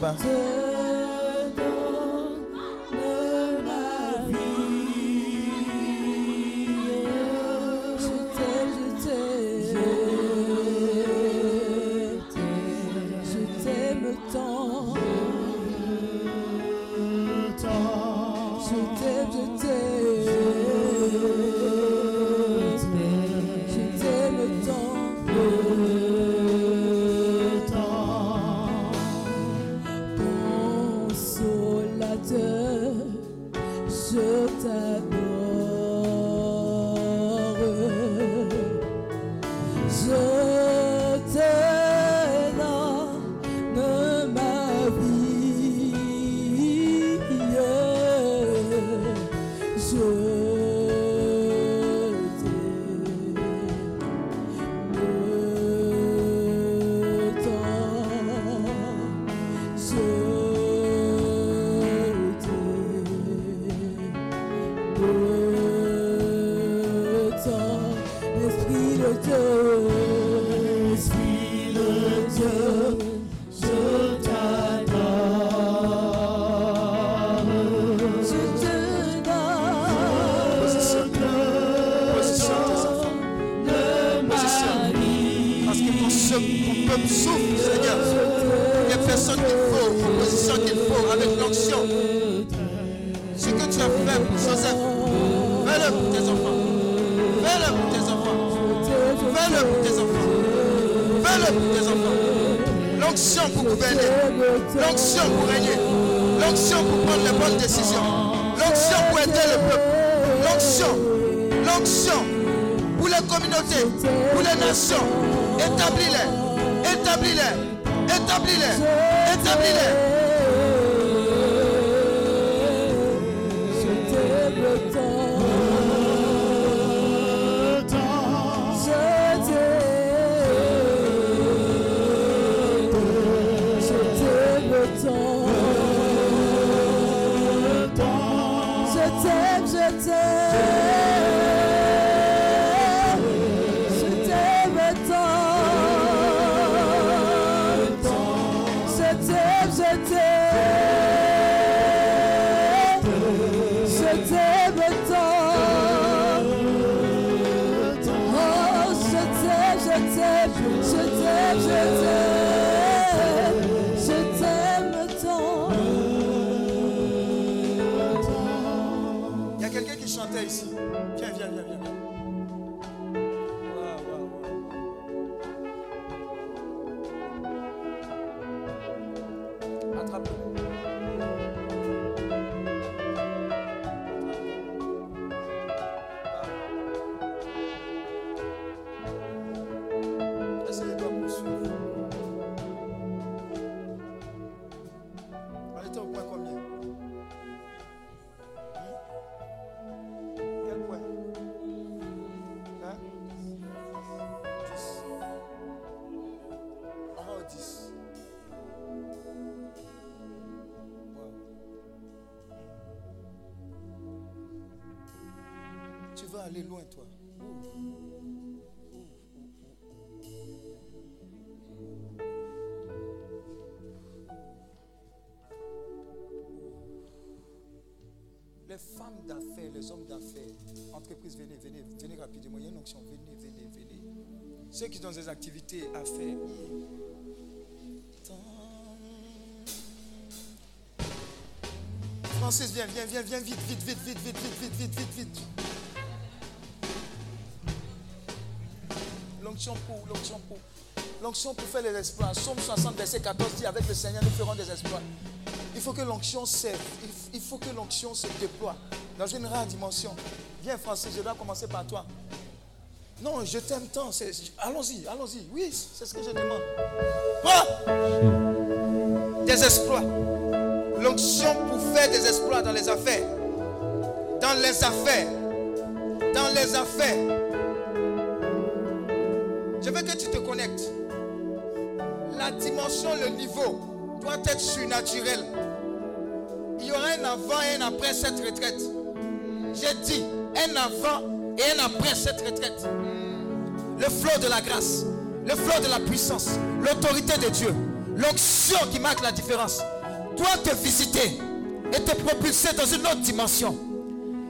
Bye. Les hommes d'affaires, entreprises, venez, venez, venez rapidement. Il y a une onction. Venez, venez, venez. Ceux qui ont des activités à faire. Francis, viens, viens, viens, viens, vite, vite, vite, vite, vite, vite, vite, vite, vite, vite. L'onction pour, l'onction pour. L'onction pour faire les exploits. Somme 60, verset 14 dit Avec le Seigneur, nous ferons des exploits. Il faut que l'onction serve. Il faut que l'onction se déploie dans une rare dimension. Viens, Francis, je dois commencer par toi. Non, je t'aime tant. Allons-y, allons-y. Oui, c'est ce que je demande. Des exploits. L'onction pour faire des exploits dans les affaires. Dans les affaires. Dans les affaires. Je veux que tu te connectes. La dimension, le niveau doit être surnaturel. Il y aura un avant et un après cette retraite. J'ai dit un avant et un après cette retraite. Le flot de la grâce, le flot de la puissance, l'autorité de Dieu, l'onction qui marque la différence, doit te visiter et te propulser dans une autre dimension.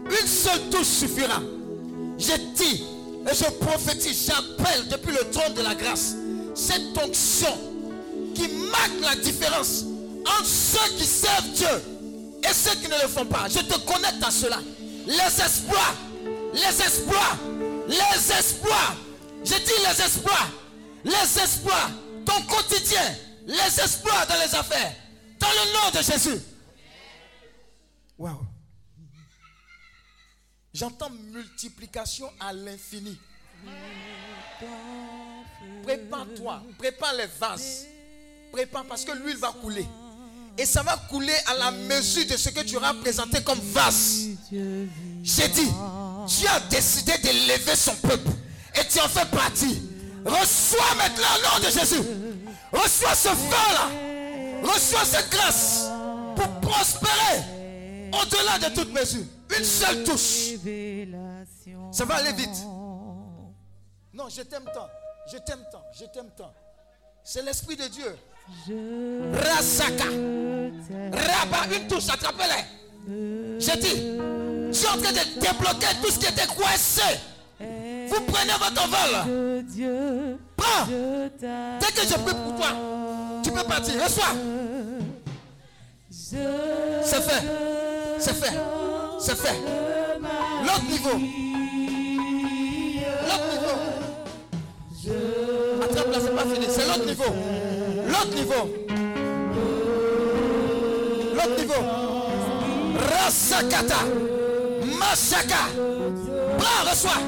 Une seule touche suffira. Je dis et je prophétise, j'appelle depuis le trône de la grâce cette onction qui marque la différence entre ceux qui servent Dieu et ceux qui ne le font pas. Je te connecte à cela. Les exploits, les exploits, les exploits. Je dis les exploits, les exploits, ton quotidien, les exploits dans les affaires, dans le nom de Jésus. Waouh. J'entends multiplication à l'infini. Prépare-toi, prépare les vases. Prépare parce que l'huile va couler. Et ça va couler à la mesure de ce que tu auras présenté comme vase. J'ai dit, Dieu a décidé d'élever son peuple. Et tu en fais partie. Reçois maintenant le nom de Jésus. Reçois ce feu-là. Reçois cette grâce pour prospérer au-delà de toute mesure. Une seule touche. Ça va aller vite. Non, je t'aime tant. Je t'aime tant. Je t'aime tant. C'est l'Esprit de Dieu. Rasaka. Rabat, une touche, attrapez-les. J'ai dit, tu es en train de débloquer tout ce qui était coincé. Vous prenez votre vol. Prends. Dès que je prie pour toi, tu peux partir. Reçois. C'est fait. C'est fait. C'est fait. L'autre niveau. L'autre niveau. Attrape là, c'est pas fini. C'est l'autre niveau. Niveau. L'autre niveau. Rasakata. Masaka. Prends, reçois.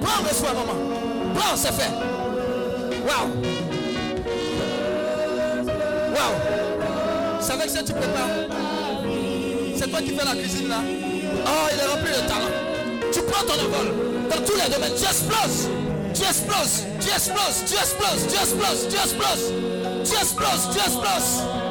Prends, reçois, maman. Prends, c'est fait. Waouh. Waouh. C'est avec ça que tu prépares. C'est toi qui fais la cuisine là. Oh, il est rempli de talent. Tu prends ton envol dans tous les domaines. Tu exploses. Tu exploses. Tu exploses. Tu exploses. Tu exploses. Tu exploses. Tu exploses. just plus, just plus.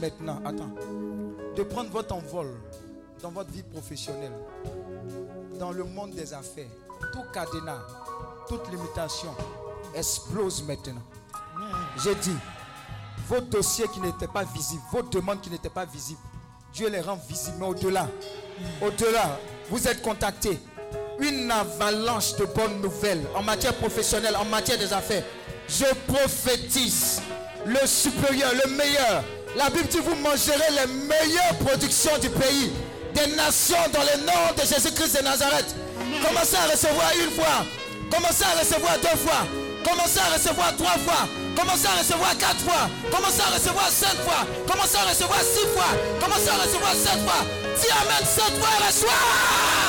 Maintenant, attends, de prendre votre envol dans votre vie professionnelle, dans le monde des affaires, tout cadenas, toute limitation explose maintenant. J'ai dit, vos dossiers qui n'étaient pas visibles, vos demandes qui n'étaient pas visibles, Dieu les rend visibles. Mais au-delà, au-delà, vous êtes contactés. Une avalanche de bonnes nouvelles en matière professionnelle, en matière des affaires. Je prophétise le supérieur, le meilleur. La Bible dit vous mangerez les meilleures productions du pays, des nations dans le nom de Jésus-Christ de Nazareth. Commencez à recevoir une fois, commencez à recevoir deux fois, commencez à recevoir trois fois, commencez à recevoir quatre fois, commencez à recevoir cinq fois, commencez à recevoir six fois, commencez à recevoir sept fois. Dis Amen sept fois et reçois.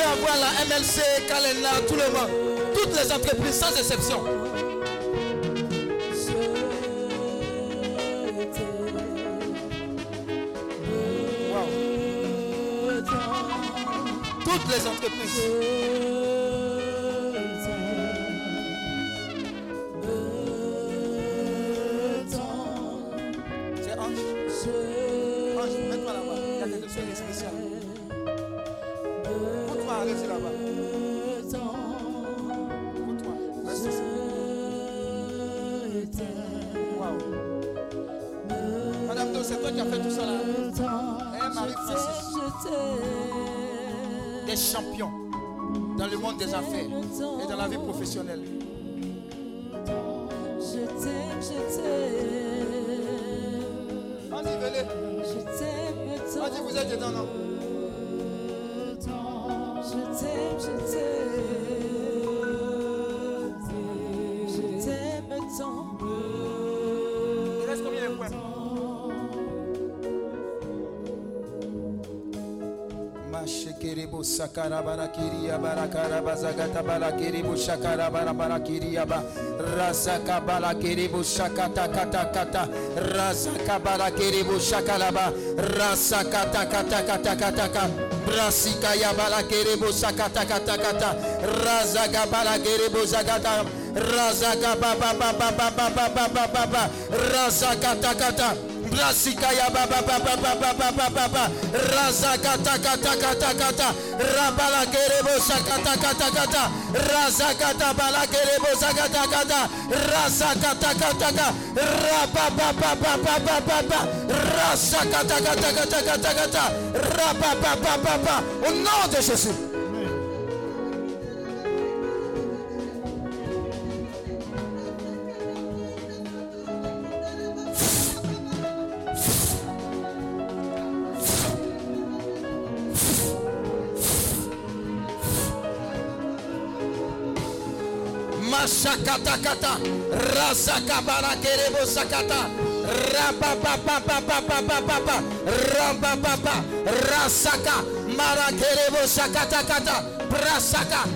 Avoir la MLC, Kalena, tout le monde, toutes les entreprises sans exception. Wow. Toutes les entreprises. Je t'aime, je t'aime. Vas-y, venez. Je t'aime. Vas-y, vous êtes dedans, non kusakara barakiria barakara bazagata balakiri bushakara barabarakiria ba razaka balakiri bushakata kata kata razaka balakiri bushakala ba rasakata kata kata kata kata Brasika ya balakerebo sakata kata kata razaga balakerebo zagata razaga ba ba ba ba ba ba ba ba ba razaga takata Brasika ya baba baba baba baba baba razaka takata kata kata rabala kerebo sakata kata kata razaka tabala kerebo sakata kata razaka takata kata rababa baba baba baba razaka takata kata kata kata rababa baba baba au nom de Jésus Mashakata kata, rasaka barakerebo sakata, Rababababababababa. Rambababa. Rasaka. Marakerebo shakatakata. Brasaka.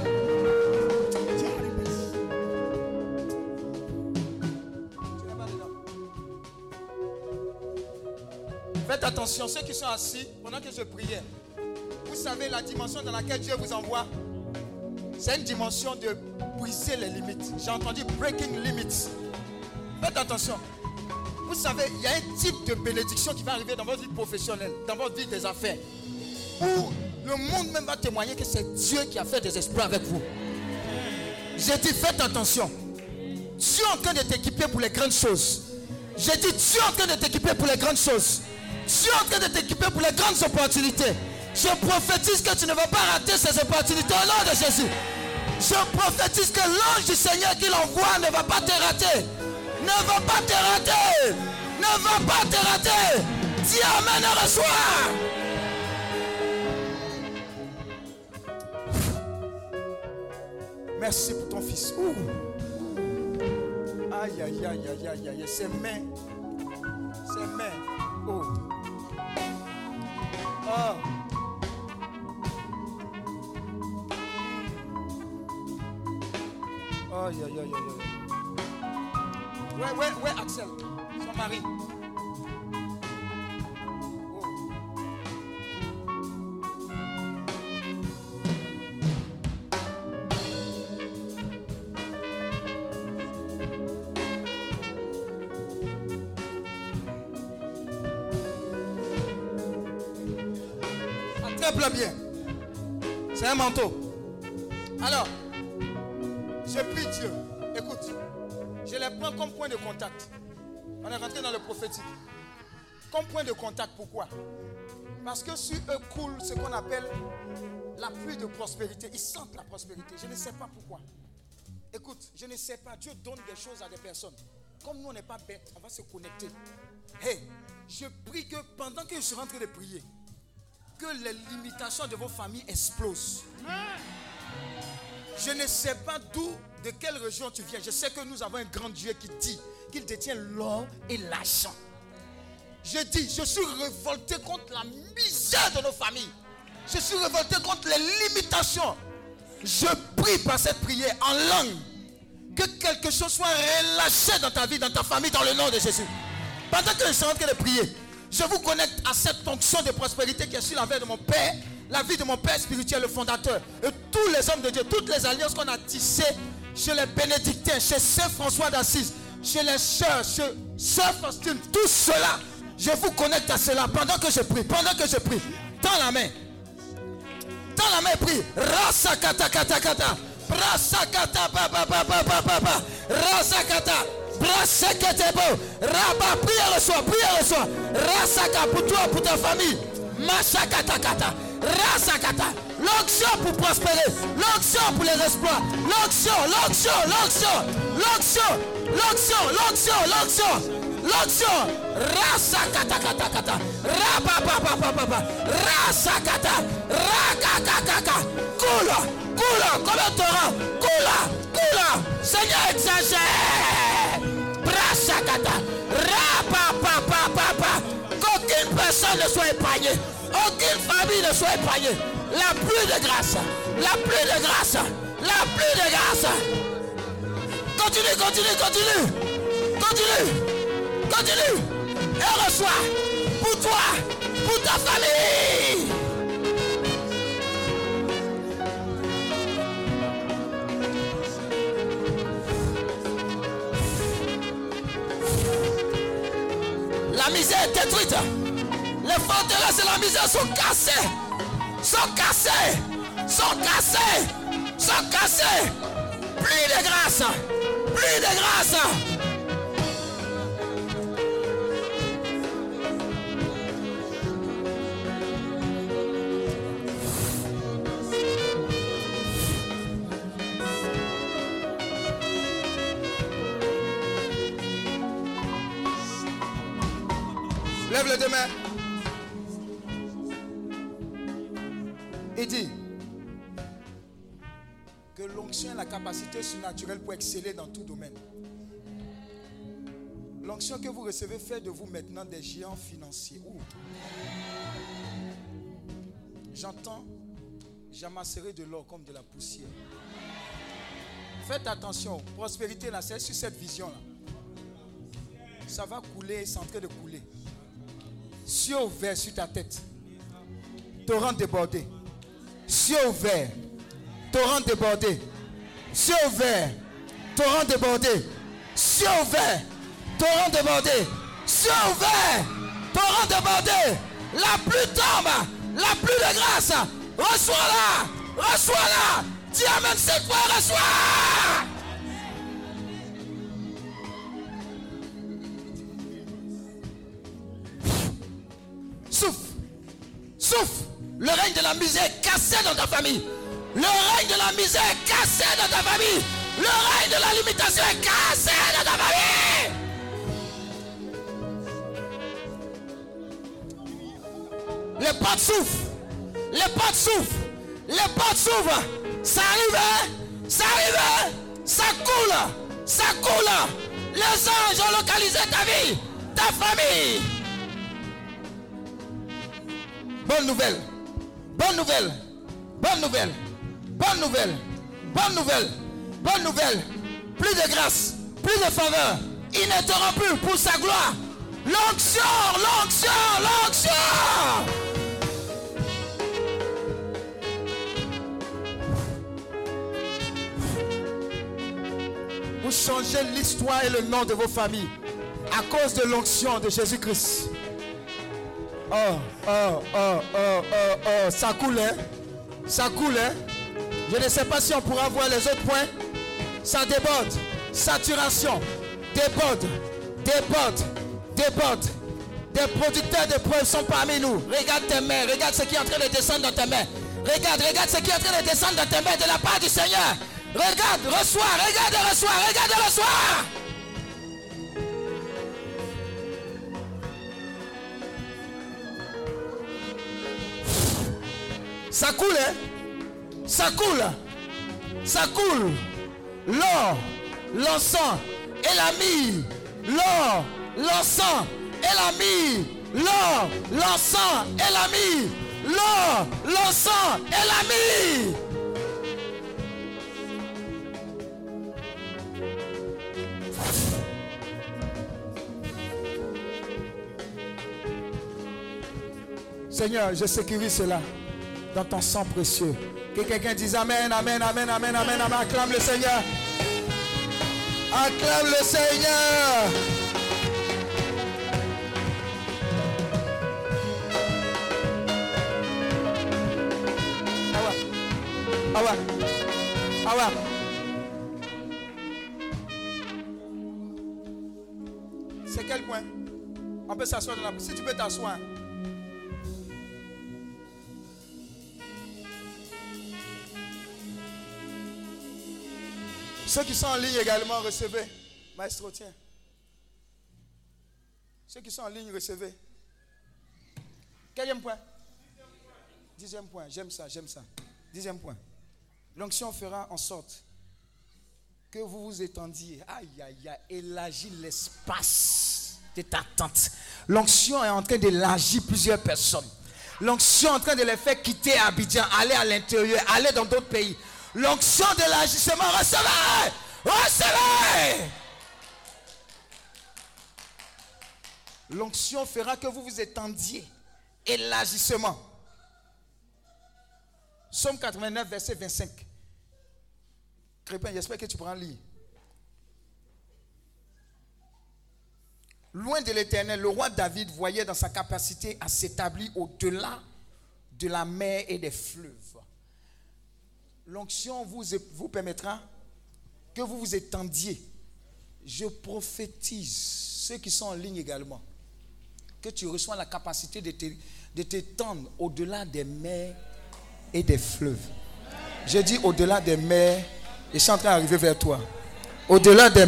Faites attention, ceux qui sont assis pendant que je priais. Vous savez la dimension dans laquelle Dieu vous envoie C'est une dimension de briser les limites. J'ai entendu breaking limits. Faites attention. Vous savez, il y a un type de bénédiction qui va arriver dans votre vie professionnelle, dans votre vie des affaires, où le monde même va témoigner que c'est Dieu qui a fait des exploits avec vous. J'ai dit, faites attention. Dieu est en train de t'équiper pour les grandes choses. J'ai dit, Dieu est en train de t'équiper pour les grandes choses. Dieu est en train de t'équiper pour les grandes opportunités. Je prophétise que tu ne vas pas rater ces opportunités au nom de Jésus. Je prophétise que l'ange du Seigneur qu'il envoie ne va pas te rater. Ne va pas te rater. Ne va pas te rater. Dis Amen et reçois. Merci pour ton fils. Ouh. Aïe, aïe, aïe, aïe, aïe, aïe. Ses mains. Ses mains. Oh. Oh. Aïe, aïe, aïe, aïe. Ouais, ouais, ouais, Axel? Son mari. Oh. Bien. C'est un manteau. Alors, je prie Dieu. Écoute, je les prends comme point de contact. On est rentré dans le prophétique. Comme point de contact, pourquoi? Parce que sur eux coule ce qu'on appelle la pluie de prospérité. Ils sentent la prospérité. Je ne sais pas pourquoi. Écoute, je ne sais pas. Dieu donne des choses à des personnes. Comme nous, on n'est pas bêtes, on va se connecter. Hey, je prie que pendant que je suis rentré de prier, que les limitations de vos familles explosent. Je ne sais pas d'où, de quelle région tu viens. Je sais que nous avons un grand Dieu qui dit qu'il détient l'or et l'argent. Je dis, je suis révolté contre la misère de nos familles. Je suis révolté contre les limitations. Je prie par cette prière en langue que quelque chose soit relâché dans ta vie, dans ta famille, dans le nom de Jésus. Pendant que je suis en train de prier, je vous connecte à cette onction de prospérité qui est sur la de mon Père, la vie de mon Père spirituel, le fondateur, et tous les hommes de Dieu, toutes les alliances qu'on a tissées chez les bénédictins, chez Saint François d'Assise, chez les sœurs, chez Sœur Faustine, tout cela, je vous connecte à cela pendant que je prie, pendant que je prie. Tends la main. Tends la main, prie. Rasakata kata kata. Brasakata ba ba ba ba ba ba ba. Bo. Raba, prie le soir, prie le soir. Rasaka pour toi, pour ta famille. Masakata kata. Rasakata. L'onction pour prospérer. L'onction pour les espoirs. L'onction, l'onction, l'onction. L'onction, l'onction, l'onction, l'onction. L'onction. Rasakata kata kata. Rabababababa. Rasakata. Rakakakaka. Coula, coula, comme un torrent. Coula, coula. Seigneur, exagère. Brasakata. Rapapapapapa. Qu'aucune personne ne soit épargnée. Aucune famille ne soit épargnée. La pluie de grâce. La pluie de grâce. La pluie de grâce. Continue, continue, continue. Continue. Continue. Et reçois. Pour toi. Pour ta famille. La misère est détruite. Les forteresses et la misère sont cassées. Sont cassées. Sont cassées. Sont cassées. Plus de grâce. Plus de grâce. Lève les deux mains. Dit que l'onction a la capacité surnaturelle pour exceller dans tout domaine. L'onction que vous recevez fait de vous maintenant des géants financiers. J'entends, j'amasserai de l'or comme de la poussière. Faites attention, prospérité là, c'est sur cette vision-là. Ça va couler, c'est en train de couler. Cieux ouvert sur ta tête. Torrent débordé. Cieux ouvert. Torrent débordé. Cieux ouvert. Torrent débordé. Cieux ouvert. Torrent débordé. Cieux ouvert. Torrent débordé. La pluie tombe. La pluie de grâce. Reçois-la. Reçois-la. Dis Amen cette fois. Reçois. Souffle. Souffle. Le règne de la misère est cassé dans ta famille. Le règne de la misère est cassé dans ta famille. Le règne de la limitation est cassé dans ta famille. Les portes souffrent. Les portes souffrent. Les portes s'ouvrent. Ça arrive. hein? Ça arrive. hein? Ça coule. Ça coule. Les anges ont localisé ta vie. Ta famille. Bonne nouvelle. Bonne nouvelle. Bonne nouvelle. Bonne nouvelle. Bonne nouvelle. Bonne nouvelle. Plus de grâce. Plus de faveur. Plus pour sa gloire. L'onction. L'onction. L'onction. Vous changez l'histoire et le nom de vos familles à cause de l'onction de Jésus-Christ. Oh, oh, oh, oh, oh, oh, ça coule, hein? Ça coule, hein? Je ne sais pas si on pourra voir les autres points. Ça déborde. Saturation. Déborde. Déborde. Déborde. Des producteurs de preuves sont parmi nous. Regarde tes mains. Regarde ce qui est en train de descendre dans tes mains. Regarde, regarde ce qui est en train de descendre dans tes mains de la part du Seigneur. Regarde, reçois, regarde et reçois, regarde et reçois. Ça coule, hein? Ça coule. Ça coule. L'or, l'encens et la myrrhe. L'or, l'encens et la myrrhe. L'or, l'encens et la myrrhe. L'or, l'encens et la myrrhe. Seigneur, je sécurise cela dans ton sang précieux. Que quelqu'un dise Amen, Amen, Amen, Amen, Amen, Amen. Acclame le Seigneur. Acclame le Seigneur. Ah ouais. Ah. C'est quel point? On peut s'asseoir dans la... Si tu peux t'asseoir. Ceux qui sont en ligne également, recevez. Maestro, tiens. Ceux qui sont en ligne, recevez. Quatrième point Dixième point. J'aime ça, j'aime ça. Dixième point. L'onction fera en sorte que vous vous étendiez. Aïe, aïe, aïe. Élargir l'espace de ta tente. L'onction est en train d'élargir plusieurs personnes. L'onction est en train de les faire quitter Abidjan, aller à l'intérieur, aller dans d'autres pays. L'onction de l'élargissement, recevez Recevez L'onction fera que vous vous étendiez. Élargissement. Somme 89, verset 25. Crépin, j'espère que tu pourras lire. Loin de l'éternel, le roi David voyait dans sa capacité à s'établir au-delà de la mer et des fleuves. L'onction vous, permettra que vous vous étendiez. Je prophétise, ceux qui sont en ligne également, que tu reçois la capacité de te- de t'étendre au-delà des mers et des fleuves. Je dis au-delà des mers, et je suis en train d'arriver vers toi. Au-delà des,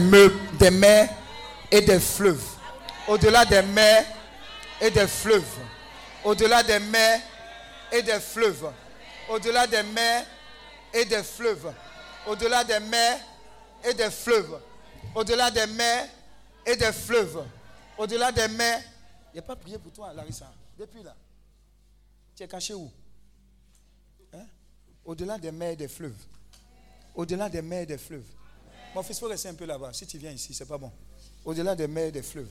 des mers et des fleuves. Au-delà des mers et des fleuves. Au-delà des mers et des fleuves. Au-delà des mers et des fleuves. Au-delà des mers et des fleuves. Au-delà des mers et des fleuves. Au-delà des mers. Il n'y a pas prié pour toi, Larissa. Depuis là. Tu es caché où? Hein? Au-delà des mers et des fleuves. Au-delà des mers et des fleuves. Mon fils, il faut rester un peu là-bas. Si tu viens ici, c'est pas bon. Au-delà des mers et des fleuves.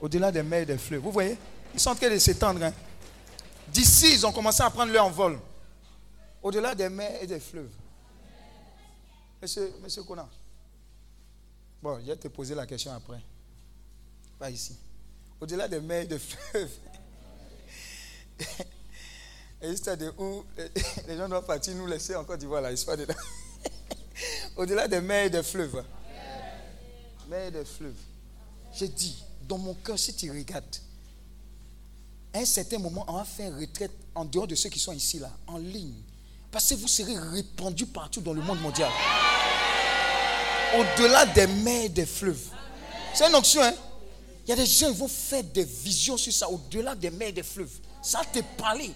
Au-delà des mers et des fleuves. Vous voyez? Ils sont en train de s'étendre. hein. D'ici, ils ont commencé à prendre leur envol. Au-delà des mers et des fleuves. Monsieur, monsieur Kona. Bon, je vais te poser la question après. Pas ici. Au-delà des mers et des fleuves. *laughs* Et l'histoire de où *laughs* les gens doivent partir, nous laisser encore d'y voir la histoire de Au-delà des mers et des fleuves. Mers et des fleuves. J'ai dit, dans mon cœur, si tu regardes, à un certain moment, on va faire retraite en dehors de ceux qui sont ici, là, en ligne. Parce que vous serez répandus partout dans le monde mondial. Au-delà des mers et des fleuves. C'est une onction, hein? Il y a des gens qui vont faire des visions sur ça, au-delà des mers et des fleuves. Ça te parler.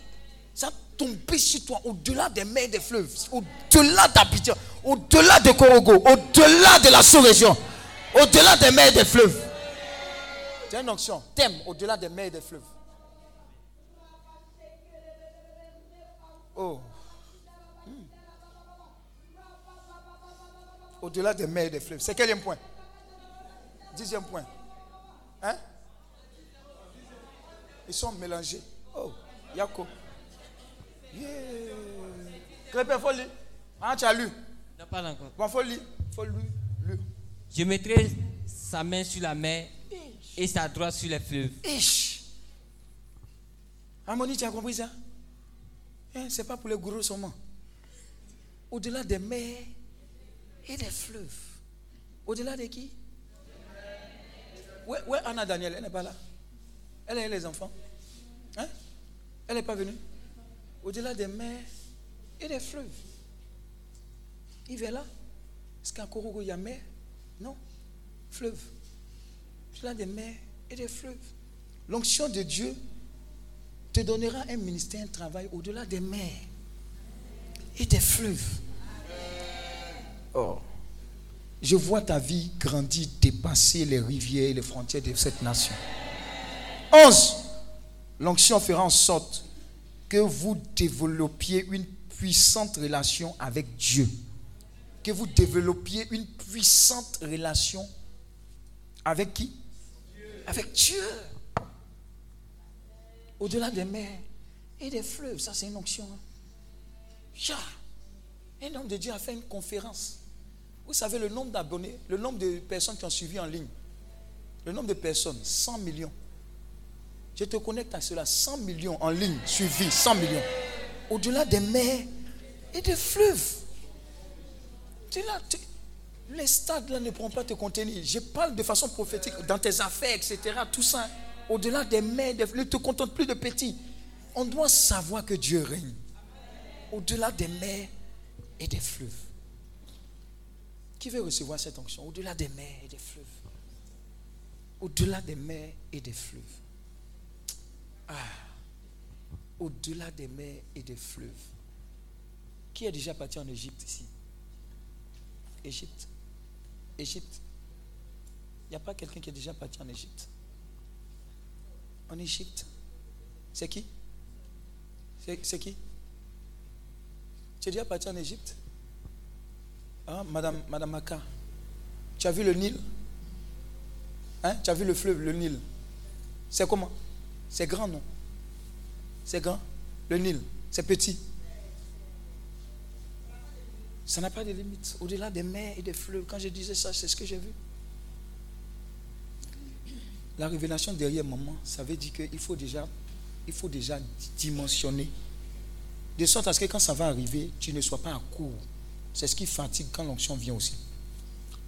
Ça tomber sur toi, au-delà des mers et des fleuves. Au-delà d'Abidjan. Au-delà de Korogo. Au-delà de la sous-région. Au-delà des mers et des fleuves. C'est une onction. Thème, au-delà des mers et des fleuves. Au-delà des mers et des fleuves. C'est quel point Dixième point. Hein? Ils sont mélangés. Oh, Yako. Yeah. Crépin, faut lire. Ah, tu as lu? Non, pas encore. Bon, faut lire. Faut lire. lire. Je mettrai sa main sur la mer et sa droite sur les fleuves. Ish. Harmonie, tu as compris ça? Hein? C'est pas pour les gourous seulement. Au-delà des mers et des fleuves. Au-delà de qui? Où est, où est Anna Daniel? Elle n'est pas là. Elle est les enfants. Hein? Elle n'est pas venue. Au-delà des mers et des fleuves. Il est là. Est-ce qu'à Korogo, il y a mer? Non. Fleuve. Au-delà des mers et des fleuves. L'onction de Dieu te donnera un ministère, un travail au-delà des mers et des fleuves. Oh. Je vois ta vie grandir, dépasser les rivières et les frontières de cette nation. 11. L'onction fera en sorte que vous développiez une puissante relation avec Dieu. Que vous développiez une puissante relation avec qui? Avec Dieu. Au-delà des mers et des fleuves, ça c'est une onction. hein. Un homme de Dieu a fait une conférence. Vous savez le nombre d'abonnés, le nombre de personnes qui ont suivi en ligne. Le nombre de personnes, 100 millions. Je te connecte à cela, 100 millions en ligne suivis, 100 millions. Au-delà des mers et des fleuves. Tu les stades là ne pourront pas te contenir. Je parle de façon prophétique dans tes affaires, etc. Tout ça. Au-delà des mers, des ne te contente plus de petits. On doit savoir que Dieu règne. Au-delà des mers et des fleuves. Qui veut recevoir cette onction? Au-delà des mers et des fleuves. Au-delà des mers et des fleuves. Ah. Au-delà des mers et des fleuves. Qui est déjà parti en Égypte ici? Égypte. Égypte. Il n'y a pas quelqu'un qui est déjà parti en Égypte? En Égypte. C'est qui? C'est qui? Tu es déjà parti en Égypte? Hein, Madame, Madame Maka Tu as vu le Nil? Hein Tu as vu le fleuve, le Nil? C'est comment? C'est grand, non? C'est grand? Le Nil C'est petit? Ça n'a pas de limite. Au-delà des mers et des fleuves, quand je disais ça, c'est ce que j'ai vu. La révélation derrière maman, ça veut dire qu'il faut déjà, il faut déjà dimensionner. De sorte à ce que quand ça va arriver, tu ne sois pas à court. C'est ce qui fatigue quand l'onction vient aussi.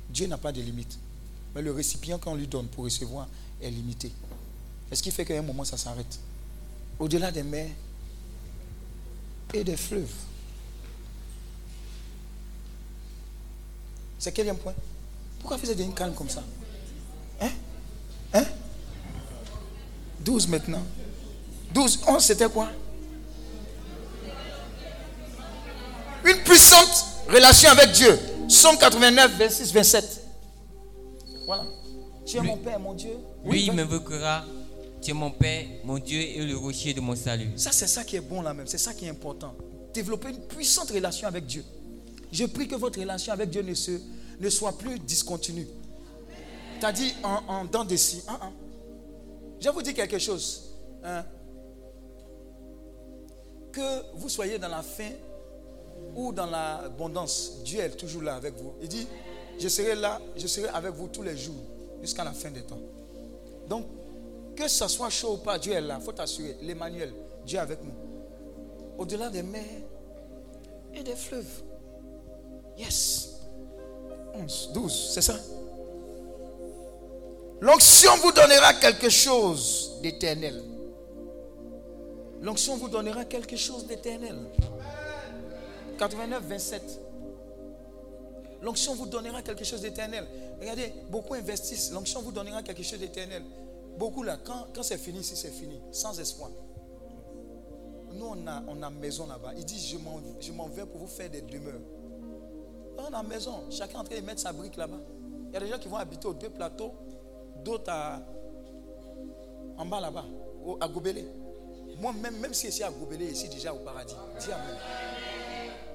Dieu n'a pas de limite. Mais le récipient qu'on lui donne pour recevoir est limité. Et ce qui fait qu'à un moment, ça s'arrête. Au-delà des mers et des fleuves. C'est quel point? Pourquoi vous êtes devenu calme comme ça? Hein? Hein? 12 maintenant. 12, 11, c'était quoi? Une puissante relation avec Dieu. Somme 89, 26, 27. Voilà. Tu es Lui- mon Père, mon Dieu. Lui, il vas-y. m'invoquera, tu es mon Père, mon Dieu et le rocher de mon salut. Ça, c'est ça qui est bon là même. C'est ça qui est important. Développer une puissante relation avec Dieu. Je prie que votre relation avec Dieu ne, se, ne soit plus discontinue. Tu as dit en, en dents de scie. Hein, hein. Je vais vous dire quelque chose. hein. Que vous soyez dans la faim ou dans l'abondance, Dieu est toujours là avec vous. Il dit, je serai là, je serai avec vous tous les jours jusqu'à la fin des temps. Donc, que ce soit chaud ou pas, Dieu est là. Il faut t'assurer. L'Emmanuel, Dieu est avec nous. Au-delà des mers et des fleuves. Yes. 11, 12, c'est ça? L'onction vous donnera quelque chose d'éternel. L'onction vous donnera quelque chose d'éternel. 89, 27. L'onction vous donnera quelque chose d'éternel. Regardez, beaucoup investissent. L'onction vous donnera quelque chose d'éternel. Beaucoup là, quand, c'est fini, ici c'est fini, sans espoir. Nous, on a, on maison là-bas. Il dit, je m'en, je vais pour vous faire des demeures. On a maison. Chacun est en train de mettre sa brique là-bas. Il y a des gens qui vont habiter aux deux plateaux, d'autres à- en bas là-bas, à Gobelé. Moi, même, si ici à Gobelé, ici déjà au paradis. Dis Amen.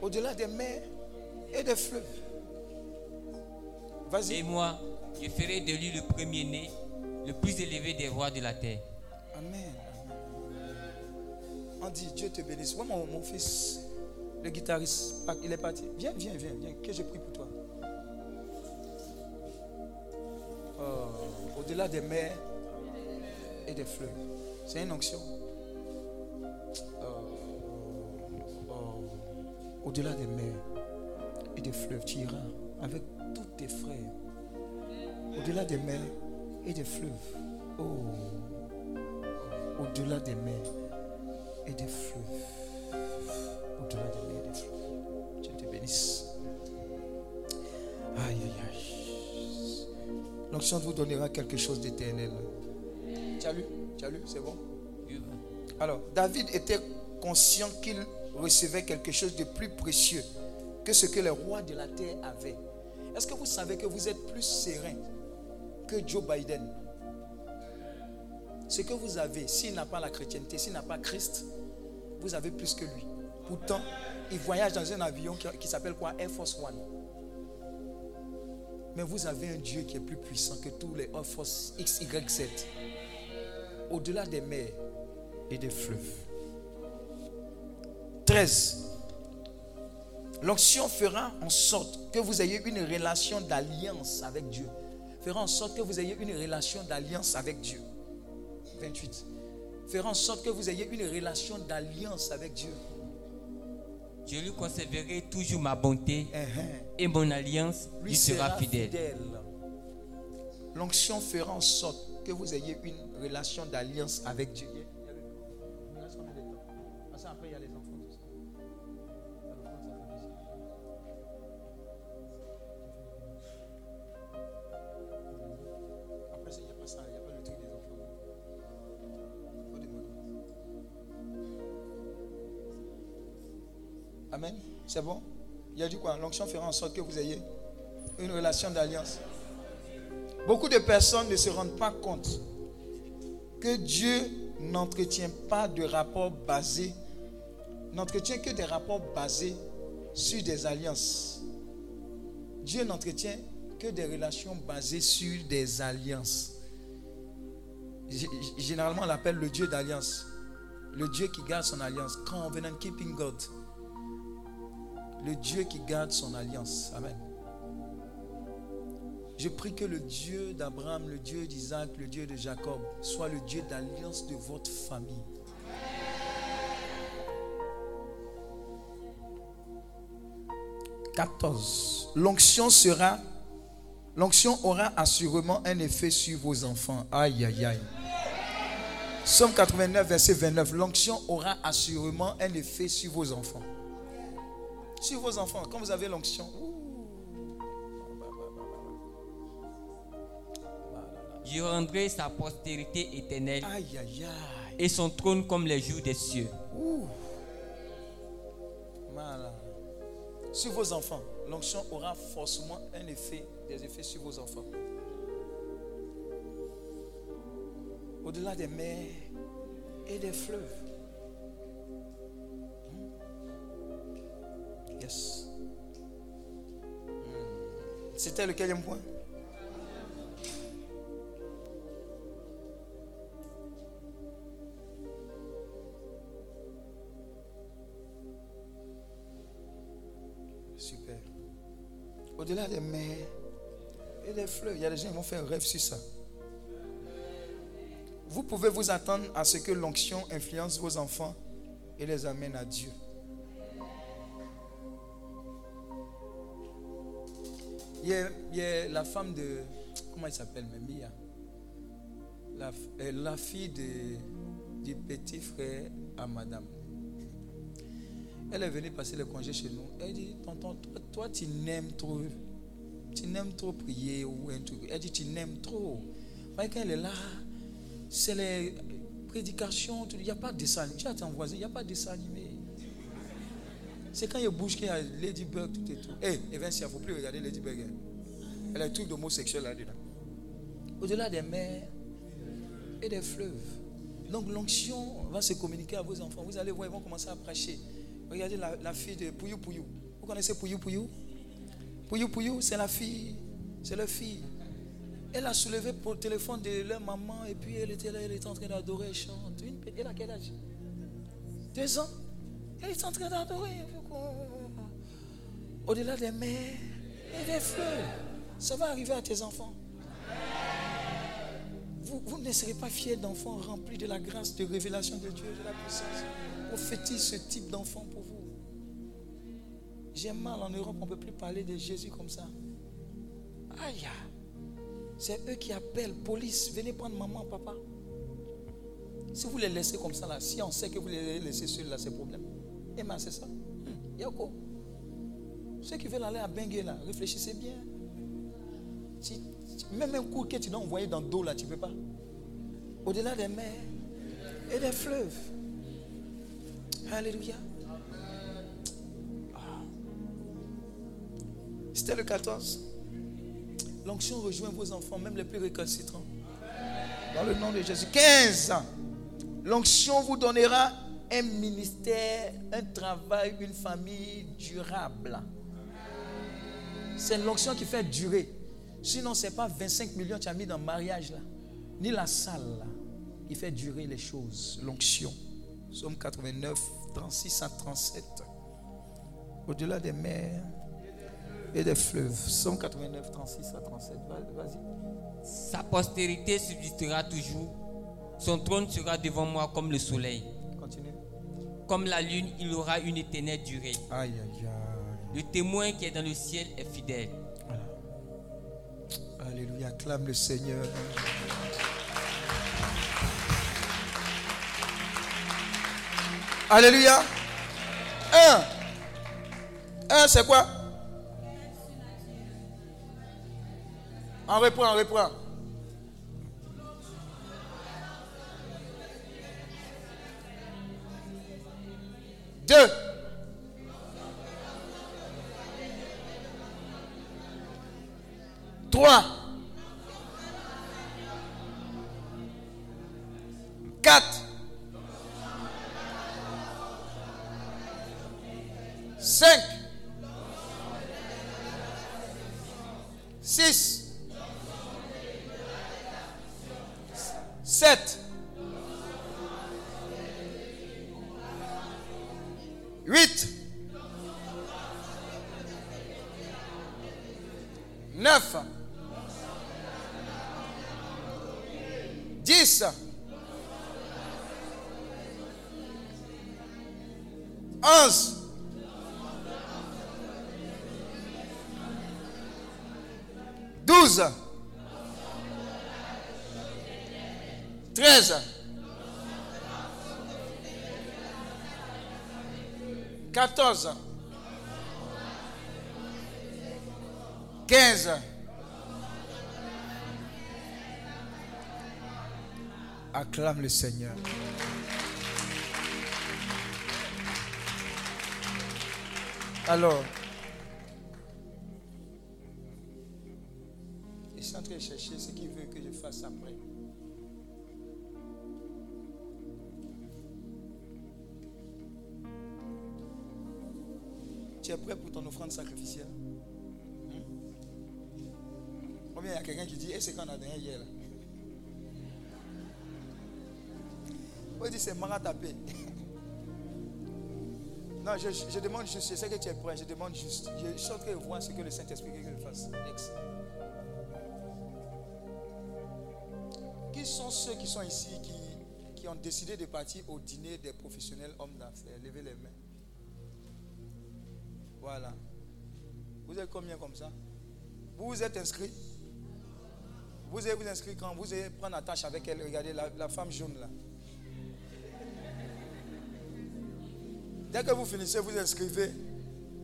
Au-delà des mers et des fleuves. Et Vas-y. moi, je ferai de lui le premier-né, le plus élevé des rois de la terre. Amen. On dit, Dieu te bénisse. Moi, mon, mon fils, le guitariste, ah, il est parti. Viens, viens, viens, viens, que je prie pour toi. Oh, Au-delà des mers et des fleuves. C'est une onction. Au-delà des mers et des fleuves, tu iras avec tous tes frères. Au-delà des mers et des fleuves. Oh au-delà des mers et des fleuves. Au-delà des mers et des fleuves. Dieu te bénisse. Aïe, aïe, aïe. L'onction vous donnera quelque chose d'éternel. Tu as lu? Tu as lu? C'est bon? Alors, David était conscient qu'il recevait quelque chose de plus précieux que ce que les rois de la terre avaient. Est-ce que vous savez que vous êtes plus serein que Joe Biden? Ce que vous avez, s'il n'a pas la chrétienté, s'il n'a pas Christ, vous avez plus que lui. Pourtant, il voyage dans un avion qui, s'appelle quoi? Air Force One. Mais vous avez un Dieu qui est plus puissant que tous les Air Force X, Y, Z. Au-delà des mers et des fleuves. 13. L'onction fera en sorte que vous ayez une relation d'alliance avec Dieu. Fera en sorte que vous ayez une relation d'alliance avec Dieu. 28. Fera en sorte que vous ayez une relation d'alliance avec Dieu. Je lui conserverai toujours ma bonté Uh-huh. et mon alliance lui sera fidèle. L'onction fera en sorte que vous ayez une relation d'alliance avec Dieu. C'est bon? Il a dit quoi? L'onction fera en sorte que vous ayez une relation d'alliance. Beaucoup de personnes ne se rendent pas compte que Dieu n'entretient pas de rapports basés, n'entretient que des rapports basés sur des alliances. Dieu n'entretient que des relations basées sur des alliances. Généralement, on l'appelle le Dieu d'alliance. Le Dieu qui garde son alliance. Covenant keeping God. Le Dieu qui garde son alliance. Amen. Je prie que le Dieu d'Abraham, le Dieu d'Isaac, le Dieu de Jacob soit le Dieu d'alliance de votre famille. « 14. L'onction sera, l'onction aura assurément un effet sur vos enfants. Aïe, aïe, aïe. Somme 89, verset 29. L'onction aura assurément un effet sur vos enfants. Sur vos enfants, quand vous avez l'onction. Je rendrai sa postérité éternelle Aïe, aïe, aïe. et son trône comme les jours des cieux. Ouh. Sur vos enfants, l'onction aura forcément un effet, des effets sur vos enfants. au-delà des mers et des fleuves. Yes. Hmm. C'était le quatrième point Super. Au-delà des mers et des fleuves, il y a des gens qui vont faire un rêve sur ça. Vous pouvez vous attendre à ce que l'onction influence vos enfants et les amène à Dieu. Y a, il y a la femme de. Comment elle s'appelle, Mia la, euh, fille du petit frère à madame. Elle est venue passer le congé chez nous. Elle dit Tonton, toi, toi, tu n'aimes trop. Tu n'aimes trop prier ou un truc. Elle dit Tu n'aimes trop. Mais quand elle est là, c'est les prédications. Il n'y a pas de dessin. Tu as ton voisin, il n'y a pas de dessin animé. C'est quand il bouge qu'il y a Ladybug, tout et tout. Hé, hey, Evan, il ne faut plus regarder Ladybug. hein. Elle a un truc d'homosexuel là-dedans. Au-delà des mers et des fleuves. Donc l'onction va se communiquer à vos enfants. Vous allez voir, ils vont commencer à prêcher. Regardez la, fille de Pouyou Pouyou. Vous connaissez Pouyou Pouyou Pouyou Pouyou, c'est la fille. C'est leur fille. Elle a soulevé pour le téléphone de leur maman et puis elle était là, elle était en train d'adorer, elle chante. Elle a quel âge? Deux ans. Elle est en train d'adorer. Au-delà des mers et des fleuves. Ça va arriver à tes enfants. Vous, ne serez pas fiers d'enfants remplis de la grâce, de révélation de Dieu, de la puissance. Prophétise ce type d'enfant pour vous? J'ai mal en Europe, on ne peut plus parler de Jésus comme ça. Aïe. C'est eux qui appellent police. Venez prendre maman, papa. Si vous les laissez comme ça là, si on sait que vous les laissez seuls là, c'est problème. Et ben c'est ça. Yoko. Ceux qui veulent aller à Bengue là, réfléchissez bien. Même un coup que tu dois envoyer dans le dos là, tu ne peux pas. Au-delà des mers et des fleuves. Alléluia. Ah. C'était le 14. L'onction rejoint vos enfants, même les plus récalcitrants. Dans le nom de Jésus. 15 ans. L'onction vous donnera un ministère, un travail, une famille durable. C'est l'onction qui fait durer. Sinon, ce n'est pas 25 millions que tu as mis dans le mariage là. Ni la salle là. Il fait durer les choses. L'onction. Somme 89, 36 à 37. Au-delà des mers et des fleuves. Somme 89, 36 à 37. Va- Vas-y. Sa postérité subsistera toujours. Son trône sera devant moi comme le soleil. Comme la lune, il aura une éternelle durée. Aïe, aïe, aïe. Le témoin qui est dans le ciel est fidèle. Alléluia. Acclame le Seigneur. Alléluia. Un. Un, c'est quoi? On reprend, on reprend. Deux. Trois. Quatre. Cinq. Six. Sept. Huit. Neuf. Dix. Onze. Douze. Treize. Quatorze. Quinze. Acclame le Seigneur. Alors, je suis en train de chercher ce qu'il veut que je fasse après. Tu es prêt pour ton offrande sacrificielle? Hmm? Ou bien il y a quelqu'un qui dit, et c'est quand on a donné hier là dit, c'est maratapé. *laughs* Non, je, demande juste, je sais que tu es prêt, je demande juste. Je suis en train de voir ce que le Saint-Esprit veut que je fasse. Qui sont ceux qui sont ici qui, qui ont décidé de partir au dîner des professionnels hommes d'affaires? Levez les mains. Voilà. Vous êtes combien comme ça? Vous vous êtes inscrit? Vous allez vous inscrire quand? Vous allez prendre attache avec elle. Regardez la, femme jaune là. Dès que vous finissez, vous inscrivez.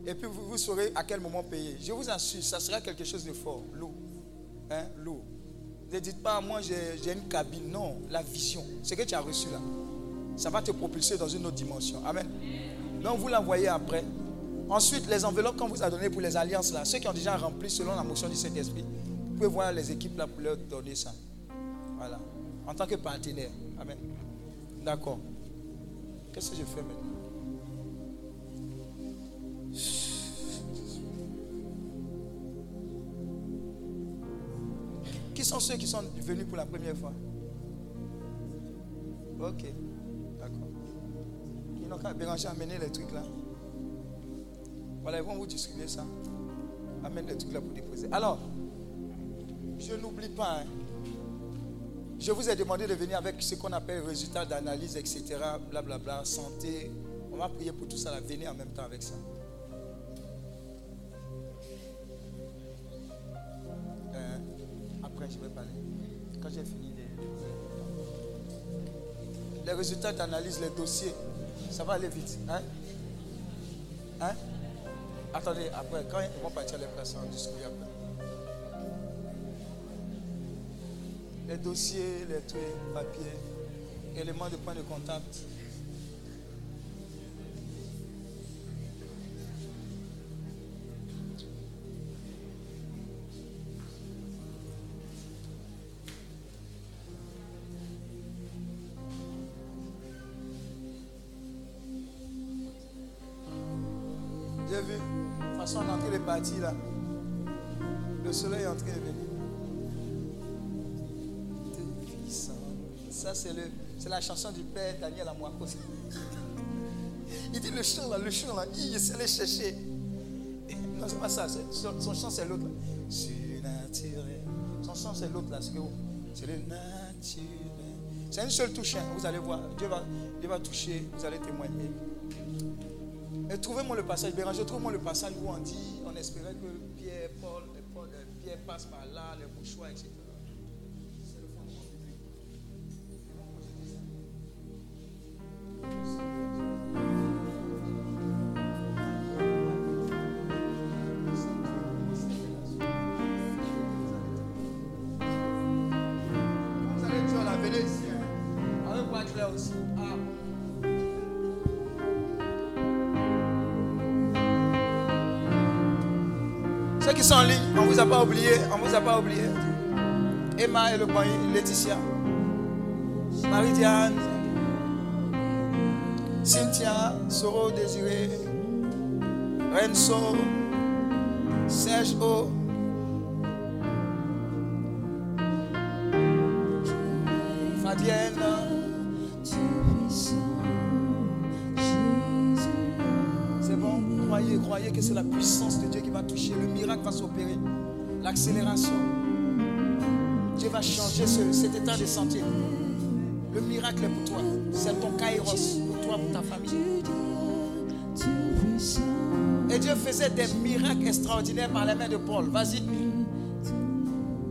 Et puis vous, saurez à quel moment payer. Je vous assure, ça sera quelque chose de fort, lourd. Hein, lourd. Ne dites pas, moi j'ai une cabine. Non, la vision. Ce que tu as reçu là, ça va te propulser dans une autre dimension. Amen. Donc vous la voyez après. Ensuite, les enveloppes qu'on vous a données pour les alliances là, ceux qui ont déjà rempli selon la motion du Saint-Esprit, vous pouvez voir les équipes là pour leur donner ça. Voilà. En tant que partenaire. Amen. D'accord. Qu'est-ce que je fais maintenant? Qui sont ceux qui sont venus pour la première fois? Ok, d'accord. Qui n'ont qu'à Béranger amener les trucs là. Voilà, ils vont vous distribuer ça. Amène les trucs là pour déposer. Alors, je n'oublie pas, hein. je vous ai demandé de venir avec ce qu'on appelle résultats d'analyse, etc. Blablabla, santé. On va prier pour tout ça. Là. Venez en même temps avec ça. Euh, après, je vais parler. Quand j'ai fini les, les résultats d'analyse, les dossiers, ça va aller vite. Hein? Attendez, après, quand ils vont partir les places, on discute après. Les dossiers, les trucs, papiers, éléments de point de contact. Le soleil est en train de venir. Ça, c'est, le, c'est la chanson du père Daniel Amouakos. Il dit le chant là, le chant là, il de le chercher. Non, c'est pas ça. son, chant, c'est l'autre. Son chant, c'est l'autre là. C'est, c'est le naturel. C'est une seule touche. hein. Vous allez voir. Dieu va, Dieu va toucher. Vous allez témoigner. Trouvez-moi le passage, Béranger, trouve-moi le passage où on dit, on espérait que Pierre, Paul, Pierre passe par là, les mouchoirs, etc. en ligne, on ne vous a pas oublié, on ne vous a pas oublié. Emma et le boy, Laetitia, Marie-Diane, Cynthia, Soro Désiré, Renzo, Serge O. l'accélération. Dieu va changer ce- cet état de santé. Le miracle est pour toi, c'est ton kairos, pour toi, pour ta famille. Et Dieu faisait des miracles extraordinaires par les mains de Paul. Vas-y.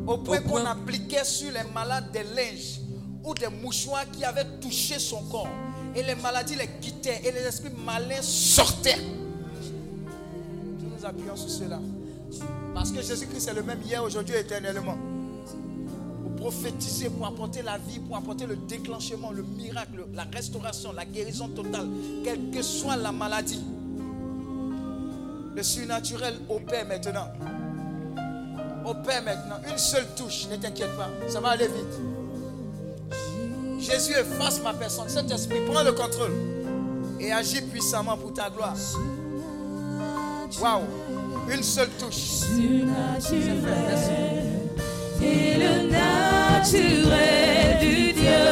Au point qu'on appliquait sur les malades des linges ou des mouchoirs qui avaient touché son corps. Et les maladies les quittaient et les esprits malins sortaient. Nous nous appuyons sur cela. Parce que Jésus-Christ est le même hier, aujourd'hui, et éternellement. Pour prophétiser, pour apporter la vie, pour apporter le déclenchement, le miracle, la restauration, la guérison totale, quelle que soit la maladie. Le surnaturel opère maintenant. Opère maintenant. Une seule touche, ne t'inquiète pas, ça va aller vite. Jésus efface ma personne. Cet esprit prend le contrôle et agis puissamment pour ta gloire. Waouh! Une seule touche. Et le naturel du Dieu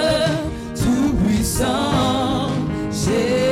tout-puissant. Jésus.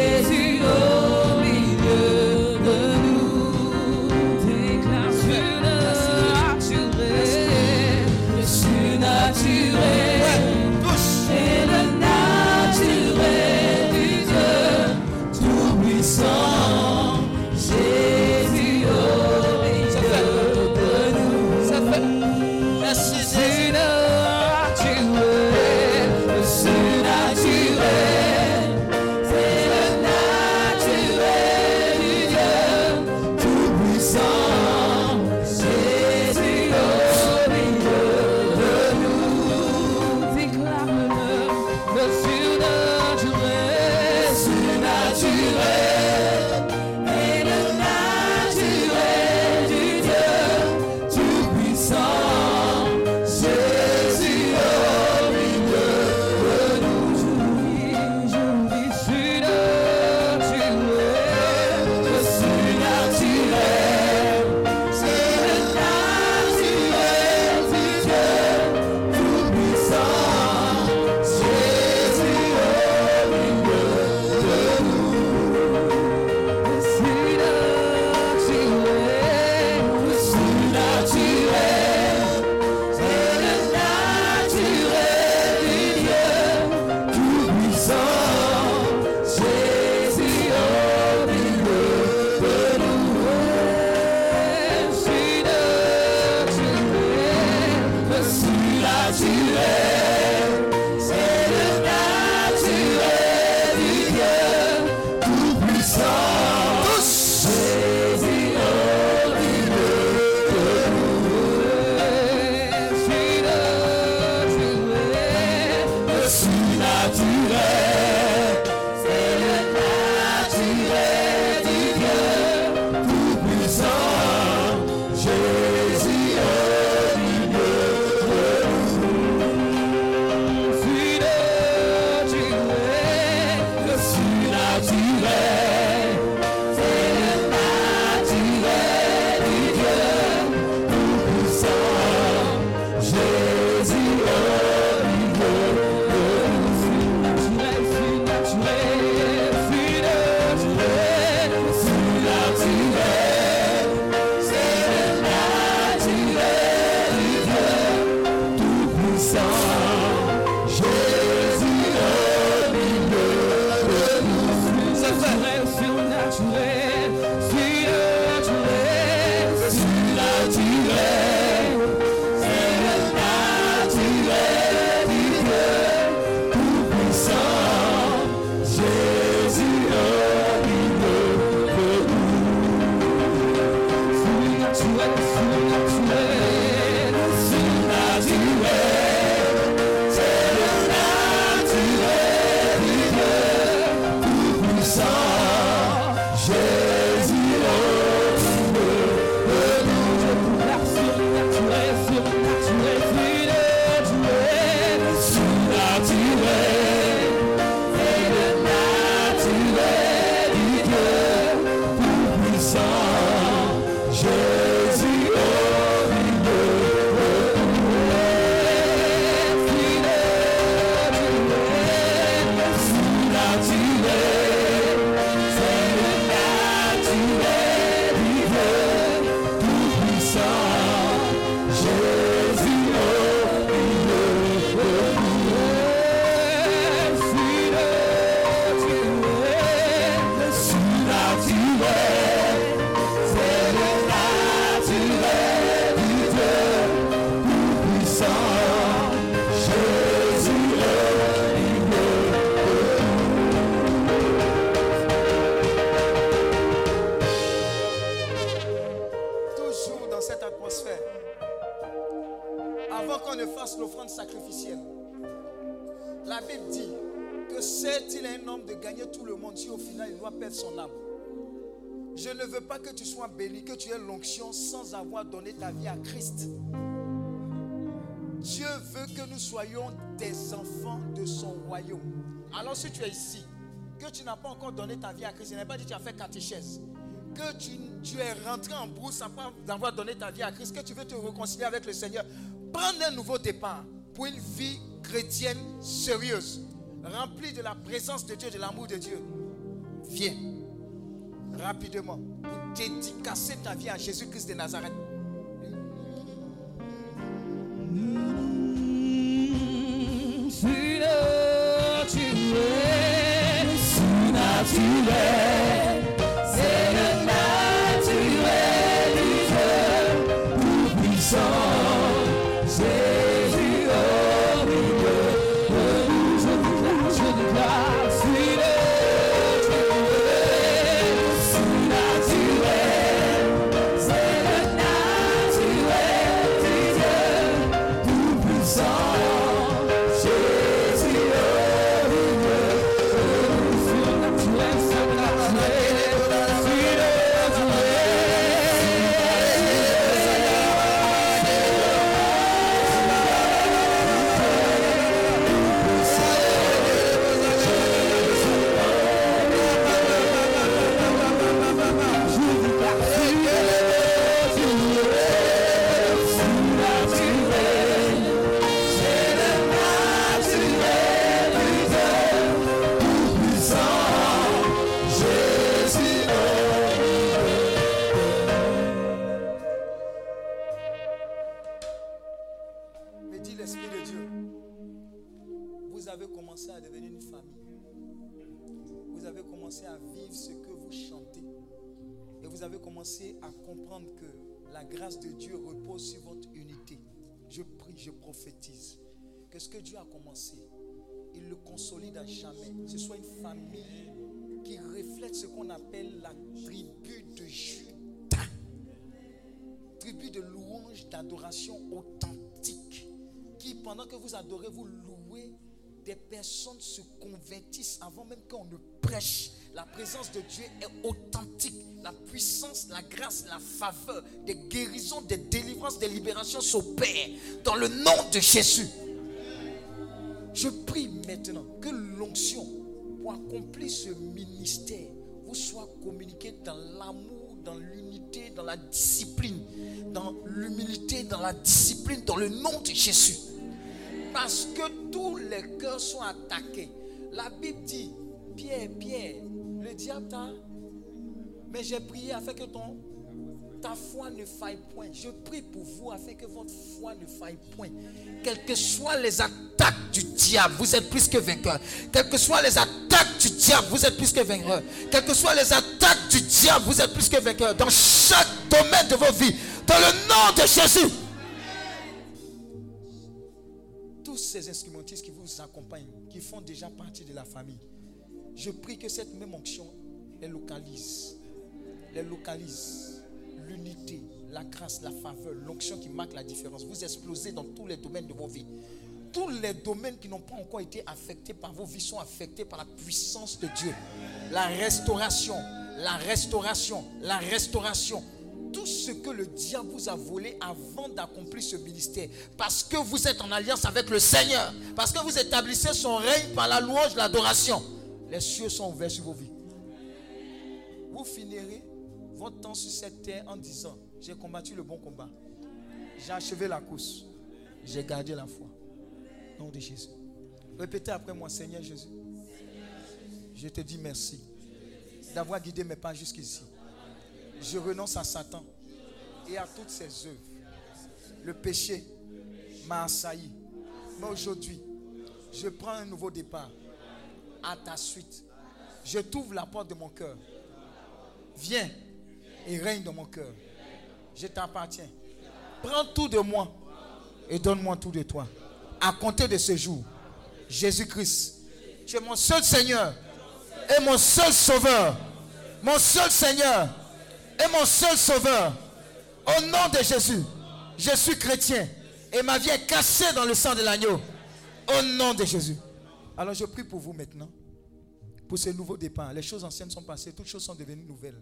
soyons des enfants de son royaume. Alors si tu es ici, que tu n'as pas encore donné ta vie à Christ, je n'ai pas dit que tu as fait catéchèse, que tu, es rentré en brousse après d'avoir donné ta vie à Christ, que tu veux te réconcilier avec le Seigneur, prends un nouveau départ pour une vie chrétienne sérieuse, remplie de la présence de Dieu, de l'amour de Dieu. Viens rapidement pour dédicacer ta vie à Jésus-Christ de Nazareth. S'opèrent dans le nom de Jésus. Je prie maintenant que l'onction pour accomplir ce ministère vous soit communiquée dans l'amour, dans l'unité, dans la discipline, dans l'humilité, dans la discipline, dans le nom de Jésus. Parce que tous les cœurs sont attaqués. La Bible dit, Pierre, Pierre, le diable t'a. Mais j'ai prié afin que ton, ta foi ne faille point. Je prie pour vous afin que votre foi ne faille point. Quelles que soient les attaques du diable, vous êtes plus que vainqueur. Quelles que soient les attaques du diable, vous êtes plus que vainqueur. Quelles que soient les attaques du diable, vous êtes plus que vainqueur. Dans chaque domaine de vos vies. Dans le nom de Jésus. Tous ces instrumentistes qui vous accompagnent, qui font déjà partie de la famille, je prie que cette même onction les localise. Les localise. L'unité, la grâce, la faveur, l'onction qui marque la différence. Vous explosez dans tous les domaines de vos vies. Tous les domaines qui n'ont pas encore été affectés par vos vies sont affectés par la puissance de Dieu. La restauration, la restauration, la restauration. Tout ce que le diable vous a volé avant d'accomplir ce ministère. Parce que vous êtes en alliance avec le Seigneur. Parce que vous établissez son règne par la louange, l'adoration les cieux sont ouverts sur vos vies. Vous finirez votre temps sur cette terre en disant, j'ai combattu le bon combat. J'ai achevé la course. J'ai gardé la foi. Nom de Jésus. Répétez après moi, Seigneur Jésus. Je te dis merci d'avoir guidé mes pas jusqu'ici. Je renonce à Satan et à toutes ses œuvres. Le péché m'a assailli. Mais aujourd'hui, je prends un nouveau départ à ta suite. Je t'ouvre la porte de mon cœur. Viens et règne dans mon cœur. Je t'appartiens. Prends tout de moi et donne-moi tout de toi. À compter de ce jour, Jésus-Christ, tu es mon seul Seigneur et mon seul Sauveur. Mon seul Seigneur et mon seul Sauveur. Au nom de Jésus, je suis chrétien et ma vie est cassée dans le sang de l'agneau. Au nom de Jésus. Alors je prie pour vous maintenant, pour ce nouveau départ. Les choses anciennes sont passées, toutes choses sont devenues nouvelles.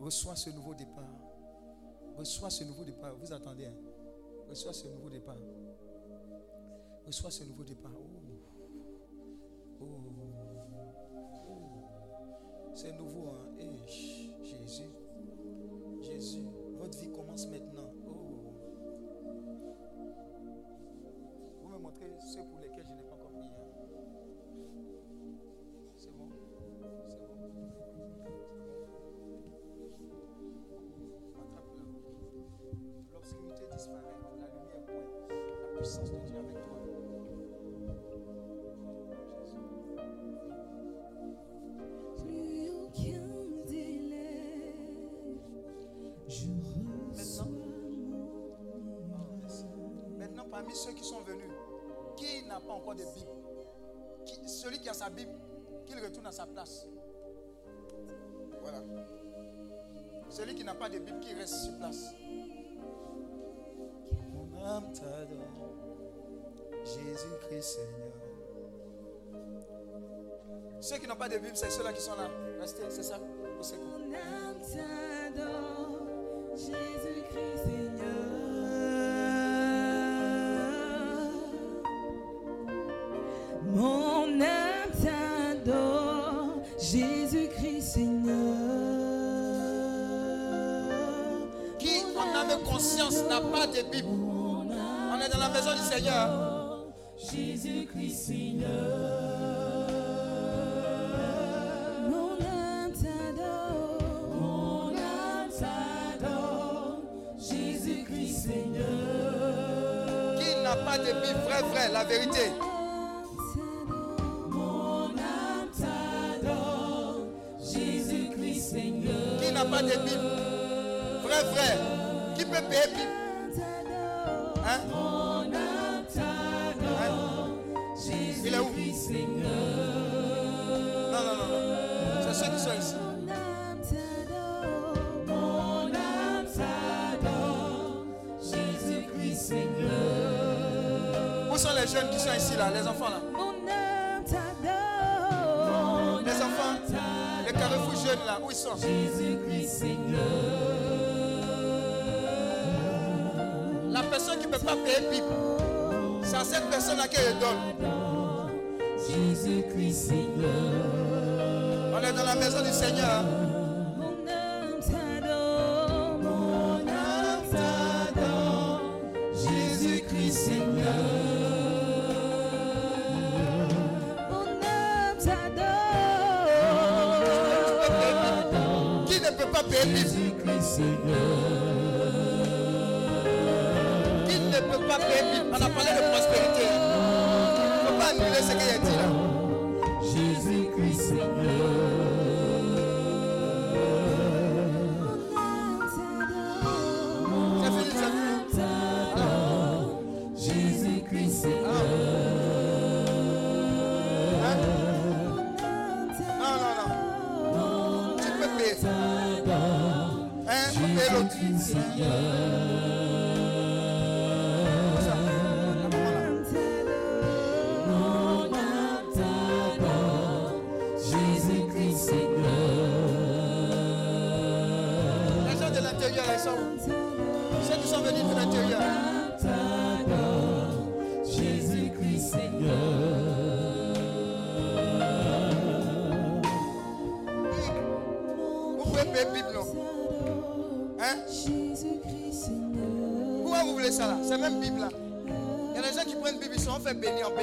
Reçois ce nouveau départ. Reçois ce nouveau départ. Vous attendez. Hein? Reçois ce nouveau départ. Reçois ce nouveau départ. Oh. Oh. Oh. C'est nouveau. Hein? Jésus. Jésus, votre vie commence maintenant. Oh. Vous me montrez ceux pour lesquels je n'ai pas encore de Bible Celui qui a sa Bible, qu'il retourne à sa place. Voilà. Celui qui n'a pas de Bible, qui reste sur place. Jésus-Christ Seigneur. Ceux qui n'ont pas de Bible, c'est ceux-là qui sont là. Restez, c'est ça. Conscience, n'a pas de Bible On est dans la maison du Seigneur. Jésus-Christ Seigneur. Jésus-Christ Seigneur. Qui n'a pas de Bible, vrai, vrai, la vérité? Sont les jeunes qui sont ici, là, les enfants, là? Les enfants, les carrefours jeunes, là, où ils sont? Jésus-Christ Seigneur. La personne qui ne peut pas payer Bible, c'est à cette personne-là qu'elle donne. Jésus-Christ Seigneur. On est dans la maison du Seigneur. Seigneur. Qui ne peut pas Bible On a parlé de prospérité. Il ne faut pas annuler ce qu'il a dit là. L'intérieur, ils sont Ceux qui sont venus de l'intérieur. Jésus-Christ. Vous pouvez Bible, non? Hein? Pourquoi vous voulez ça là? C'est même Bible là. Il y a des gens qui prennent Bible, ils sont fait bénir, on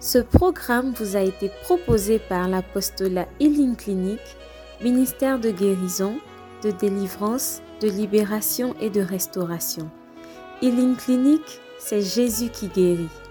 Ce programme vous a été proposé par l'apostolat Healing Clinic, ministère de guérison, de délivrance, de libération et de restauration. Healing Clinic, c'est Jésus qui guérit.